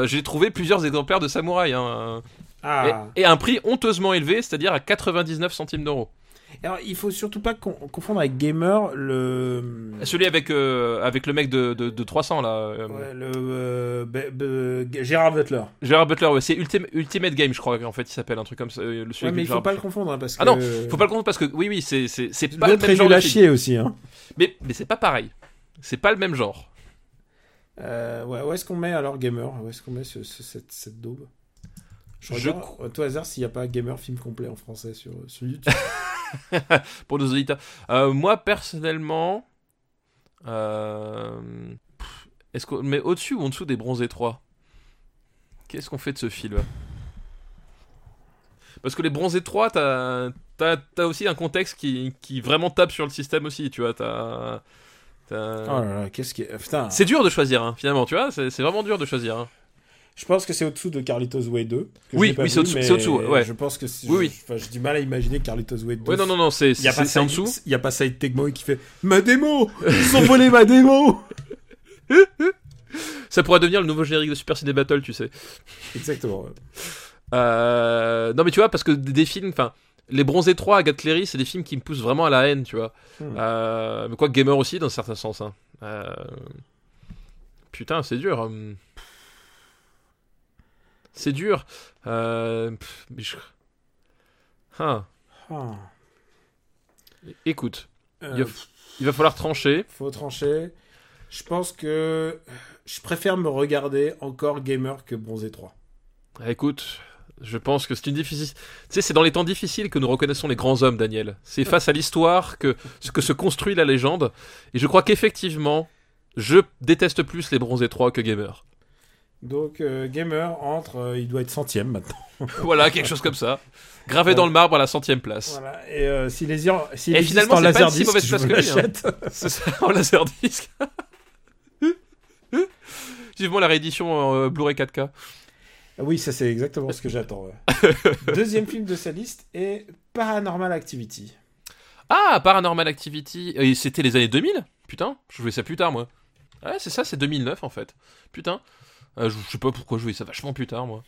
[SPEAKER 2] j'ai trouvé plusieurs exemplaires de Samouraï. hein.
[SPEAKER 1] Ah.
[SPEAKER 2] Et, et à un prix honteusement élevé, c'est-à-dire à 99 centimes d'euros.
[SPEAKER 1] Alors, il faut surtout pas con- confondre avec Gamer le.
[SPEAKER 2] Celui avec, euh, avec le mec de, de, de 300 là. euh,
[SPEAKER 1] Ouais, le euh, be- be- Gérard Butler.
[SPEAKER 2] Gérard Butler, ouais, c'est Ultim- Ultimate Game, je crois, en fait, il s'appelle un truc comme ça. Le
[SPEAKER 1] Ouais, mais il faut pas le confondre hein, parce que.
[SPEAKER 2] Ah non, Faut pas le comprendre parce que, oui, oui, c'est pas le même genre de film.
[SPEAKER 1] aussi. Hein.
[SPEAKER 2] Mais, mais c'est pas pareil. C'est pas le même genre.
[SPEAKER 1] Ouais, où est-ce qu'on met alors Gamer? Où est-ce qu'on met ce- ce- cette, cette daube? Je
[SPEAKER 2] Je
[SPEAKER 1] regarde à tout hasard s'il n'y a pas Gamer film complet en français sur, sur YouTube.
[SPEAKER 2] pour nos auditeurs. Euh, moi, personnellement, euh, est-ce qu'on met au-dessus ou en dessous des bronzés 3 Qu'est-ce qu'on fait de ce film Parce que les bronzés 3, t'as t'as t'as aussi un contexte qui, qui vraiment tape sur le système aussi, tu vois. T'as.
[SPEAKER 1] oh là là, qu'est-ce qui. Putain,
[SPEAKER 2] C'est dur de choisir, hein, finalement, tu vois. C'est c'est vraiment dur de choisir. hein.
[SPEAKER 1] Je pense que c'est au-dessous de Carlitos Way 2. que je
[SPEAKER 2] Oui, oui, c'est au-dessous- ouais.
[SPEAKER 1] Je pense que.
[SPEAKER 2] Oui, oui.
[SPEAKER 1] je- Enfin, j'ai du mal à imaginer Carlitos Way 2.
[SPEAKER 2] Ouais, non, non, non, c'est en dessous.
[SPEAKER 1] Il y a pas Saïd Tegmo qui fait Ma démo Ils ont volé ma démo
[SPEAKER 2] Ça pourrait devenir le nouveau générique de Super Ciné Battle, tu sais.
[SPEAKER 1] Exactement. ouais.
[SPEAKER 2] Euh, non mais tu vois parce que des films, enfin les Bronzés 3, Agathe Cléry, c'est des films qui me poussent vraiment à la haine, tu vois.
[SPEAKER 1] Hmm.
[SPEAKER 2] Euh, mais quoi Gamer aussi dans un certain sens. Hein. Euh, Putain, c'est dur. C'est dur. Euh, pff, mais je-. Écoute,
[SPEAKER 1] Euh,
[SPEAKER 2] il, va... il va falloir trancher.
[SPEAKER 1] faut trancher. Je pense que je préfère me regarder encore Gamer que Bronzé 3.
[SPEAKER 2] Ah, Écoute, je pense que c'est une difficile. Tu sais, c'est dans les temps difficiles que nous reconnaissons les grands hommes, Daniel. C'est face à l'histoire que que se construit la légende. Et je crois qu'effectivement, je déteste plus les Bronzés 3 que Gamer.
[SPEAKER 1] Donc euh, Gamer entre, euh, il doit être centième maintenant.
[SPEAKER 2] voilà, quelque chose comme ça. Gravé dans le marbre à la centième place.
[SPEAKER 1] Voilà. Et euh, si les ir-
[SPEAKER 2] Et finalement,
[SPEAKER 1] en
[SPEAKER 2] c'est pas une si mauvaise place que hein.
[SPEAKER 1] l'achète.
[SPEAKER 2] C'est ça, en laserdisc. Vivement la réédition euh, Blu-ray 4K.
[SPEAKER 1] Ah Oui, ça c'est exactement ce que j'attends. ouais. Deuxième film de sa liste est Paranormal Activity.
[SPEAKER 2] Ah, Paranormal Activity. Et c'était les années 2000 Putain, je jouais ça plus tard, moi. Ouais, c'est ça, c'est 2009 en fait. Putain. Euh, je je sais pas pourquoi je jouais ça vachement plus tard, moi.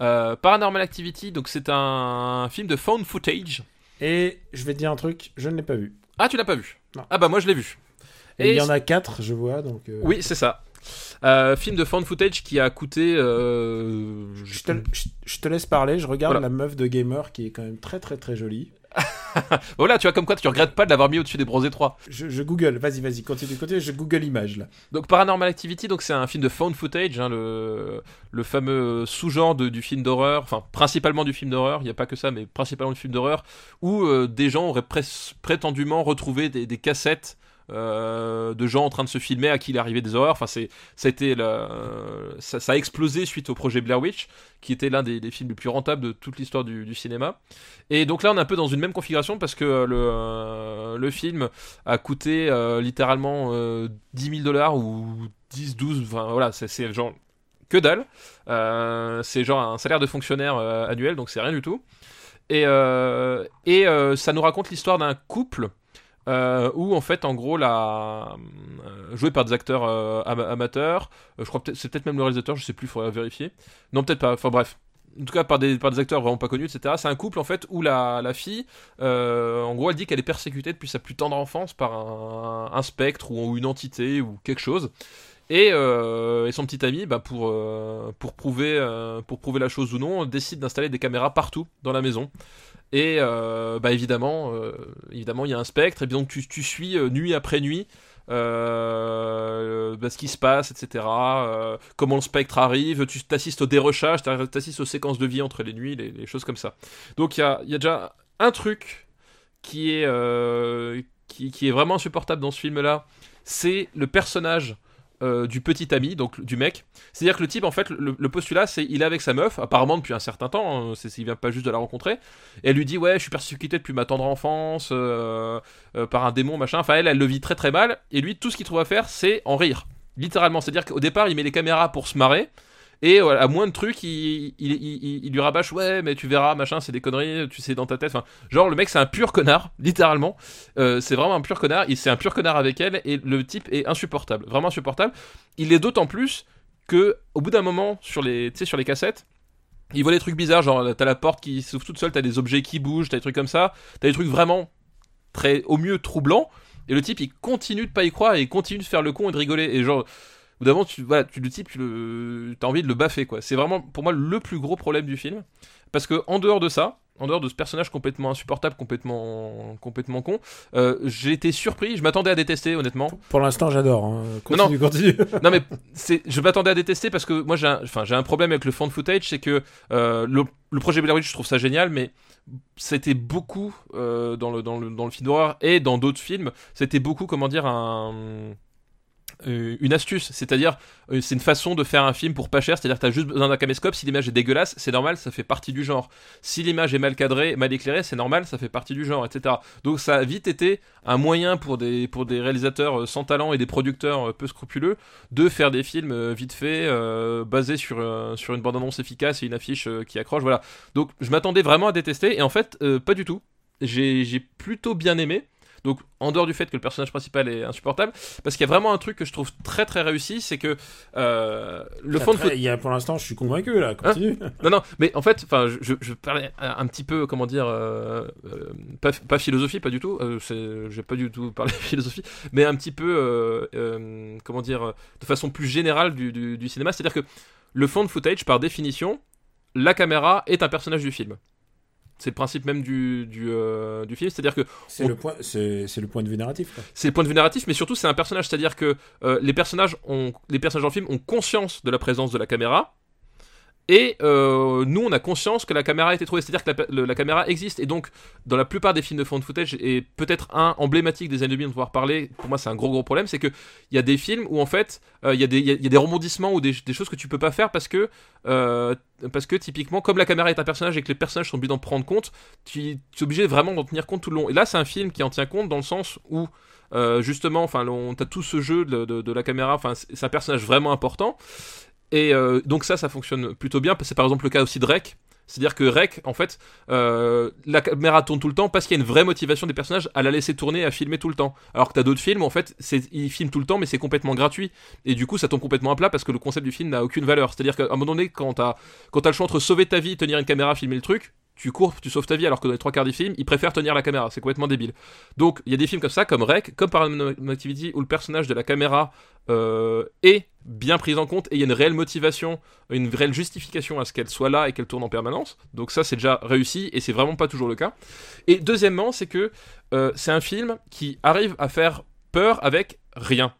[SPEAKER 2] Euh, Paranormal Activity, donc c'est un film de found footage.
[SPEAKER 1] Et je vais te dire un truc, je ne l'ai pas vu.
[SPEAKER 2] Ah, tu l'as pas vu
[SPEAKER 1] Non.
[SPEAKER 2] Ah bah moi je l'ai vu.
[SPEAKER 1] Et,
[SPEAKER 2] Et
[SPEAKER 1] il y en a quatre, je vois, donc... euh,
[SPEAKER 2] Oui, c'est ça. Film de found footage qui a coûté.
[SPEAKER 1] Je te, je- je te laisse parler, je regarde
[SPEAKER 2] Voilà.
[SPEAKER 1] la meuf de Gamer qui est quand même très très très jolie.
[SPEAKER 2] voilà, tu vois, comme quoi tu regrettes pas de l'avoir mis au-dessus des Bronzés 3.
[SPEAKER 1] Je, je google, vas-y, vas-y, continue, continue, je google image là.
[SPEAKER 2] Donc Paranormal Activity, donc c'est un film de found footage, hein, le, le fameux sous-genre du film d'horreur, enfin principalement du film d'horreur, il n'y a pas que ça, mais principalement du film d'horreur, où euh, des gens auraient pré- prétendument retrouvé des, des cassettes euh, de gens en train de se filmer à qui il arrivait des horreurs. Enfin, c'est, ça a ça, a explosé suite au projet Blair Witch, qui était l'un des, films les plus rentables de toute l'histoire du, cinéma. Et donc là, on est un peu dans une même configuration parce que le, euh, film a coûté euh, littéralement euh, 10 000 dollars ou 10, 12, enfin voilà, c'est, genre que dalle. C'est genre un salaire de fonctionnaire annuel, donc c'est rien du tout. Et, et ça nous raconte l'histoire d'un couple euh, où en fait en gros la euh, joué par des acteurs euh, ama- amateurs euh, je crois peut-être c'est peut-être même le réalisateur je sais plus faudrait vérifier. Non peut-être pas enfin bref. En tout cas par des, par des acteurs vraiment pas connus etc c'est un couple en fait où la, la fille euh, en gros elle dit qu'elle est persécutée depuis sa plus tendre enfance par un, spectre ou, une entité ou quelque chose. Et, son petit ami, bah, pour, pour, prouver, pour prouver la chose ou non, décide d'installer des caméras partout dans la maison. Et euh, bah, évidemment, euh, évidemment, il y a un spectre, et donc tu, suis euh, nuit après nuit bah, ce qui se passe, etc. comment le spectre arrive, tu t'assistes au dérochage, t'as- t'assistes aux séquences de vie entre les nuits, les, choses comme ça. Donc il y a, déjà un truc qui est, qui, qui est vraiment insupportable dans ce film-là, c'est le personnage euh, du petit ami, donc du mec. C'est-à-dire que le type, en fait, le, postulat, c'est il est avec sa meuf, apparemment depuis un certain temps, hein, c'est, il vient pas juste de la rencontrer, et elle lui dit ouais, je suis persécuté depuis ma tendre enfance euh, euh, par un démon, machin. Enfin, elle, elle le vit très très mal, et lui, tout ce qu'il trouve à faire, c'est en rire. Littéralement, c'est-à-dire qu'au départ, il met les caméras pour se marrer, et voilà, à moins de trucs, il, il, lui rabâche ouais, mais tu verras, machin, c'est des conneries, tu sais dans ta tête. Enfin, genre le mec, c'est un pur connard, littéralement. Euh, c'est vraiment un pur connard. Il c'est un pur connard avec elle, et le type est insupportable, vraiment insupportable. Il est d'autant plus que au bout d'un moment, sur les, sur les cassettes. Il voit des trucs bizarres, genre t'as la porte qui s'ouvre toute seule, t'as des objets qui bougent, t'as des trucs comme ça, t'as des trucs vraiment très, au mieux troublants, et le type il continue de pas y croire et il continue de faire le con et de rigoler, et genre, au bout d'un moment, tu, voilà, tu, le type, tu le, t'as envie de le baffer, quoi. C'est vraiment, pour moi, le plus gros problème du film. Parce que, en dehors de ça, en dehors de ce personnage complètement insupportable, complètement, complètement con, euh, j'ai été surpris, je m'attendais à détester, honnêtement.
[SPEAKER 1] Pour l'instant, j'adore. Hein. Continue, continue.
[SPEAKER 2] Non mais je m'attendais à détester parce que moi j'ai, un, enfin j'ai un problème avec le fan footage, c'est que euh, le, le projet Blair Witch, je trouve ça génial, mais c'était beaucoup euh, dans le dans le dans le film d'horreur et dans d'autres films, c'était beaucoup comment dire un une astuce, c'est-à-dire euh, c'est une façon de faire un film pour pas cher, c'est-à-dire t'as juste besoin d'un caméscope, si l'image est dégueulasse, c'est normal, ça fait partie du genre. Si l'image est mal cadrée, mal éclairée, c'est normal, ça fait partie du genre, etc. Donc ça a vite été un moyen pour des, pour des réalisateurs euh, sans talent et des producteurs euh, peu scrupuleux de faire des films euh, vite faits, euh, basés sur, euh, sur une bande-annonce efficace et une affiche euh, qui accroche, voilà. Donc je m'attendais vraiment à détester, et en fait, euh, pas du tout. J'ai j'ai plutôt bien aimé. Donc, en dehors du fait que le personnage principal est insupportable, parce qu'il y a vraiment un truc que je trouve très très réussi, c'est que euh, le fond de
[SPEAKER 1] Après, il y a, pour l'instant, je suis convaincu là. Continue.
[SPEAKER 2] non, non, mais en fait, enfin, je, je, je parlais un petit peu, comment dire, euh, euh, pas, pas philosophie, pas du tout. C'est- j'ai pas du tout parlé philosophie, mais un petit peu, comment dire, de façon plus générale du, du, du cinéma. C'est-à-dire que le fond de footage, par définition, la caméra est un personnage du film. C'est le principe même du, du, euh, du film, c'est-à-dire que
[SPEAKER 1] c'est
[SPEAKER 2] on-
[SPEAKER 1] le point, c'est le point de vue narratif.
[SPEAKER 2] C'est le point de vue narratif, mais surtout c'est un personnage, c'est-à-dire que euh, les personnages ont, les personnages en film ont conscience de la présence de la caméra. Et euh, nous, on a conscience que la caméra a été trouvée, c'est-à-dire que la, caméra existe. Et donc, dans la plupart des films de found footage, et peut-être un emblématique des années 2000 dont on va reparler, pour moi c'est un gros gros problème, c'est que il y a des films où en fait, euh, il y, a des- il y a- y a des rebondissements ou des, choses que tu peux pas faire parce que, euh, parce que typiquement, comme la caméra est un personnage et que les personnages sont obligés d'en prendre compte, tu, es obligé vraiment d'en tenir compte tout le long. Et là, c'est un film qui en tient compte dans le sens où euh, justement, enfin, on- t'as tout ce jeu de, de- de la caméra. Enfin, c'est un personnage vraiment important. Et euh, donc ça, ça fonctionne plutôt bien. C'est par exemple le cas aussi de Rec. C'est-à-dire que Rec, en fait, euh, la caméra tourne tout le temps parce qu'il y a une vraie motivation des personnages à la laisser tourner, à filmer tout le temps. Alors que t'as d'autres films, en fait, ils filment tout le temps, mais c'est complètement gratuit. Et du coup, ça tombe complètement à plat parce que le concept du film n'a aucune valeur. C'est-à-dire qu'à un moment donné, quand t'as le choix entre sauver ta vie, tenir une caméra, filmer le truc, tu cours, tu sauves ta vie, alors que dans les trois quarts des films, ils préfèrent tenir la caméra. C'est complètement débile. Donc, il y a des films comme ça, comme Rec, comme Paranormal Activity, où le personnage de la caméra euh, est bien pris en compte et il y a une réelle motivation, une réelle justification à ce qu'elle soit là et qu'elle tourne en permanence. Donc ça, c'est déjà réussi et c'est vraiment pas toujours le cas. Et deuxièmement, c'est que euh, c'est un film qui arrive à faire peur avec rien.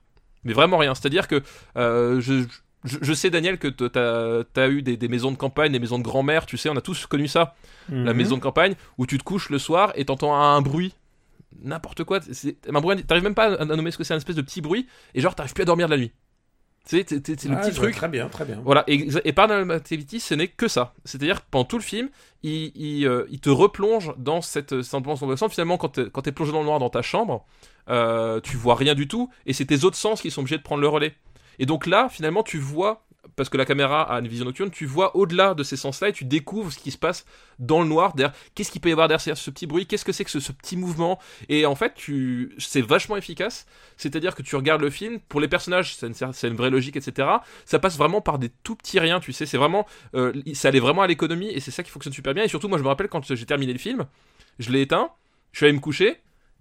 [SPEAKER 2] Mais vraiment rien. C'est-à-dire que euh, je, je, je sais, Daniel, que tu as, eu des, des maisons de campagne, des maisons de grand-mère, tu sais, on a tous connu ça. La
[SPEAKER 1] Mhm.
[SPEAKER 2] maison de campagne où tu te couches le soir et t'entends un bruit. N'importe quoi. c'est- Un bruit, t'arrives même pas à à nommer ce que c'est, un espèce de petit bruit, et genre t'arrives plus à dormir de la nuit. C'est le
[SPEAKER 1] Ah,
[SPEAKER 2] petit truc.
[SPEAKER 1] Très bien, très bien.
[SPEAKER 2] Voilà, et, et Paranormal Activity, ce n'est que ça. C'est-à-dire que pendant tout le film, il, il, euh, il te replonge dans cette cette ambiance angoissante. Finalement, quand t'es quand t'es plongé dans le noir dans ta chambre, euh, tu vois rien du tout, et c'est tes autres sens qui sont obligés de prendre le relais. Et donc là, finalement, tu vois, parce que la caméra a une vision nocturne, tu vois au-delà de ces sens-là et tu découvres ce qui se passe dans le noir. Derrière, qu'est-ce qu'il peut y avoir derrière ce petit bruit? Qu'est-ce que c'est que ce, petit mouvement? Et en fait, tu, c'est vachement efficace. C'est-à-dire que tu regardes le film, pour les personnages, c'est une, c'est une vraie logique, etc. Ça passe vraiment par des tout petits riens, tu sais. C'est vraiment, euh, ça allait vraiment à l'économie et c'est ça qui fonctionne super bien. Et surtout, moi, je me rappelle quand j'ai terminé le film, je l'ai éteint, je suis allé me coucher.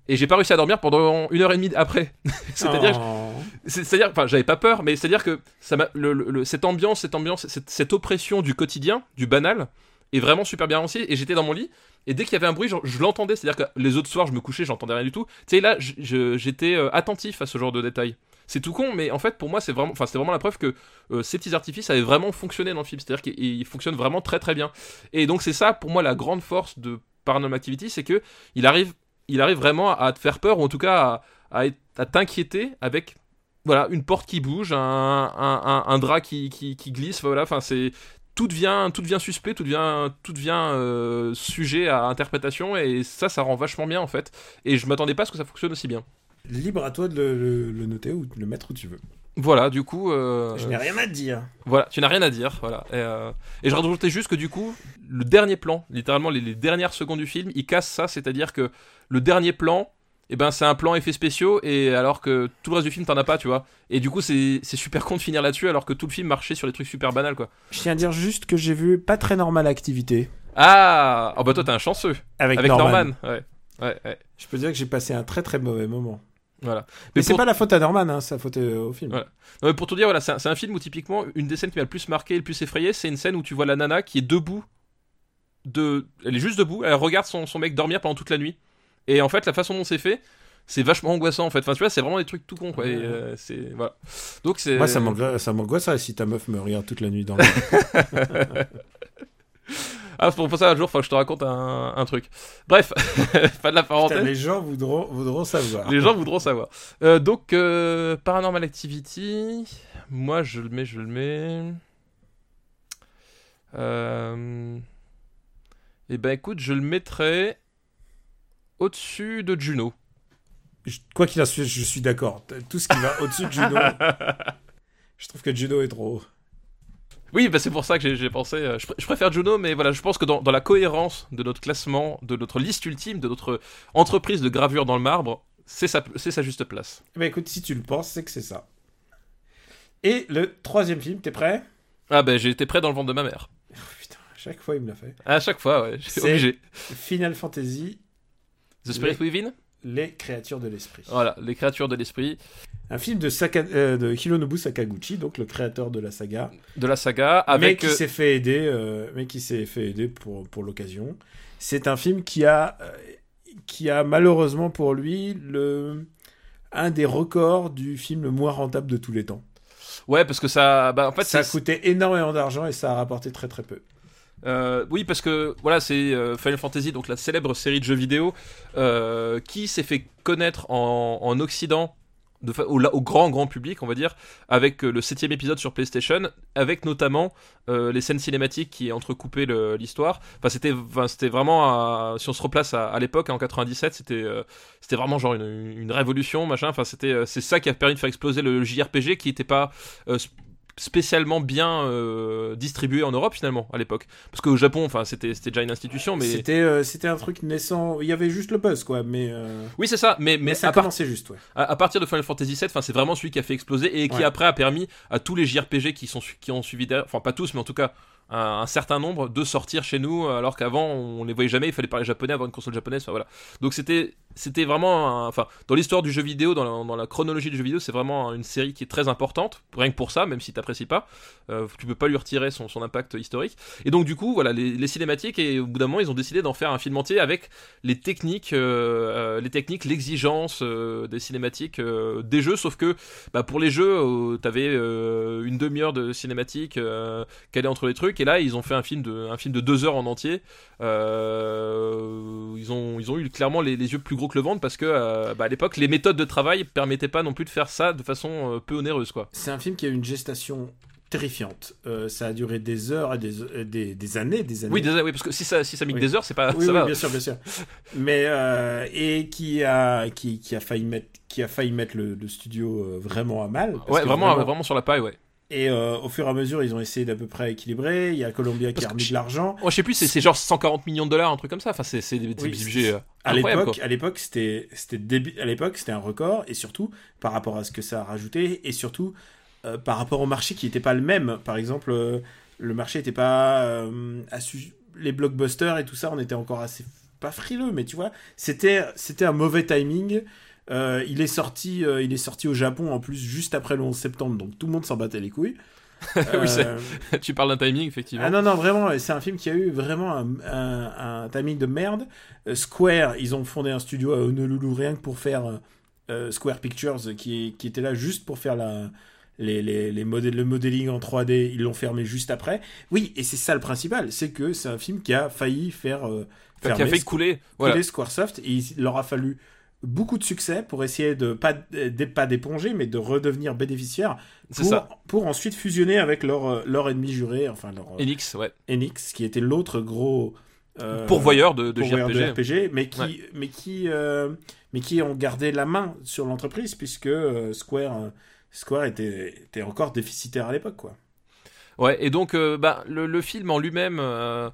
[SPEAKER 2] Et j'ai pas réussi à dormir pendant une heure et demie après. C'est-à-dire, que-
[SPEAKER 1] Oh.
[SPEAKER 2] c'est- c'est-à-dire, enfin, j'avais pas peur, mais c'est-à-dire que ça m'a, le- le- cette ambiance, cette ambiance, cette, cette oppression du quotidien, du banal, est vraiment super bien réussie. Et j'étais dans mon lit, et dès qu'il y avait un bruit, je, je l'entendais. C'est-à-dire que les autres soirs, je me couchais, j'entendais rien du tout. Tu sais, là, j'étais euh, attentif à ce genre de détails. C'est tout con, mais en fait, pour moi, c'est vraiment, enfin, c'est vraiment la preuve que euh, ces petits artifices avaient vraiment fonctionné dans le film. C'est-à-dire qu'ils ils fonctionnent vraiment très très bien. Et donc, c'est ça, pour moi, la grande force de Paranormal Activity, c'est que il arrive, il arrive vraiment à te faire peur, ou en tout cas à, à t'inquiéter avec voilà, une porte qui bouge, un, un, drap qui, qui, glisse, voilà, enfin c'est tout devient tout devient suspect, tout devient tout devient euh, sujet à interprétation et ça ça rend vachement bien en fait. Et je m'attendais pas à ce que ça fonctionne aussi bien.
[SPEAKER 1] Libre à toi de le- le noter ou de le mettre où tu veux.
[SPEAKER 2] Voilà, du coup euh,
[SPEAKER 1] Je n'ai rien à dire.
[SPEAKER 2] voilà, tu n'as rien à dire, voilà. Et, euh, et je rajoutais juste que du coup, le dernier plan, littéralement les, les dernières secondes du film, il casse ça, c'est-à-dire que le dernier plan, eh ben c'est un plan effets spéciaux et alors que tout le reste du film t'en as pas, tu vois. Et du coup, c'est c'est super con de finir là-dessus alors que tout le film marchait sur des trucs super banals quoi.
[SPEAKER 1] Je tiens à dire juste que j'ai vu pas très normal activité
[SPEAKER 2] Ah, oh bah toi t'es un chanceux
[SPEAKER 1] avec,
[SPEAKER 2] avec
[SPEAKER 1] Norman.
[SPEAKER 2] Norman. Ouais. Ouais, ouais.
[SPEAKER 1] Je peux dire que j'ai passé un très très mauvais moment.
[SPEAKER 2] Voilà.
[SPEAKER 1] Mais, c'est
[SPEAKER 2] pour-
[SPEAKER 1] pas la faute à Norman, hein, c'est la faute euh, au film.
[SPEAKER 2] Non, mais pour tout dire, voilà, c'est un, un film où typiquement une des scènes qui m'a le plus marqué et le plus effrayé, c'est une scène où tu vois la nana qui est debout. De... Elle est juste debout, elle regarde son, son mec dormir pendant toute la nuit. Et en fait, la façon dont c'est fait, c'est vachement angoissant en fait. Enfin, tu vois, c'est vraiment des trucs tout cons quoi. Et,
[SPEAKER 1] Ouais.
[SPEAKER 2] euh, c'est voilà. Donc c'est.
[SPEAKER 1] Moi, ça m'angoisse ça m'angoisserait si ta meuf me regarde toute la nuit dans le...
[SPEAKER 2] Ah, pour, pour ça, un jour, faut que je te raconte un, un truc. Bref, pas de la
[SPEAKER 1] Putain,
[SPEAKER 2] parenthèse.
[SPEAKER 1] les gens voudront, voudront savoir.
[SPEAKER 2] Les gens voudront savoir. Euh, donc, euh, Paranormal Activity. Moi, je le mets, je le mets. Euh... Eh ben, écoute, je le mettrai au-dessus de Juno.
[SPEAKER 1] Quoi qu'il en soit, je suis d'accord. Tout ce qui va au-dessus de Juno, je trouve que Juno est trop haut.
[SPEAKER 2] Oui, bah c'est pour ça que j'ai- pensé. euh, je, pr- je préfère Juno, mais voilà, je pense que dans, dans la cohérence de notre classement, de notre liste ultime, de notre entreprise de gravure dans le marbre, c'est sa, juste place.
[SPEAKER 1] Ben écoute, si tu le penses, c'est que c'est ça. Et le troisième film, t'es prêt?
[SPEAKER 2] Ah ben, j'ai été prêt dans le ventre de ma mère.
[SPEAKER 1] Oh, Putain, à chaque fois il me l'a fait.
[SPEAKER 2] À chaque fois, ouais, j'ai obligé.
[SPEAKER 1] Final Fantasy,
[SPEAKER 2] The Spirit Within?
[SPEAKER 1] Les créatures de l'esprit.
[SPEAKER 2] Voilà, les créatures de l'esprit
[SPEAKER 1] Un film de, Saka- euh, de Hironobu Sakaguchi, donc le créateur de la saga,
[SPEAKER 2] de la saga,
[SPEAKER 1] mais
[SPEAKER 2] avec...
[SPEAKER 1] qui
[SPEAKER 2] euh,
[SPEAKER 1] s'est fait aider, euh, mais qui s'est fait aider pour, pour l'occasion. C'est un film qui a, euh, qui a malheureusement pour lui le, un des records du film le moins rentable de tous les temps.
[SPEAKER 2] Ouais, parce que ça... Bah, en fait,
[SPEAKER 1] ça a coûté énormément d'argent et ça a rapporté très très peu.
[SPEAKER 2] Euh, oui, parce que voilà, c'est euh, Final Fantasy, donc la célèbre série de jeux vidéo, euh, qui s'est fait connaître en, en Occident, au, grand grand public, on va dire, avec le septième épisode sur PlayStation, avec notamment les scènes cinématiques qui entrecoupaient l'histoire. Enfin, c'était, vraiment, si on se replace à, l'époque, en 97, c'était, c'était vraiment genre une, une révolution, machin. Enfin, c'était, c'est ça qui a permis de faire exploser le JRPG, qui n'était pas spécialement bien euh, distribué en Europe finalement à l'époque parce qu'au Japon enfin c'était c'était déjà une institution mais
[SPEAKER 1] C'était euh, c'était un truc naissant. Il y avait juste le buzz quoi, mais euh,
[SPEAKER 2] oui c'est ça mais
[SPEAKER 1] mais
[SPEAKER 2] mais
[SPEAKER 1] ça
[SPEAKER 2] à, par-
[SPEAKER 1] commençait juste ouais.
[SPEAKER 2] à- à partir de Final Fantasy VII enfin c'est vraiment celui qui a fait exploser et qui
[SPEAKER 1] Ouais.
[SPEAKER 2] après a permis à tous les JRPG qui sont qui ont suivi derrière enfin pas tous mais en tout cas un, un certain nombre de sortir chez nous, alors qu'avant on les voyait jamais, il fallait parler japonais avoir une console japonaise. Enfin voilà. Donc c'était c'était vraiment, enfin dans l'histoire du jeu vidéo, dans la, dans la chronologie du jeu vidéo, c'est vraiment une série qui est très importante, rien que pour ça, même si t'apprécies pas, euh, tu peux pas lui retirer son, son impact historique. Et donc du coup voilà les, cinématiques et au bout d'un moment ils ont décidé d'en faire un film entier avec les techniques, euh, euh, les techniques, l'exigence euh, des cinématiques des jeux, sauf que bah, pour les jeux, t'avais une demi-heure de cinématique calée entre les trucs, et là ils ont fait un film de, un film de deux heures en entier. Ils, ont, ils ont eu clairement les, les yeux plus gros que le ventre parce que euh, bah, à l'époque les méthodes de travail permettaient pas non plus de faire ça de façon euh, peu onéreuse quoi.
[SPEAKER 1] C'est un film qui a eu une gestation terrifiante. Euh, ça a duré des heures et des, euh, des, des années, des années.
[SPEAKER 2] Oui, désolé, oui, parce que si ça, si ça
[SPEAKER 1] Oui.
[SPEAKER 2] des heures, c'est pas,
[SPEAKER 1] oui,
[SPEAKER 2] ça
[SPEAKER 1] oui,
[SPEAKER 2] va.
[SPEAKER 1] bien sûr, bien sûr. Mais euh, et qui a qui, qui a failli mettre qui a failli mettre le, le studio vraiment à mal.
[SPEAKER 2] Ouais,
[SPEAKER 1] que
[SPEAKER 2] vraiment, vraiment, sur la paille, ouais.
[SPEAKER 1] Et euh, au fur et à mesure, ils ont essayé d'à peu près équilibrer. Il y a Columbia qui a remis
[SPEAKER 2] je-
[SPEAKER 1] de l'argent.
[SPEAKER 2] Oh, je sais plus, c'est genre 140 millions de dollars, un truc comme ça. Enfin, c'est des, des
[SPEAKER 1] Oui,
[SPEAKER 2] budgets euh,
[SPEAKER 1] À l'époque,
[SPEAKER 2] quoi.
[SPEAKER 1] à l'époque, c'était, début- à l'époque, c'était un record, et surtout par rapport à ce que ça a rajouté, et surtout euh, par rapport au marché qui n'était pas le même. Par exemple, euh, le marché n'était pas assu- les blockbusters et tout ça, on était encore assez pas frileux, mais tu vois, c'était, c'était un mauvais timing. Euh, il est sorti, euh, il est sorti au Japon en plus juste après le 11 septembre, donc tout le monde s'en battait les couilles.
[SPEAKER 2] Oui,
[SPEAKER 1] Euh,
[SPEAKER 2] tu parles d'un timing, effectivement.
[SPEAKER 1] ah non, non, vraiment, c'est un film qui a eu vraiment un, un- un timing de merde. Square, ils ont fondé un studio à Honolulu rien que pour faire Square Pictures, qui, qui était là juste pour faire la, les, les, les modé- le modeling en 3D. Ils l'ont fermé juste après. Oui, et c'est ça le principal, c'est que c'est un film qui a failli faire. euh,
[SPEAKER 2] qui a fait couler. Voilà.
[SPEAKER 1] couler Squaresoft. Et il leur a fallu beaucoup de succès pour essayer de pas, pas d'éponger, mais de redevenir bénéficiaire pour,
[SPEAKER 2] ça.
[SPEAKER 1] pour ensuite fusionner avec leur, euh, leur ennemi juré, enfin leur, euh,
[SPEAKER 2] Enix, ouais.
[SPEAKER 1] Enix, qui était l'autre gros euh,
[SPEAKER 2] Pourvoyeur de, de
[SPEAKER 1] pourvoyeur
[SPEAKER 2] JRPG.
[SPEAKER 1] de RPG, mais qui,
[SPEAKER 2] Ouais.
[SPEAKER 1] mais qui, euh, mais qui ont gardé la main sur l'entreprise puisque Square, Square était, était encore déficitaire à l'époque, quoi.
[SPEAKER 2] Ouais, et donc euh, bah, le, le film en lui-même, euh,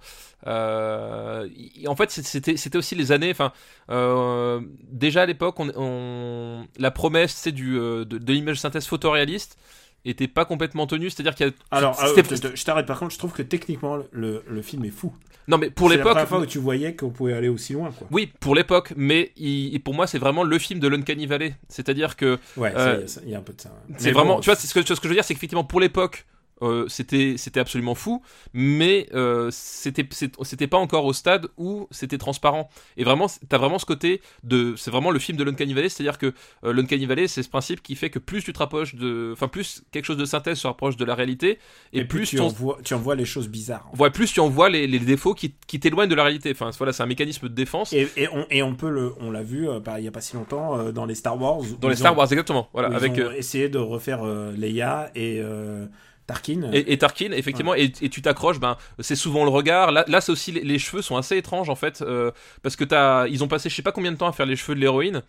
[SPEAKER 2] euh, en fait, c'était c'était aussi les années. Enfin, euh, déjà à l'époque, on, on- la promesse, c'est du de, de l'image synthèse photoréaliste était pas complètement tenue. C'est-à-dire qu'il y a
[SPEAKER 1] Alors,
[SPEAKER 2] c'était-
[SPEAKER 1] je, t'arrête par contre, je trouve que techniquement le, le film est fou.
[SPEAKER 2] non mais pour
[SPEAKER 1] C'est la
[SPEAKER 2] l'époque,
[SPEAKER 1] première fois où tu voyais qu'on pouvait aller aussi loin, quoi.
[SPEAKER 2] oui, pour l'époque, mais il- pour moi, c'est vraiment le film de l'Uncanny Valley. C'est-à-dire que
[SPEAKER 1] Ouais,
[SPEAKER 2] Euh,
[SPEAKER 1] il y a un peu de ça.
[SPEAKER 2] C'est vraiment, tu vois, ce que, ce que je veux dire, c'est qu'effectivement pour l'époque, euh, c'était c'était absolument fou, mais euh, c'était pas encore au stade où c'était transparent. Et vraiment, t'as vraiment ce côté de, c'est vraiment le film de l'Uncanny Valley, c'est-à-dire que euh, l'Uncanny Valley, c'est ce principe qui fait que plus tu te rapproches de, enfin plus quelque chose de synthèse se rapproche de la réalité, et,
[SPEAKER 1] et
[SPEAKER 2] plus,
[SPEAKER 1] tu,
[SPEAKER 2] tu
[SPEAKER 1] en vois, tu en vois les choses bizarres. en
[SPEAKER 2] vois, plus tu en vois les, les défauts qui, qui t'éloignent de la réalité. Enfin, voilà, c'est un mécanisme de défense.
[SPEAKER 1] Et, et on, et on peut le, on l'a vu euh, il y a pas si longtemps dans les Star Wars.
[SPEAKER 2] dans les Star
[SPEAKER 1] ont-
[SPEAKER 2] Wars, exactement. Voilà, avec
[SPEAKER 1] essayé de refaire Leia et Tarkin.
[SPEAKER 2] Et, et Tarkin, effectivement, et, et tu t'accroches, ben, c'est souvent le regard. Là, là c'est aussi les, les cheveux sont assez étranges en fait, euh, parce que t'as, ils ont passé je sais pas combien de temps à faire les cheveux de l'héroïne.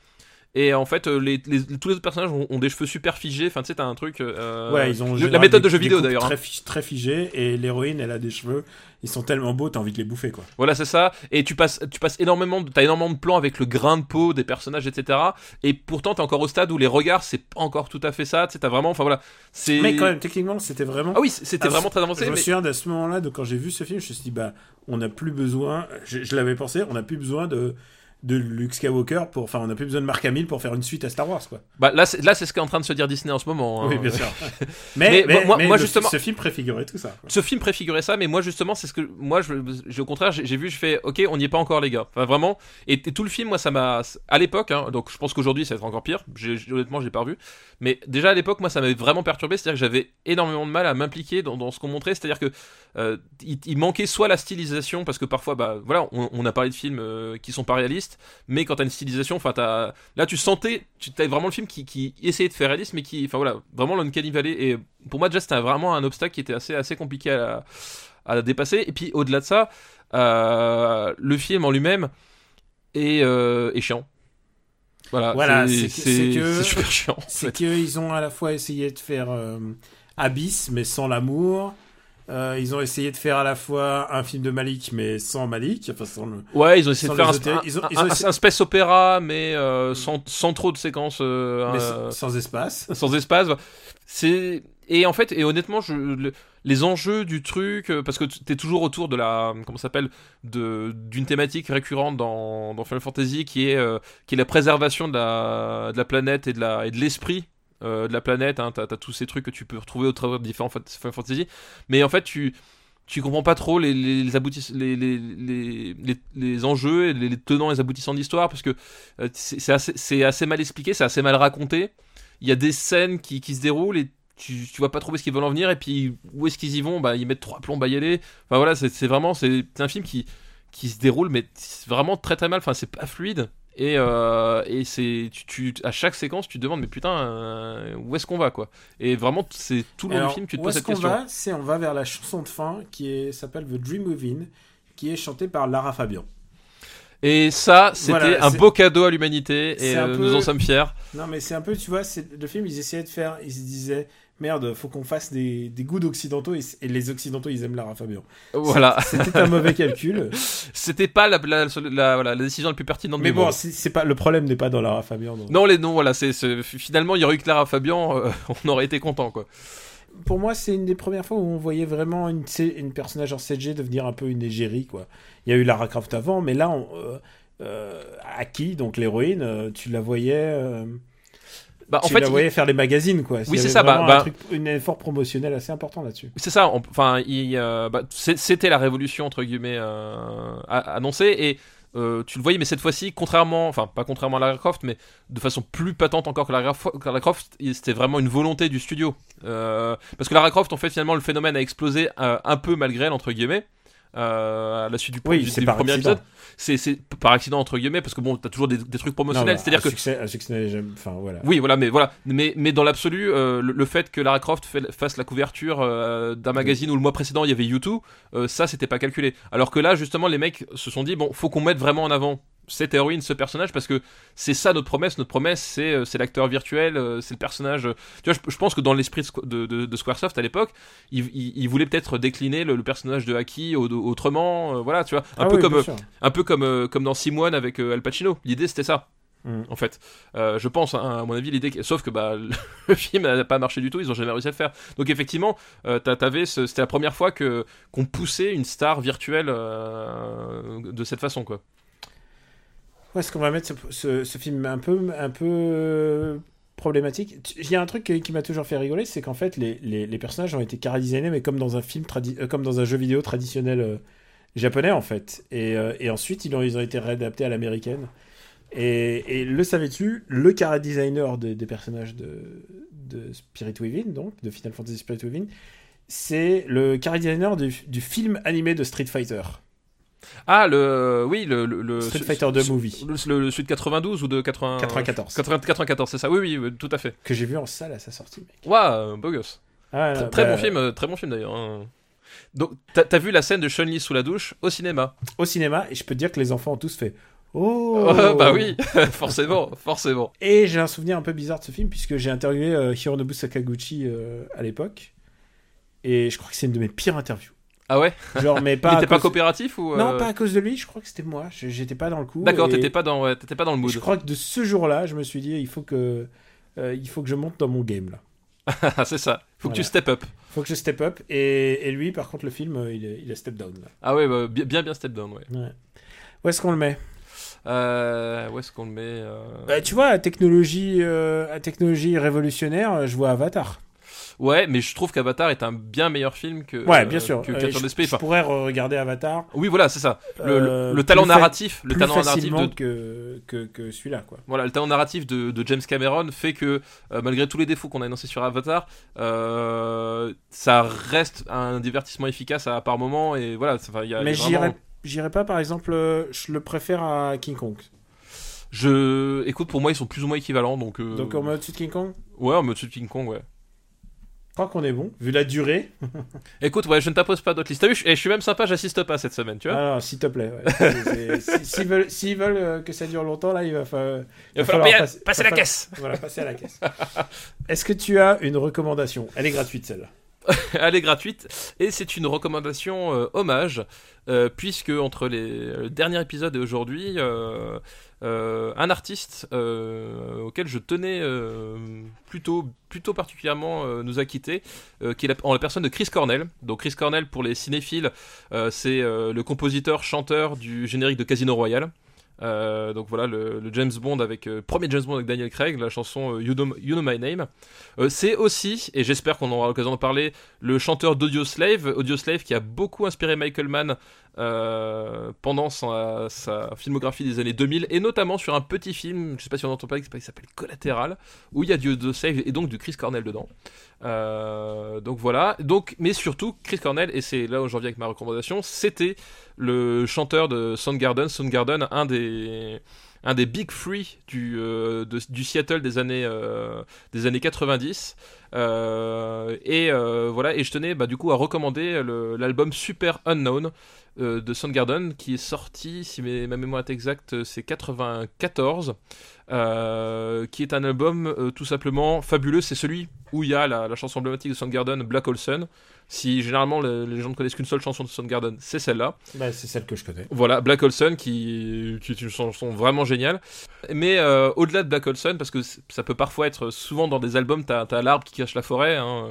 [SPEAKER 2] Et en fait, euh, les, les- tous les autres personnages ont, ont des cheveux super figés. Enfin, tu sais, t'as un truc. euh,
[SPEAKER 1] ouais, ils ont
[SPEAKER 2] la méthode de jeu vidéo d'ailleurs. hein.
[SPEAKER 1] Très, fi- très figées et l'héroïne, elle a des cheveux. Ils sont tellement beaux, t'as envie de les bouffer, quoi.
[SPEAKER 2] Voilà, c'est ça. Et tu passes, tu passes énormément, t'as énormément de plans avec le grain de peau des personnages, etc. Et pourtant, t'es encore au stade où les regards, c'est pas encore tout à fait ça. Tu sais, t'as vraiment, enfin voilà, c'est.
[SPEAKER 1] Mais quand même, techniquement, c'était vraiment.
[SPEAKER 2] Ah oui, c'était
[SPEAKER 1] Ah,
[SPEAKER 2] vraiment très avancé.
[SPEAKER 1] Je me
[SPEAKER 2] mais-
[SPEAKER 1] souviens de ce moment-là, de quand j'ai vu ce film, je me suis dit, bah, on n'a plus besoin. Je, je l'avais pensé, on n'a plus besoin de de Luke Skywalker pour, enfin, on n'a plus besoin de Mark Hamill pour faire une suite à Star Wars, quoi.
[SPEAKER 2] Bah, là, c'est, là, c'est ce qu'est en train de se dire Disney en ce moment. hein.
[SPEAKER 1] Oui, bien sûr.
[SPEAKER 2] Mais
[SPEAKER 1] mais, mais,
[SPEAKER 2] moi-
[SPEAKER 1] mais
[SPEAKER 2] moi,
[SPEAKER 1] le-
[SPEAKER 2] justement-
[SPEAKER 1] ce film préfigurait tout ça. quoi.
[SPEAKER 2] ce film préfigurait ça, mais moi justement, c'est ce que moi, je, j'ai- au contraire, j'ai vu, je fais, ok, on n'y est pas encore les gars. Enfin vraiment, et, et tout le film, moi, ça m'a, à l'époque, hein, donc je pense qu'aujourd'hui, ça va être encore pire. J'ai, j'ai- honnêtement, j'ai pas revu, mais déjà à l'époque, moi, ça m'avait vraiment perturbé, c'est-à-dire que j'avais énormément de mal à m'impliquer dans, dans ce qu'on montrait, c'est-à-dire que euh, il, il manquait soit la stylisation, parce que parfois, bah voilà, on, on a parlé de films euh, qui sont pas réalistes, mais quand t'as une stylisation, enfin, là, tu sentais, tu avais vraiment le film qui, qui essayait de faire réaliste, mais qui, enfin voilà, vraiment l'Uncanny Valley. Et pour moi, déjà, c'était vraiment un obstacle qui était assez, assez compliqué à, à dépasser. Et puis, au-delà de ça, euh, le film en lui-même est, euh, est chiant. Voilà,
[SPEAKER 1] Voilà,
[SPEAKER 2] c'est, super chiant. en
[SPEAKER 1] C'est qu'ils ont à la fois essayé de faire Abyss, mais sans l'amour. Euh, ils ont essayé de faire à la fois un film de Malik, mais sans Malik. Enfin, sans le...
[SPEAKER 2] Ouais, ils ont essayé de faire un,
[SPEAKER 1] ils ont- ils
[SPEAKER 2] un-
[SPEAKER 1] ont essayé-
[SPEAKER 2] un space opéra, mais euh, sans, sans trop de séquences, euh,
[SPEAKER 1] mais sans- sans espace.
[SPEAKER 2] sans espace. C'est et en fait et honnêtement, je, le- les enjeux du truc, parce que tu- t'es toujours autour de la comment s'appelle de d'une thématique récurrente dans, dans Final Fantasy qui est qui est la préservation de la de la planète et de l'esprit. Euh, de la planète, hein, t'as tous ces trucs que tu peux retrouver au travers de différents Final Fantasy, mais en fait tu comprends pas trop les, les, enjeux et les, tenants et les aboutissants d'histoire parce que euh, c'est assez, mal expliqué, c'est assez mal raconté. Il y a des scènes qui, se déroulent et tu, tu vois pas trop où est-ce qu'ils veulent en venir et puis où est-ce qu'ils y vont? Bah ils mettent trois plombs à y aller enfin voilà c'est vraiment c'est un film qui qui se déroule mais vraiment très très mal. Enfin c'est pas fluide et, euh, et c'est tu, tu à chaque séquence tu te demandes mais putain euh, où est-ce qu'on va quoi? Et vraiment c'est tout le long du film tu te
[SPEAKER 1] où
[SPEAKER 2] poses
[SPEAKER 1] est-ce
[SPEAKER 2] cette
[SPEAKER 1] qu'on
[SPEAKER 2] question.
[SPEAKER 1] va? C'est on va vers la chanson de fin qui s'appelle The Dream Within, qui est chantée par Lara Fabian.
[SPEAKER 2] et ça c'était
[SPEAKER 1] Voilà,
[SPEAKER 2] un beau cadeau à l'humanité et euh,
[SPEAKER 1] peu-
[SPEAKER 2] nous en sommes fiers.
[SPEAKER 1] Non, mais c'est un peu, tu vois, le film, ils essayaient de faire, ils se disaient, merde, faut qu'on fasse des, des goûts d'occidentaux, et, et les occidentaux, ils aiment Lara Fabian.
[SPEAKER 2] voilà
[SPEAKER 1] C'était un mauvais calcul.
[SPEAKER 2] c'était pas la, la, la, voilà, la décision la plus pertinente
[SPEAKER 1] Mais bon, c'est pas le problème n'est pas dans Lara Fabian. non.
[SPEAKER 2] Non, les noms, voilà, c'est finalement, il y aurait eu Clara Fabian, euh, on aurait été content, quoi.
[SPEAKER 1] Pour moi, c'est une des premières fois où on voyait vraiment une, personnage en CG devenir un peu une égérie, quoi. Il y a eu Lara Croft avant, mais là, on, euh, euh, Aki, donc l'héroïne, euh, tu la voyais, euh,
[SPEAKER 2] Bah, en
[SPEAKER 1] tu
[SPEAKER 2] fait,
[SPEAKER 1] la
[SPEAKER 2] il-
[SPEAKER 1] voyais faire des magazines, quoi. Y
[SPEAKER 2] c'est ça, bah-
[SPEAKER 1] vraiment
[SPEAKER 2] bah-
[SPEAKER 1] un, truc, un effort promotionnel assez important là-dessus.
[SPEAKER 2] c'est ça. on- Enfin, il, euh, bah, c'était la révolution entre guillemets euh, a- annoncée et euh, tu le voyais, mais cette fois-ci, contrairement, enfin pas contrairement à Lara Croft, mais de façon plus patente encore que Lara, Croft, c'était vraiment une volonté du studio. Parce que Lara Croft, en fait, finalement, le phénomène a explosé un peu malgré elle entre guillemets. Euh, à la suite du,
[SPEAKER 1] Oui,
[SPEAKER 2] du-
[SPEAKER 1] c'est
[SPEAKER 2] du
[SPEAKER 1] par
[SPEAKER 2] premier
[SPEAKER 1] accident.
[SPEAKER 2] épisode, c'est par accident entre guillemets parce que bon, t'as toujours des, des trucs promotionnels, c'est-à-dire que
[SPEAKER 1] succès, un succès enfin voilà.
[SPEAKER 2] Oui, voilà, mais voilà, mais, mais dans l'absolu, euh, le, le fait que Lara Croft fait- fasse la couverture euh, d'un magazine où le mois précédent il y avait U2, euh, ça c'était pas calculé. Alors que là, justement, les mecs se sont dit bon, faut qu'on mette vraiment en avant cette héroïne, ce personnage, parce que c'est ça notre promesse. Notre promesse, c'est euh, c'est l'acteur virtuel, euh, c'est le personnage. euh, Tu vois, je, je pense que dans l'esprit de, Squ- de, de- de Squaresoft à l'époque, ils il, il voulaient peut-être décliner le, le personnage de Haki au- autrement, euh, voilà, tu vois, un
[SPEAKER 1] Ah
[SPEAKER 2] peu
[SPEAKER 1] oui,
[SPEAKER 2] comme un peu comme euh, comme dans Simoine avec euh, Al Pacino. L'idée c'était ça
[SPEAKER 1] Mm.
[SPEAKER 2] en fait. Je pense, hein, à mon avis, l'idée. Sauf que bah, le film n'a pas marché du tout, ils ont jamais réussi à le faire. Donc effectivement, t'a- t'avais ce- c'était la première fois que qu'on poussait une star virtuelle de cette façon, quoi.
[SPEAKER 1] Où est-ce qu'on va mettre ce, film un peu, un peu euh, problématique Il y a un truc qui, m'a toujours fait rigoler, c'est qu'en fait, les, les, personnages ont été cara-designés, mais comme dans un film, euh, comme dans un jeu vidéo traditionnel euh, japonais, en fait. Et, ensuite, ils ont, ils ont été réadaptés à l'américaine. Et, le savais-tu, le cara-designer de- des personnages de, de Spirit Within, donc, de Final Fantasy Spirit Within, c'est le cara-designer du film animé de Street Fighter.
[SPEAKER 2] Ah, le. Oui, le. le, le-
[SPEAKER 1] Street Fighter 2
[SPEAKER 2] ce-
[SPEAKER 1] movie.
[SPEAKER 2] Le, le- celui de 92 ou de 80...
[SPEAKER 1] 94.
[SPEAKER 2] 80 94, c'est ça, oui, oui, tout à fait.
[SPEAKER 1] Que j'ai vu en salle à sa sortie, mec.
[SPEAKER 2] Waouh, beau gosse.
[SPEAKER 1] Ah,
[SPEAKER 2] Très,
[SPEAKER 1] là,
[SPEAKER 2] très
[SPEAKER 1] bah,
[SPEAKER 2] bon film, euh, très bon film d'ailleurs. hein. Donc, t'as vu la scène de Chun-Li sous la douche au cinéma?
[SPEAKER 1] Au cinéma, et je peux te dire que les enfants ont tous fait Oh
[SPEAKER 2] Oh, Bah oui, forcément, forcément.
[SPEAKER 1] Et j'ai un souvenir un peu bizarre de ce film, puisque j'ai interviewé euh, Hironobu Sakaguchi euh, à l'époque. Et je crois que c'est une de mes pires interviews.
[SPEAKER 2] Ah ouais
[SPEAKER 1] Genre, mais pas.
[SPEAKER 2] était coopératif ou. euh,
[SPEAKER 1] Non, pas à cause de lui, je crois que c'était moi. J'étais pas dans le coup.
[SPEAKER 2] D'accord,
[SPEAKER 1] et
[SPEAKER 2] t'étais pas, dans, ouais, pas dans le mood.
[SPEAKER 1] Je crois que de ce jour-là, je me suis dit, il faut que. euh, il faut que je monte dans mon game là.
[SPEAKER 2] C'est ça. Faut que tu step up.
[SPEAKER 1] Il faut que je step up. Et, et lui, par contre, le film, euh, il, est- il a step down. Là.
[SPEAKER 2] Ah ouais, bah, bien, bien, step down, ouais.
[SPEAKER 1] Ouais. Où est-ce qu'on le met?
[SPEAKER 2] Euh, où est-ce qu'on le met euh
[SPEAKER 1] Bah, Tu vois, à technologie, euh, à technologie révolutionnaire, euh, je vois Avatar.
[SPEAKER 2] Ouais, mais je trouve qu'Avatar est un bien meilleur film que.
[SPEAKER 1] Ouais, bien sûr.
[SPEAKER 2] Que
[SPEAKER 1] Euh, je,
[SPEAKER 2] Space.
[SPEAKER 1] je pourrais regarder Avatar
[SPEAKER 2] Oui, voilà, c'est ça. Le, le-
[SPEAKER 1] euh,
[SPEAKER 2] le talent narratif, le talent narratif de,
[SPEAKER 1] que, que, que celui-là, quoi.
[SPEAKER 2] Voilà, le talent narratif de, de James Cameron fait que, euh, malgré tous les défauts qu'on a énoncés sur Avatar, ça reste un divertissement efficace à par moment et voilà. y a-
[SPEAKER 1] Mais
[SPEAKER 2] vraiment-
[SPEAKER 1] j'irais pas, par exemple, je le préfère à King Kong.
[SPEAKER 2] Je, écoute, pour moi, ils sont plus ou moins équivalents, donc. euh,
[SPEAKER 1] Donc on met au-dessus de King Kong?
[SPEAKER 2] Ouais, on met au-dessus de King Kong, ouais.
[SPEAKER 1] Je crois qu'on est bon, vu la durée.
[SPEAKER 2] Écoute, ouais, je ne t'impose pas d'autres listes. T'as vu, je, et je suis même sympa, j'assiste pas cette semaine, tu vois.
[SPEAKER 1] Alors, s'il te plaît. ouais. S'ils veulent, euh, que ça dure longtemps, là, il va, fa-
[SPEAKER 2] il va falloir
[SPEAKER 1] passer-
[SPEAKER 2] passer la
[SPEAKER 1] falloir-
[SPEAKER 2] caisse.
[SPEAKER 1] Voilà, passer à la caisse. Est-ce que tu as une recommandation? Elle est gratuite, celle-là.
[SPEAKER 2] Elle est gratuite et c'est une recommandation euh, hommage euh, puisque entre les le dernier épisode et aujourd'hui, un artiste euh, auquel je tenais euh, plutôt plutôt particulièrement euh, nous a quitté, euh, qui est en la personne de Chris Cornell. Donc Chris Cornell pour les cinéphiles, euh, c'est euh, le compositeur chanteur du générique de Casino Royale. Euh, donc voilà le, James Bond avec euh, premier James Bond avec Daniel Craig, la chanson euh, you, know, My Name. Euh, c'est aussi, et j'espère qu'on aura l'occasion de parler, le chanteur d'Audio Slave, Audio Slave qui a beaucoup inspiré Michael Mann euh, pendant sa, filmographie des années 2000 et notamment sur un petit film, je sais pas si on entend parler, qui s'appelle Collateral, où il y a du Audio Slave et donc du Chris Cornell dedans. Euh, donc voilà, donc mais surtout Chris Cornell et c'est là où j'en viens avec ma recommandation, c'était le chanteur de Soundgarden, Soundgarden, un des un des big three du, euh, Seattle des années euh, des années 90 Euh, et euh, voilà et je tenais bah, du coup à recommander l'album Super Unknown de Soundgarden qui est sorti si ma mémoire est exacte c'est 94 euh, qui est un album tout simplement fabuleux. C'est celui où il y a la, la chanson emblématique de Soundgarden Black Hole Sun si généralement le- les gens ne connaissent qu'une seule chanson de Soundgarden c'est celle-là
[SPEAKER 1] Bah, c'est celle que je connais.
[SPEAKER 2] voilà, Black Hole Sun qui, qui est une chanson vraiment géniale. Mais euh, au-delà de Black Hole Sun, parce que ça peut parfois être souvent dans des albums, t'as as, l'arbre qui cache la forêt, hein,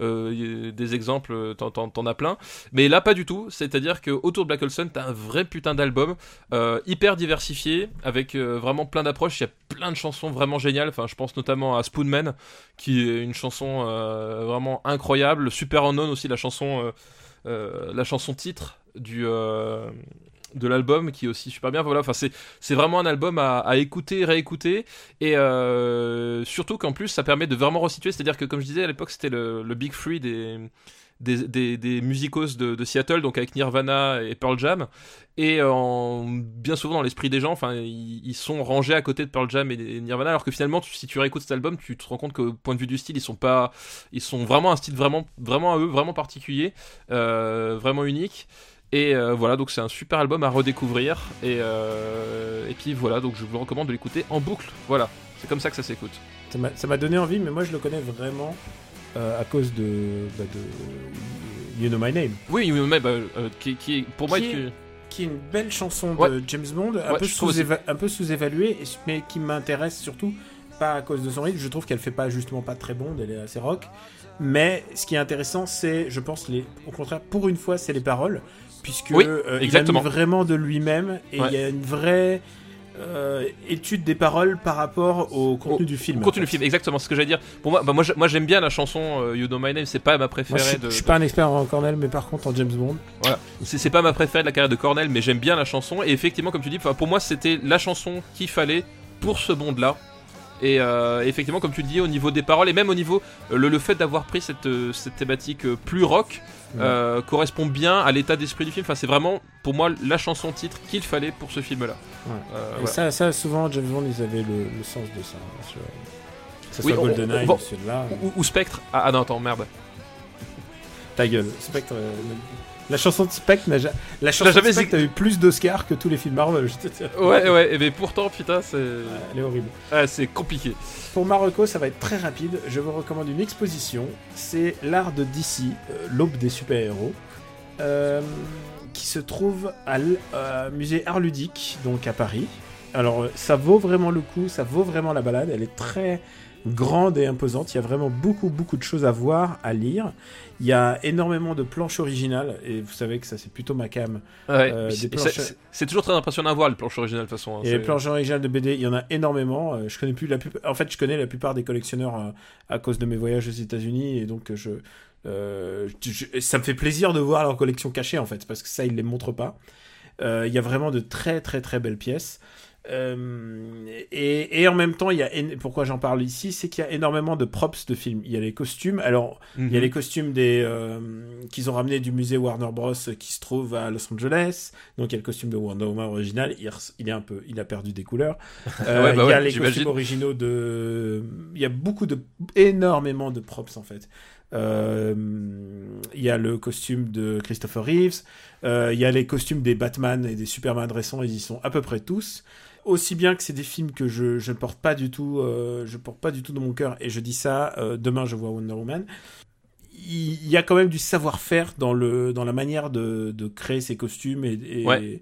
[SPEAKER 2] euh, euh, des exemples, t'en- as plein. Mais là, pas du tout. C'est-à-dire que autour de Black Hole Sun, t'as un vrai putain d'album euh, hyper diversifié, avec vraiment plein d'approches. Il y a plein de chansons vraiment géniales. Enfin, je pense notamment à Spoonman, qui est une chanson vraiment incroyable. Super Unknown aussi, la chanson, euh, euh, la chanson titre du. euh, de l'album qui est aussi super bien voilà enfin c'est c'est vraiment un album à, écouter réécouter et surtout qu'en plus ça permet de vraiment resituer c'est à dire que comme je disais à l'époque c'était le, le big three des des, musicos de, Seattle, donc avec Nirvana et Pearl Jam, et en, bien souvent dans l'esprit des gens, enfin ils, sont rangés à côté de Pearl Jam et, Nirvana, alors que finalement tu- si tu réécoutes cet album, tu te rends compte qu'au point de vue du style, ils sont pas, ils sont vraiment un style vraiment, vraiment à eux, vraiment particulier, euh, vraiment unique. Et euh, voilà, donc c'est un super album à redécouvrir. Et, euh, et puis voilà, donc je vous recommande de l'écouter en boucle. Voilà, c'est comme ça que ça s'écoute.
[SPEAKER 1] Ça m'a donné envie, mais moi je le connais vraiment euh, à cause de, bah, de You Know My Name,
[SPEAKER 2] Oui, oui, mais bah, euh, qui, pour moi,
[SPEAKER 1] Qui est-
[SPEAKER 2] tu-
[SPEAKER 1] qui est une belle chanson
[SPEAKER 2] Ouais.
[SPEAKER 1] de James Bond, un
[SPEAKER 2] Ouais,
[SPEAKER 1] peu un sous-évaluée, mais qui m'intéresse surtout pas à cause de son rythme. Je trouve qu'elle fait pas justement pas très Bond, elle est assez rock. Mais ce qui est intéressant, c'est, je pense, les, au contraire, pour une fois, c'est les paroles, puisque
[SPEAKER 2] Oui,
[SPEAKER 1] euh, il a mis vraiment de lui-même et
[SPEAKER 2] Ouais.
[SPEAKER 1] il y a une vraie euh, étude des paroles par rapport au contenu du film.
[SPEAKER 2] Contenu
[SPEAKER 1] en
[SPEAKER 2] du film, exactement ce que j'allais dire. Pour moi, bah, moi, je- moi j'aime bien la chanson euh, You Know My Name, c'est pas ma
[SPEAKER 1] Moi,
[SPEAKER 2] préférée
[SPEAKER 1] je, suis-
[SPEAKER 2] de.
[SPEAKER 1] je suis pas un expert en Cornell, mais par contre en James Bond,
[SPEAKER 2] Voilà. C'est pas ma préférée de la carrière de Cornell, mais j'aime bien la chanson. Et effectivement, comme tu dis, pour moi, c'était la chanson qu'il fallait pour ce Bond-là. Et euh, effectivement, comme tu le dis, au niveau des paroles et même au niveau euh, le, le fait d'avoir pris cette, euh, cette thématique euh, plus rock euh, correspond bien à l'état d'esprit du film. Enfin, c'est vraiment pour moi la chanson titre qu'il fallait pour ce film-là.
[SPEAKER 1] Ouais.
[SPEAKER 2] Euh, voilà.
[SPEAKER 1] ça, ça, souvent, James Bond, ils avaient le, le sens de ça. hein, sur- Que ce
[SPEAKER 2] Oui,
[SPEAKER 1] soit
[SPEAKER 2] on-
[SPEAKER 1] GoldenEye
[SPEAKER 2] on-
[SPEAKER 1] ou celui-là.
[SPEAKER 2] Ou, ou- ou Spectre. Ah, ah non, attends, merde.
[SPEAKER 1] Ta gueule. Spectre. La chanson de Spectre n'a ja- la chanson de
[SPEAKER 2] jamais
[SPEAKER 1] Spectre a eu plus d'Oscars que tous les films Marvel. Je te dis.
[SPEAKER 2] Ouais, ouais, mais pourtant, putain, c'est
[SPEAKER 1] Elle est horrible.
[SPEAKER 2] c'est compliqué.
[SPEAKER 1] Pour Marocco, ça va être très rapide. Je vous recommande une exposition. C'est l'art de DC, euh, l'aube des super-héros, euh, qui se trouve à l- euh, musée Art Ludique, donc à Paris. Alors, ça vaut vraiment le coup, ça vaut vraiment la balade. Elle est très grande et imposante. Il y a vraiment beaucoup, beaucoup de choses à voir, à lire. Il y a énormément de planches originales, et vous savez que ça, c'est plutôt ma cam.
[SPEAKER 2] Ouais,
[SPEAKER 1] Euh,
[SPEAKER 2] c'est-
[SPEAKER 1] planches-
[SPEAKER 2] toujours très impressionnant à voir les planches originales de toute façon. hein,
[SPEAKER 1] Et les planches originales de BD, il y en a énormément. Euh, je connais plus la plupart. En fait, je connais la plupart des collectionneurs euh, à cause de mes voyages aux États-Unis et donc je, euh, ça me fait plaisir de voir leur collection cachée en fait parce que ça ils les montrent pas. Euh, Il y a vraiment de très très très belles pièces. Euh, et, et en même temps, il y a pourquoi j'en parle ici, c'est qu'il y a énormément de props de films. Il y a les costumes. Alors, il y a
[SPEAKER 2] Mhm.
[SPEAKER 1] les costumes des euh, qu'ils ont ramenés du musée Warner Bros qui se trouve à Los Angeles. Donc il y a le costume de Wonder Woman original. Il, est un peu, il a perdu des couleurs. Euh,
[SPEAKER 2] Ouais, bah
[SPEAKER 1] il y a
[SPEAKER 2] ouais,
[SPEAKER 1] les costumes originaux de. Il y a beaucoup de, énormément de props en fait. Il y a le costume de Christopher Reeves. Il y a les costumes des Batman et des Superman récents. Ils y sont à peu près tous aussi bien que c'est des films que je je porte pas du tout euh, je porte pas du tout dans mon cœur et je dis ça euh, demain je vois Wonder Woman il y a quand même du savoir-faire dans le dans la manière de, de créer ses costumes et et,
[SPEAKER 2] Ouais.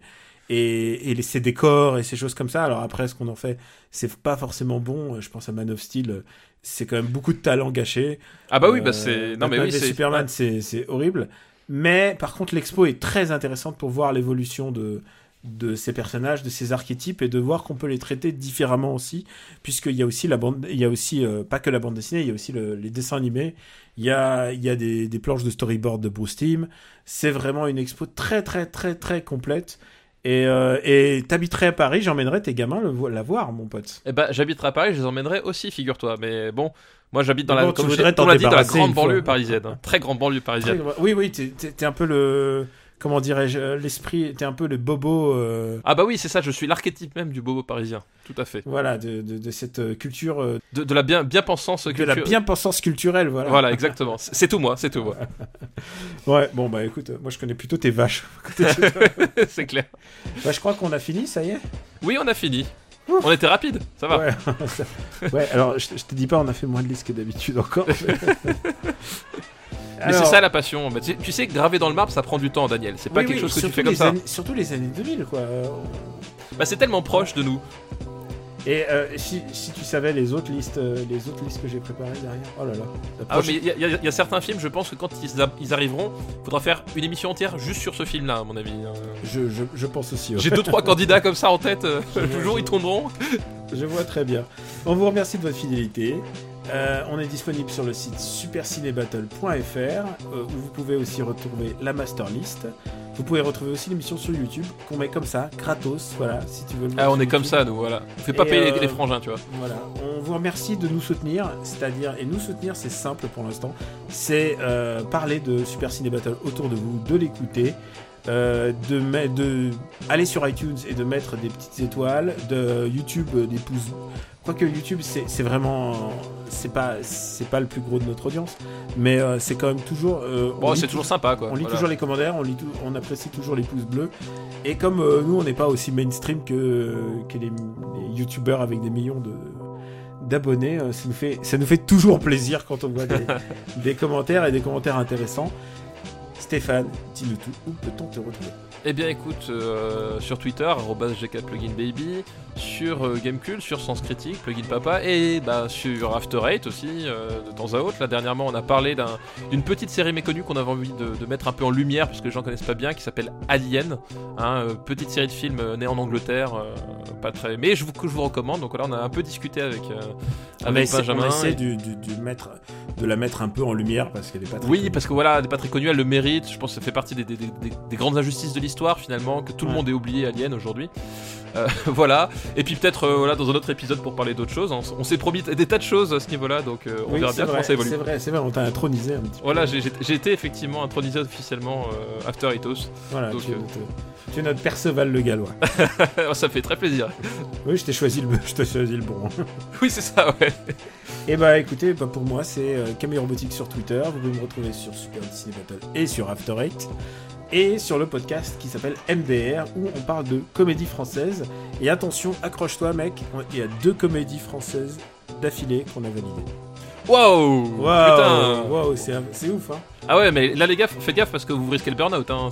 [SPEAKER 1] et, et les- ses décors et ces choses comme ça. Alors après, ce qu'on en fait, c'est pas forcément bon. Je pense à Man of Steel, c'est quand même beaucoup de talent gâché.
[SPEAKER 2] Ah bah oui, bah
[SPEAKER 1] Euh,
[SPEAKER 2] c'est. Non mais oui, c'est.
[SPEAKER 1] Superman, c'est c'est horrible. Mais par contre, l'expo est très intéressante pour voir l'évolution de de ces personnages, de ces archétypes et de voir qu'on peut les traiter différemment aussi, puisqu'il y a aussi la bande, il y a aussi euh, pas que la bande dessinée, il y a aussi le- les dessins animés, il y a il y a des, des planches de storyboard de Bruce Timm. C'est vraiment une expo très très très très complète. Et euh, t'habiterais à Paris, j'emmènerais tes gamins le la voir, mon pote.
[SPEAKER 2] Eh ben, j'habiterai à Paris, je les emmènerai aussi, figure-toi. Mais bon, moi j'habite dans la, comme je- on dit, dans la grande banlieue parisienne. hein. Très grande banlieue parisienne.
[SPEAKER 1] Oui, oui, t'es un peu le comment dirais-je euh, l'esprit, t'es un peu le bobo. euh,
[SPEAKER 2] Ah bah oui, c'est ça, je suis l'archétype même du bobo parisien. Tout à fait.
[SPEAKER 1] Voilà, de, de, de cette euh, culture, euh,
[SPEAKER 2] De, de la bien, bien pensance
[SPEAKER 1] de la bien-pensance culturelle, voilà.
[SPEAKER 2] Voilà, exactement. C'est tout moi, c'est tout moi.
[SPEAKER 1] Ouais, bon, bah écoute, moi je connais plutôt tes vaches.
[SPEAKER 2] c'est clair.
[SPEAKER 1] bah, je crois qu'on a fini, ça y est
[SPEAKER 2] Oui, on a fini. On était rapide, ça va.
[SPEAKER 1] Ouais, ça- ouais, alors je, je te dis pas, on a fait moins de listes que d'habitude encore.
[SPEAKER 2] Mais c'est ça la passion. Bah, tu, tu sais que graver dans le marbre, ça prend du temps, Daniel. C'est pas
[SPEAKER 1] Oui,
[SPEAKER 2] quelque
[SPEAKER 1] oui,
[SPEAKER 2] chose que tu fais comme ça.
[SPEAKER 1] années- surtout les années 2000, quoi.
[SPEAKER 2] Bah, c'est tellement proche de nous.
[SPEAKER 1] Et euh, si, si tu savais les autres listes, euh, les autres listes que j'ai préparées derrière. Oh là là.
[SPEAKER 2] Ah, mais il y, a- y y certains films, je pense que quand ils, ils arriveront, faudra faire une émission entière juste sur ce film-là, à mon avis. Euh,
[SPEAKER 1] je, je, je pense aussi. ouais.
[SPEAKER 2] J'ai deux trois candidats comme ça en tête. euh,
[SPEAKER 1] je
[SPEAKER 2] ils tomberont.
[SPEAKER 1] Je vois très bien. On vous remercie de votre fidélité. Euh, on est disponible sur le site supercinébattle.fr euh, où vous pouvez aussi retrouver la master list. Vous pouvez retrouver aussi l'émission sur YouTube qu'on met comme ça, gratos. Voilà, si tu veux. le
[SPEAKER 2] Ah, on est comme ça, nous, voilà. On fait pas
[SPEAKER 1] Et,
[SPEAKER 2] payer les-
[SPEAKER 1] euh,
[SPEAKER 2] les frangins, tu vois.
[SPEAKER 1] Voilà, on vous remercie de nous soutenir, c'est-à-dire, et nous soutenir, c'est simple pour l'instant, c'est parler de Super Ciné Battle autour de vous, de l'écouter, euh, de, de aller sur iTunes et de mettre des petites étoiles, de YouTube euh, des pouces. Quoique YouTube, c'est c'est vraiment, c'est pas, c'est pas le plus gros de notre audience, mais euh, c'est quand même toujours. euh, on
[SPEAKER 2] Bon, c'est toujours sympa, quoi.
[SPEAKER 1] on lit
[SPEAKER 2] Voilà.
[SPEAKER 1] toujours les commentaires, on, lit tout- on apprécie toujours les pouces bleus. Et comme euh, nous, on n'est pas aussi mainstream que, que les, les youtubeurs avec des millions de d'abonnés, euh, ça, nous fait, ça nous fait toujours plaisir quand on voit des, des commentaires et des commentaires intéressants. Stéphane, dis-nous tout, où peut-on te retrouver?
[SPEAKER 2] Eh bien, écoute, euh, sur Twitter, @gkpluginbaby, sur euh, Gamecult, sur Sens Critique, Plugin Papa, et bah, sur After Eight aussi, euh, de temps à autre. Là, dernièrement, on a parlé d'un- d'une petite série méconnue qu'on avait envie de, de mettre un peu en lumière, puisque les gens connaissent pas bien, qui s'appelle Alien, hein, euh, petite série de films née en Angleterre, euh, pas très... mais je vous, que je vous recommande. Donc voilà, on a un peu discuté avec,
[SPEAKER 1] On
[SPEAKER 2] avec Benjamin.
[SPEAKER 1] on essaie
[SPEAKER 2] et-
[SPEAKER 1] du, du- du mettre, de la mettre un peu en lumière parce qu'elle est pas très
[SPEAKER 2] Oui,
[SPEAKER 1] connue.
[SPEAKER 2] parce que voilà, elle n'est pas très connue, elle le mérite. Je pense que ça fait partie des, des- des- des- des grandes injustices de l'histoire finalement, que tout le monde ait oublié Alien aujourd'hui. Voilà. Et puis peut-être euh, voilà, dans un autre épisode pour parler d'autres choses. On, s'est promis des tas de choses à ce niveau-là, donc euh, on
[SPEAKER 1] Oui,
[SPEAKER 2] verra bien
[SPEAKER 1] vrai,
[SPEAKER 2] comment ça évolue.
[SPEAKER 1] C'est vrai, c'est vrai, on t'a intronisé un petit peu.
[SPEAKER 2] Voilà, j'ai été effectivement intronisé officiellement euh, After Ethos.
[SPEAKER 1] Voilà,
[SPEAKER 2] Donc,
[SPEAKER 1] tu, es
[SPEAKER 2] euh,
[SPEAKER 1] notre, tu es notre Perceval le Gallois.
[SPEAKER 2] ça fait très plaisir.
[SPEAKER 1] Oui, je t'ai choisi le, je choisi le bon.
[SPEAKER 2] Oui, c'est ça, ouais.
[SPEAKER 1] Et bah écoutez, bah, pour moi c'est Camille Robotique sur Twitter, vous pouvez me retrouver sur Super Disney Battle et sur After Eight, et sur le podcast qui s'appelle MDR où on parle de comédie française. Et attention, accroche-toi mec, il y a deux comédies françaises d'affilée qu'on a validées.
[SPEAKER 2] Waouh Putain
[SPEAKER 1] Waouh, c'est ouf hein.
[SPEAKER 2] Ah ouais, mais là les gars, faites gaffe parce que vous risquez le burn-out, hein.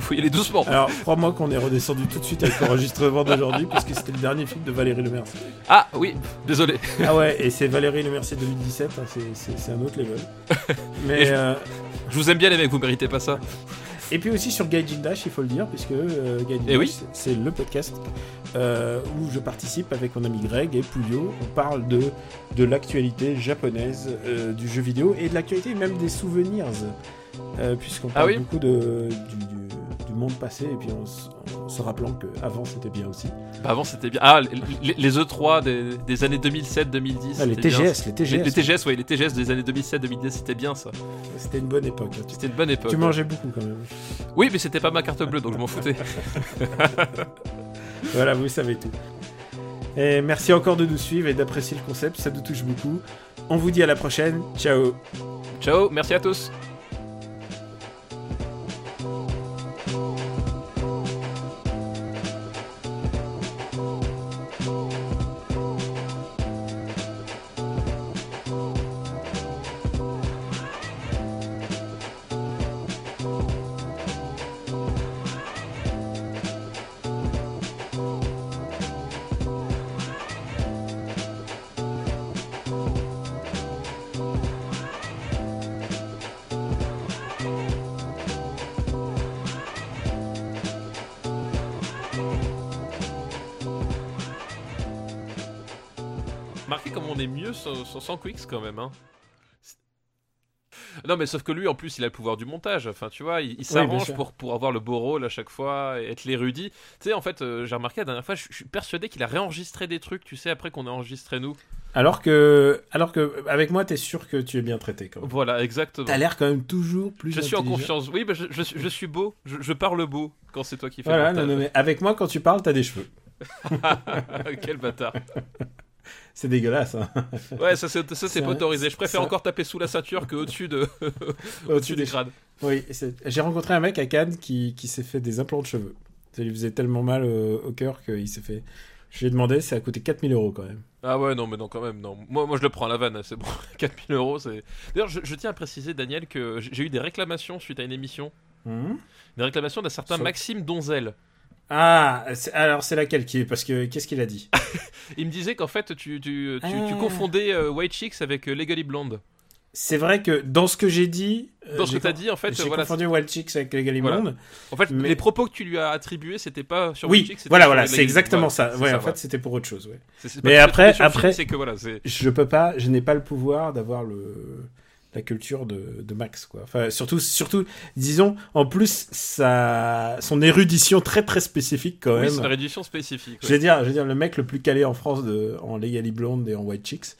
[SPEAKER 2] Faut y aller doucement.
[SPEAKER 1] Alors crois-moi qu'on est redescendu tout de suite avec l'enregistrement d'aujourd'hui puisque c'était le dernier film de Valérie Lemercier.
[SPEAKER 2] Ah oui, désolé.
[SPEAKER 1] Ah ouais, et c'est Valérie Lemercier 2017, hein, c'est- un autre level. Mais
[SPEAKER 2] Et je-
[SPEAKER 1] euh,
[SPEAKER 2] Je vous aime bien les mecs, vous méritez pas ça.
[SPEAKER 1] Et puis aussi sur Gaijin Dash, il faut le dire, puisque euh, Gaijin
[SPEAKER 2] Eh
[SPEAKER 1] Dash,
[SPEAKER 2] oui.
[SPEAKER 1] c'est- le podcast euh, où je participe avec mon ami Greg et Puyo. On parle de, de l'actualité japonaise euh, du jeu vidéo et de l'actualité même des souvenirs, euh, puisqu'on parle
[SPEAKER 2] oui
[SPEAKER 1] beaucoup de, du monde passé et puis en, se rappelant qu'avant c'était bien aussi.
[SPEAKER 2] Bah avant c'était bien. Ah, les, les E3 des, des années 2007-2010.
[SPEAKER 1] Ah, les. TGS, les TGS,
[SPEAKER 2] Les, les TGS, ouais, les TGS des années 2007-2010, c'était bien ça.
[SPEAKER 1] c'était une bonne époque. hein. Tu,
[SPEAKER 2] C'était une bonne époque.
[SPEAKER 1] tu mangeais beaucoup quand même.
[SPEAKER 2] Oui, mais c'était pas ma carte bleue, donc je m'en foutais.
[SPEAKER 1] Voilà, vous savez tout. Et merci encore de nous suivre et d'apprécier le concept, ça nous touche beaucoup. On vous dit à la prochaine. Ciao
[SPEAKER 2] Ciao, merci à tous. Remarqué comme on est mieux sans, Quicks quand même. Hein. Non, mais sauf que lui, en plus, il a le pouvoir du montage. Enfin, tu vois, il, s'arrange pour, pour avoir le beau rôle à chaque fois et être l'érudit. Tu sais, en fait, euh, j'ai remarqué la dernière fois, je, je suis persuadé qu'il a réenregistré des trucs, tu sais, après qu'on a enregistré nous.
[SPEAKER 1] Alors que, alors que, avec moi, t'es sûr que tu es bien traité, quand même.
[SPEAKER 2] Voilà, exactement.
[SPEAKER 1] T'as l'air quand même toujours plus
[SPEAKER 2] Je suis en confiance. Oui, bah, je, je suis- je suis beau. Je, parle beau quand c'est toi qui fais
[SPEAKER 1] Voilà, non, non, mais avec moi, quand tu parles, t'as des cheveux.
[SPEAKER 2] Quel bâtard.
[SPEAKER 1] C'est dégueulasse, hein.
[SPEAKER 2] Ouais, ça c'est ça,
[SPEAKER 1] C'est
[SPEAKER 2] pas
[SPEAKER 1] un-
[SPEAKER 2] autorisé. Je préfère
[SPEAKER 1] un-
[SPEAKER 2] encore taper sous la ceinture que au-dessus de
[SPEAKER 1] Au-dessus des
[SPEAKER 2] des crânes.
[SPEAKER 1] Oui, j'ai rencontré un mec à Cannes qui, qui s'est fait des implants de cheveux. Ça lui faisait tellement mal au, au cœur qu'il s'est fait. Je lui ai demandé, ça a coûté 4000 euros quand même.
[SPEAKER 2] Ah ouais, non, mais non, quand même, non. Moi, moi je le prends à la vanne, c'est bon. 4000 euros, c'est. D'ailleurs, je, je tiens à préciser, Daniel, que j'ai eu des réclamations suite à une émission. Des réclamations d'un certain Maxime Donzel.
[SPEAKER 1] Ah, alors c'est laquelle qui est Parce que qu'est-ce qu'il a dit
[SPEAKER 2] Il me disait qu'en fait, tu, tu, tu, tu
[SPEAKER 1] Ah.
[SPEAKER 2] confondais euh, White Chicks avec euh, Legally Blonde.
[SPEAKER 1] C'est vrai que dans ce que j'ai dit. euh,
[SPEAKER 2] Dans ce que t'as dit, en fait,
[SPEAKER 1] j'ai
[SPEAKER 2] voilà.
[SPEAKER 1] confondu Wild Chicks avec les Gally
[SPEAKER 2] Voilà.
[SPEAKER 1] Blonde.
[SPEAKER 2] En fait,
[SPEAKER 1] Mais-
[SPEAKER 2] les propos que tu lui as attribués, c'était pas sur White
[SPEAKER 1] Oui,
[SPEAKER 2] Chicks. c'était
[SPEAKER 1] voilà, voilà,
[SPEAKER 2] Legally
[SPEAKER 1] c'est exactement
[SPEAKER 2] Voilà,
[SPEAKER 1] ça. Ouais, en fait, c'était pour autre chose. Ouais. Mais après-
[SPEAKER 2] film,
[SPEAKER 1] après-
[SPEAKER 2] que voilà.
[SPEAKER 1] Je peux pas, je n'ai pas le pouvoir d'avoir le la culture de, de Max quoi. Enfin surtout surtout disons en plus sa son érudition très très spécifique quand même.
[SPEAKER 2] c'est une réduction spécifique.
[SPEAKER 1] Je veux dire, je veux dire le mec le plus calé en France de en Legally Blonde et en White Chicks.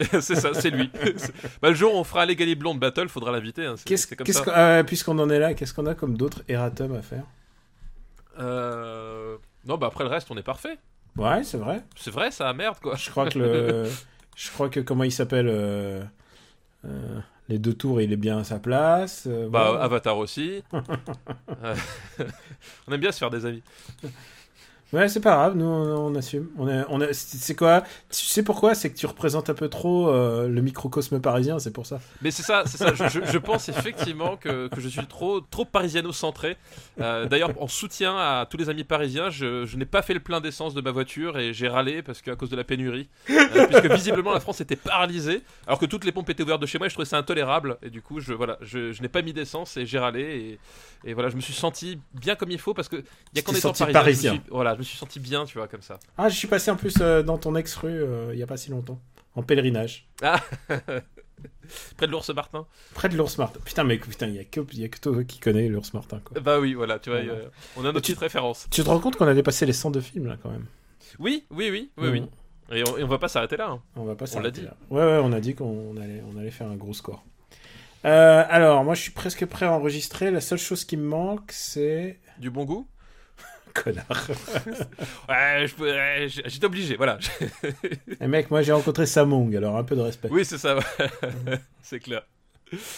[SPEAKER 2] c'est ça, c'est lui. Bah, le jour où on fera Legally Blonde Battle, faudra l'inviter. hein,
[SPEAKER 1] Qu'est-ce qu'est-ce euh, puisqu'on en est là, qu'est-ce qu'on a comme d'autres erratum à faire?
[SPEAKER 2] Euh... Non, bah après le reste, on est parfait.
[SPEAKER 1] Ouais, c'est vrai.
[SPEAKER 2] C'est vrai, ça merde quoi.
[SPEAKER 1] Je crois que le je crois que comment il s'appelle euh, euh, les deux tours, il est bien à sa place. euh,
[SPEAKER 2] Bah. Avatar aussi. Euh, on aime bien se faire des amis.
[SPEAKER 1] Ouais, c'est pas grave, nous on, on assume. On est, on est, c'est quoi Tu sais pourquoi? C'est que tu représentes un peu trop euh, le microcosme parisien, c'est pour ça.
[SPEAKER 2] Mais c'est ça, c'est ça. Je, je- je pense effectivement que, que je suis trop, trop parisiano-centré. Euh, D'ailleurs, en soutien à tous les amis parisiens, je, je n'ai pas fait le plein d'essence de ma voiture et j'ai râlé parce qu'à cause de la pénurie. Euh, puisque visiblement la France était paralysée, alors que toutes les pompes étaient ouvertes de chez moi et je trouvais ça intolérable. Et du coup, je, voilà, je, je n'ai pas mis d'essence et j'ai râlé. Et, et voilà, je me suis senti bien comme il faut parce que il y a qu'en étant parisien,
[SPEAKER 1] parisien.
[SPEAKER 2] je me suis- voilà, je me suis senti bien, tu vois, comme ça.
[SPEAKER 1] Ah, je suis passé en plus euh, dans ton ex-rue euh, il y a pas si longtemps, en pèlerinage,
[SPEAKER 2] Près de l'ours Martin.
[SPEAKER 1] près de l'ours Martin. Putain, mais putain, il y a que, y a que toi qui connais l'ours Martin, quoi.
[SPEAKER 2] Bah oui, voilà, tu vois,
[SPEAKER 1] Voilà.
[SPEAKER 2] euh, on a notre petite référence.
[SPEAKER 1] Tu te rends compte qu'on a dépassé les 100 de films là, quand même?
[SPEAKER 2] Oui, oui, oui, oui, oui.
[SPEAKER 1] Mhm.
[SPEAKER 2] Et on, et on va pas s'arrêter là. hein.
[SPEAKER 1] On va pas
[SPEAKER 2] On l'a
[SPEAKER 1] s'arrêter
[SPEAKER 2] dit.
[SPEAKER 1] là. Ouais, ouais, on a dit qu'on allait, on allait faire un gros score. Euh, alors, moi, je suis presque prêt à enregistrer. La seule chose qui me manque, c'est
[SPEAKER 2] Du bon goût?
[SPEAKER 1] connard.
[SPEAKER 2] Ouais, j'étais obligé, voilà.
[SPEAKER 1] Eh mec, moi j'ai rencontré Samong, alors un peu de respect.
[SPEAKER 2] Oui, c'est ça. c'est clair.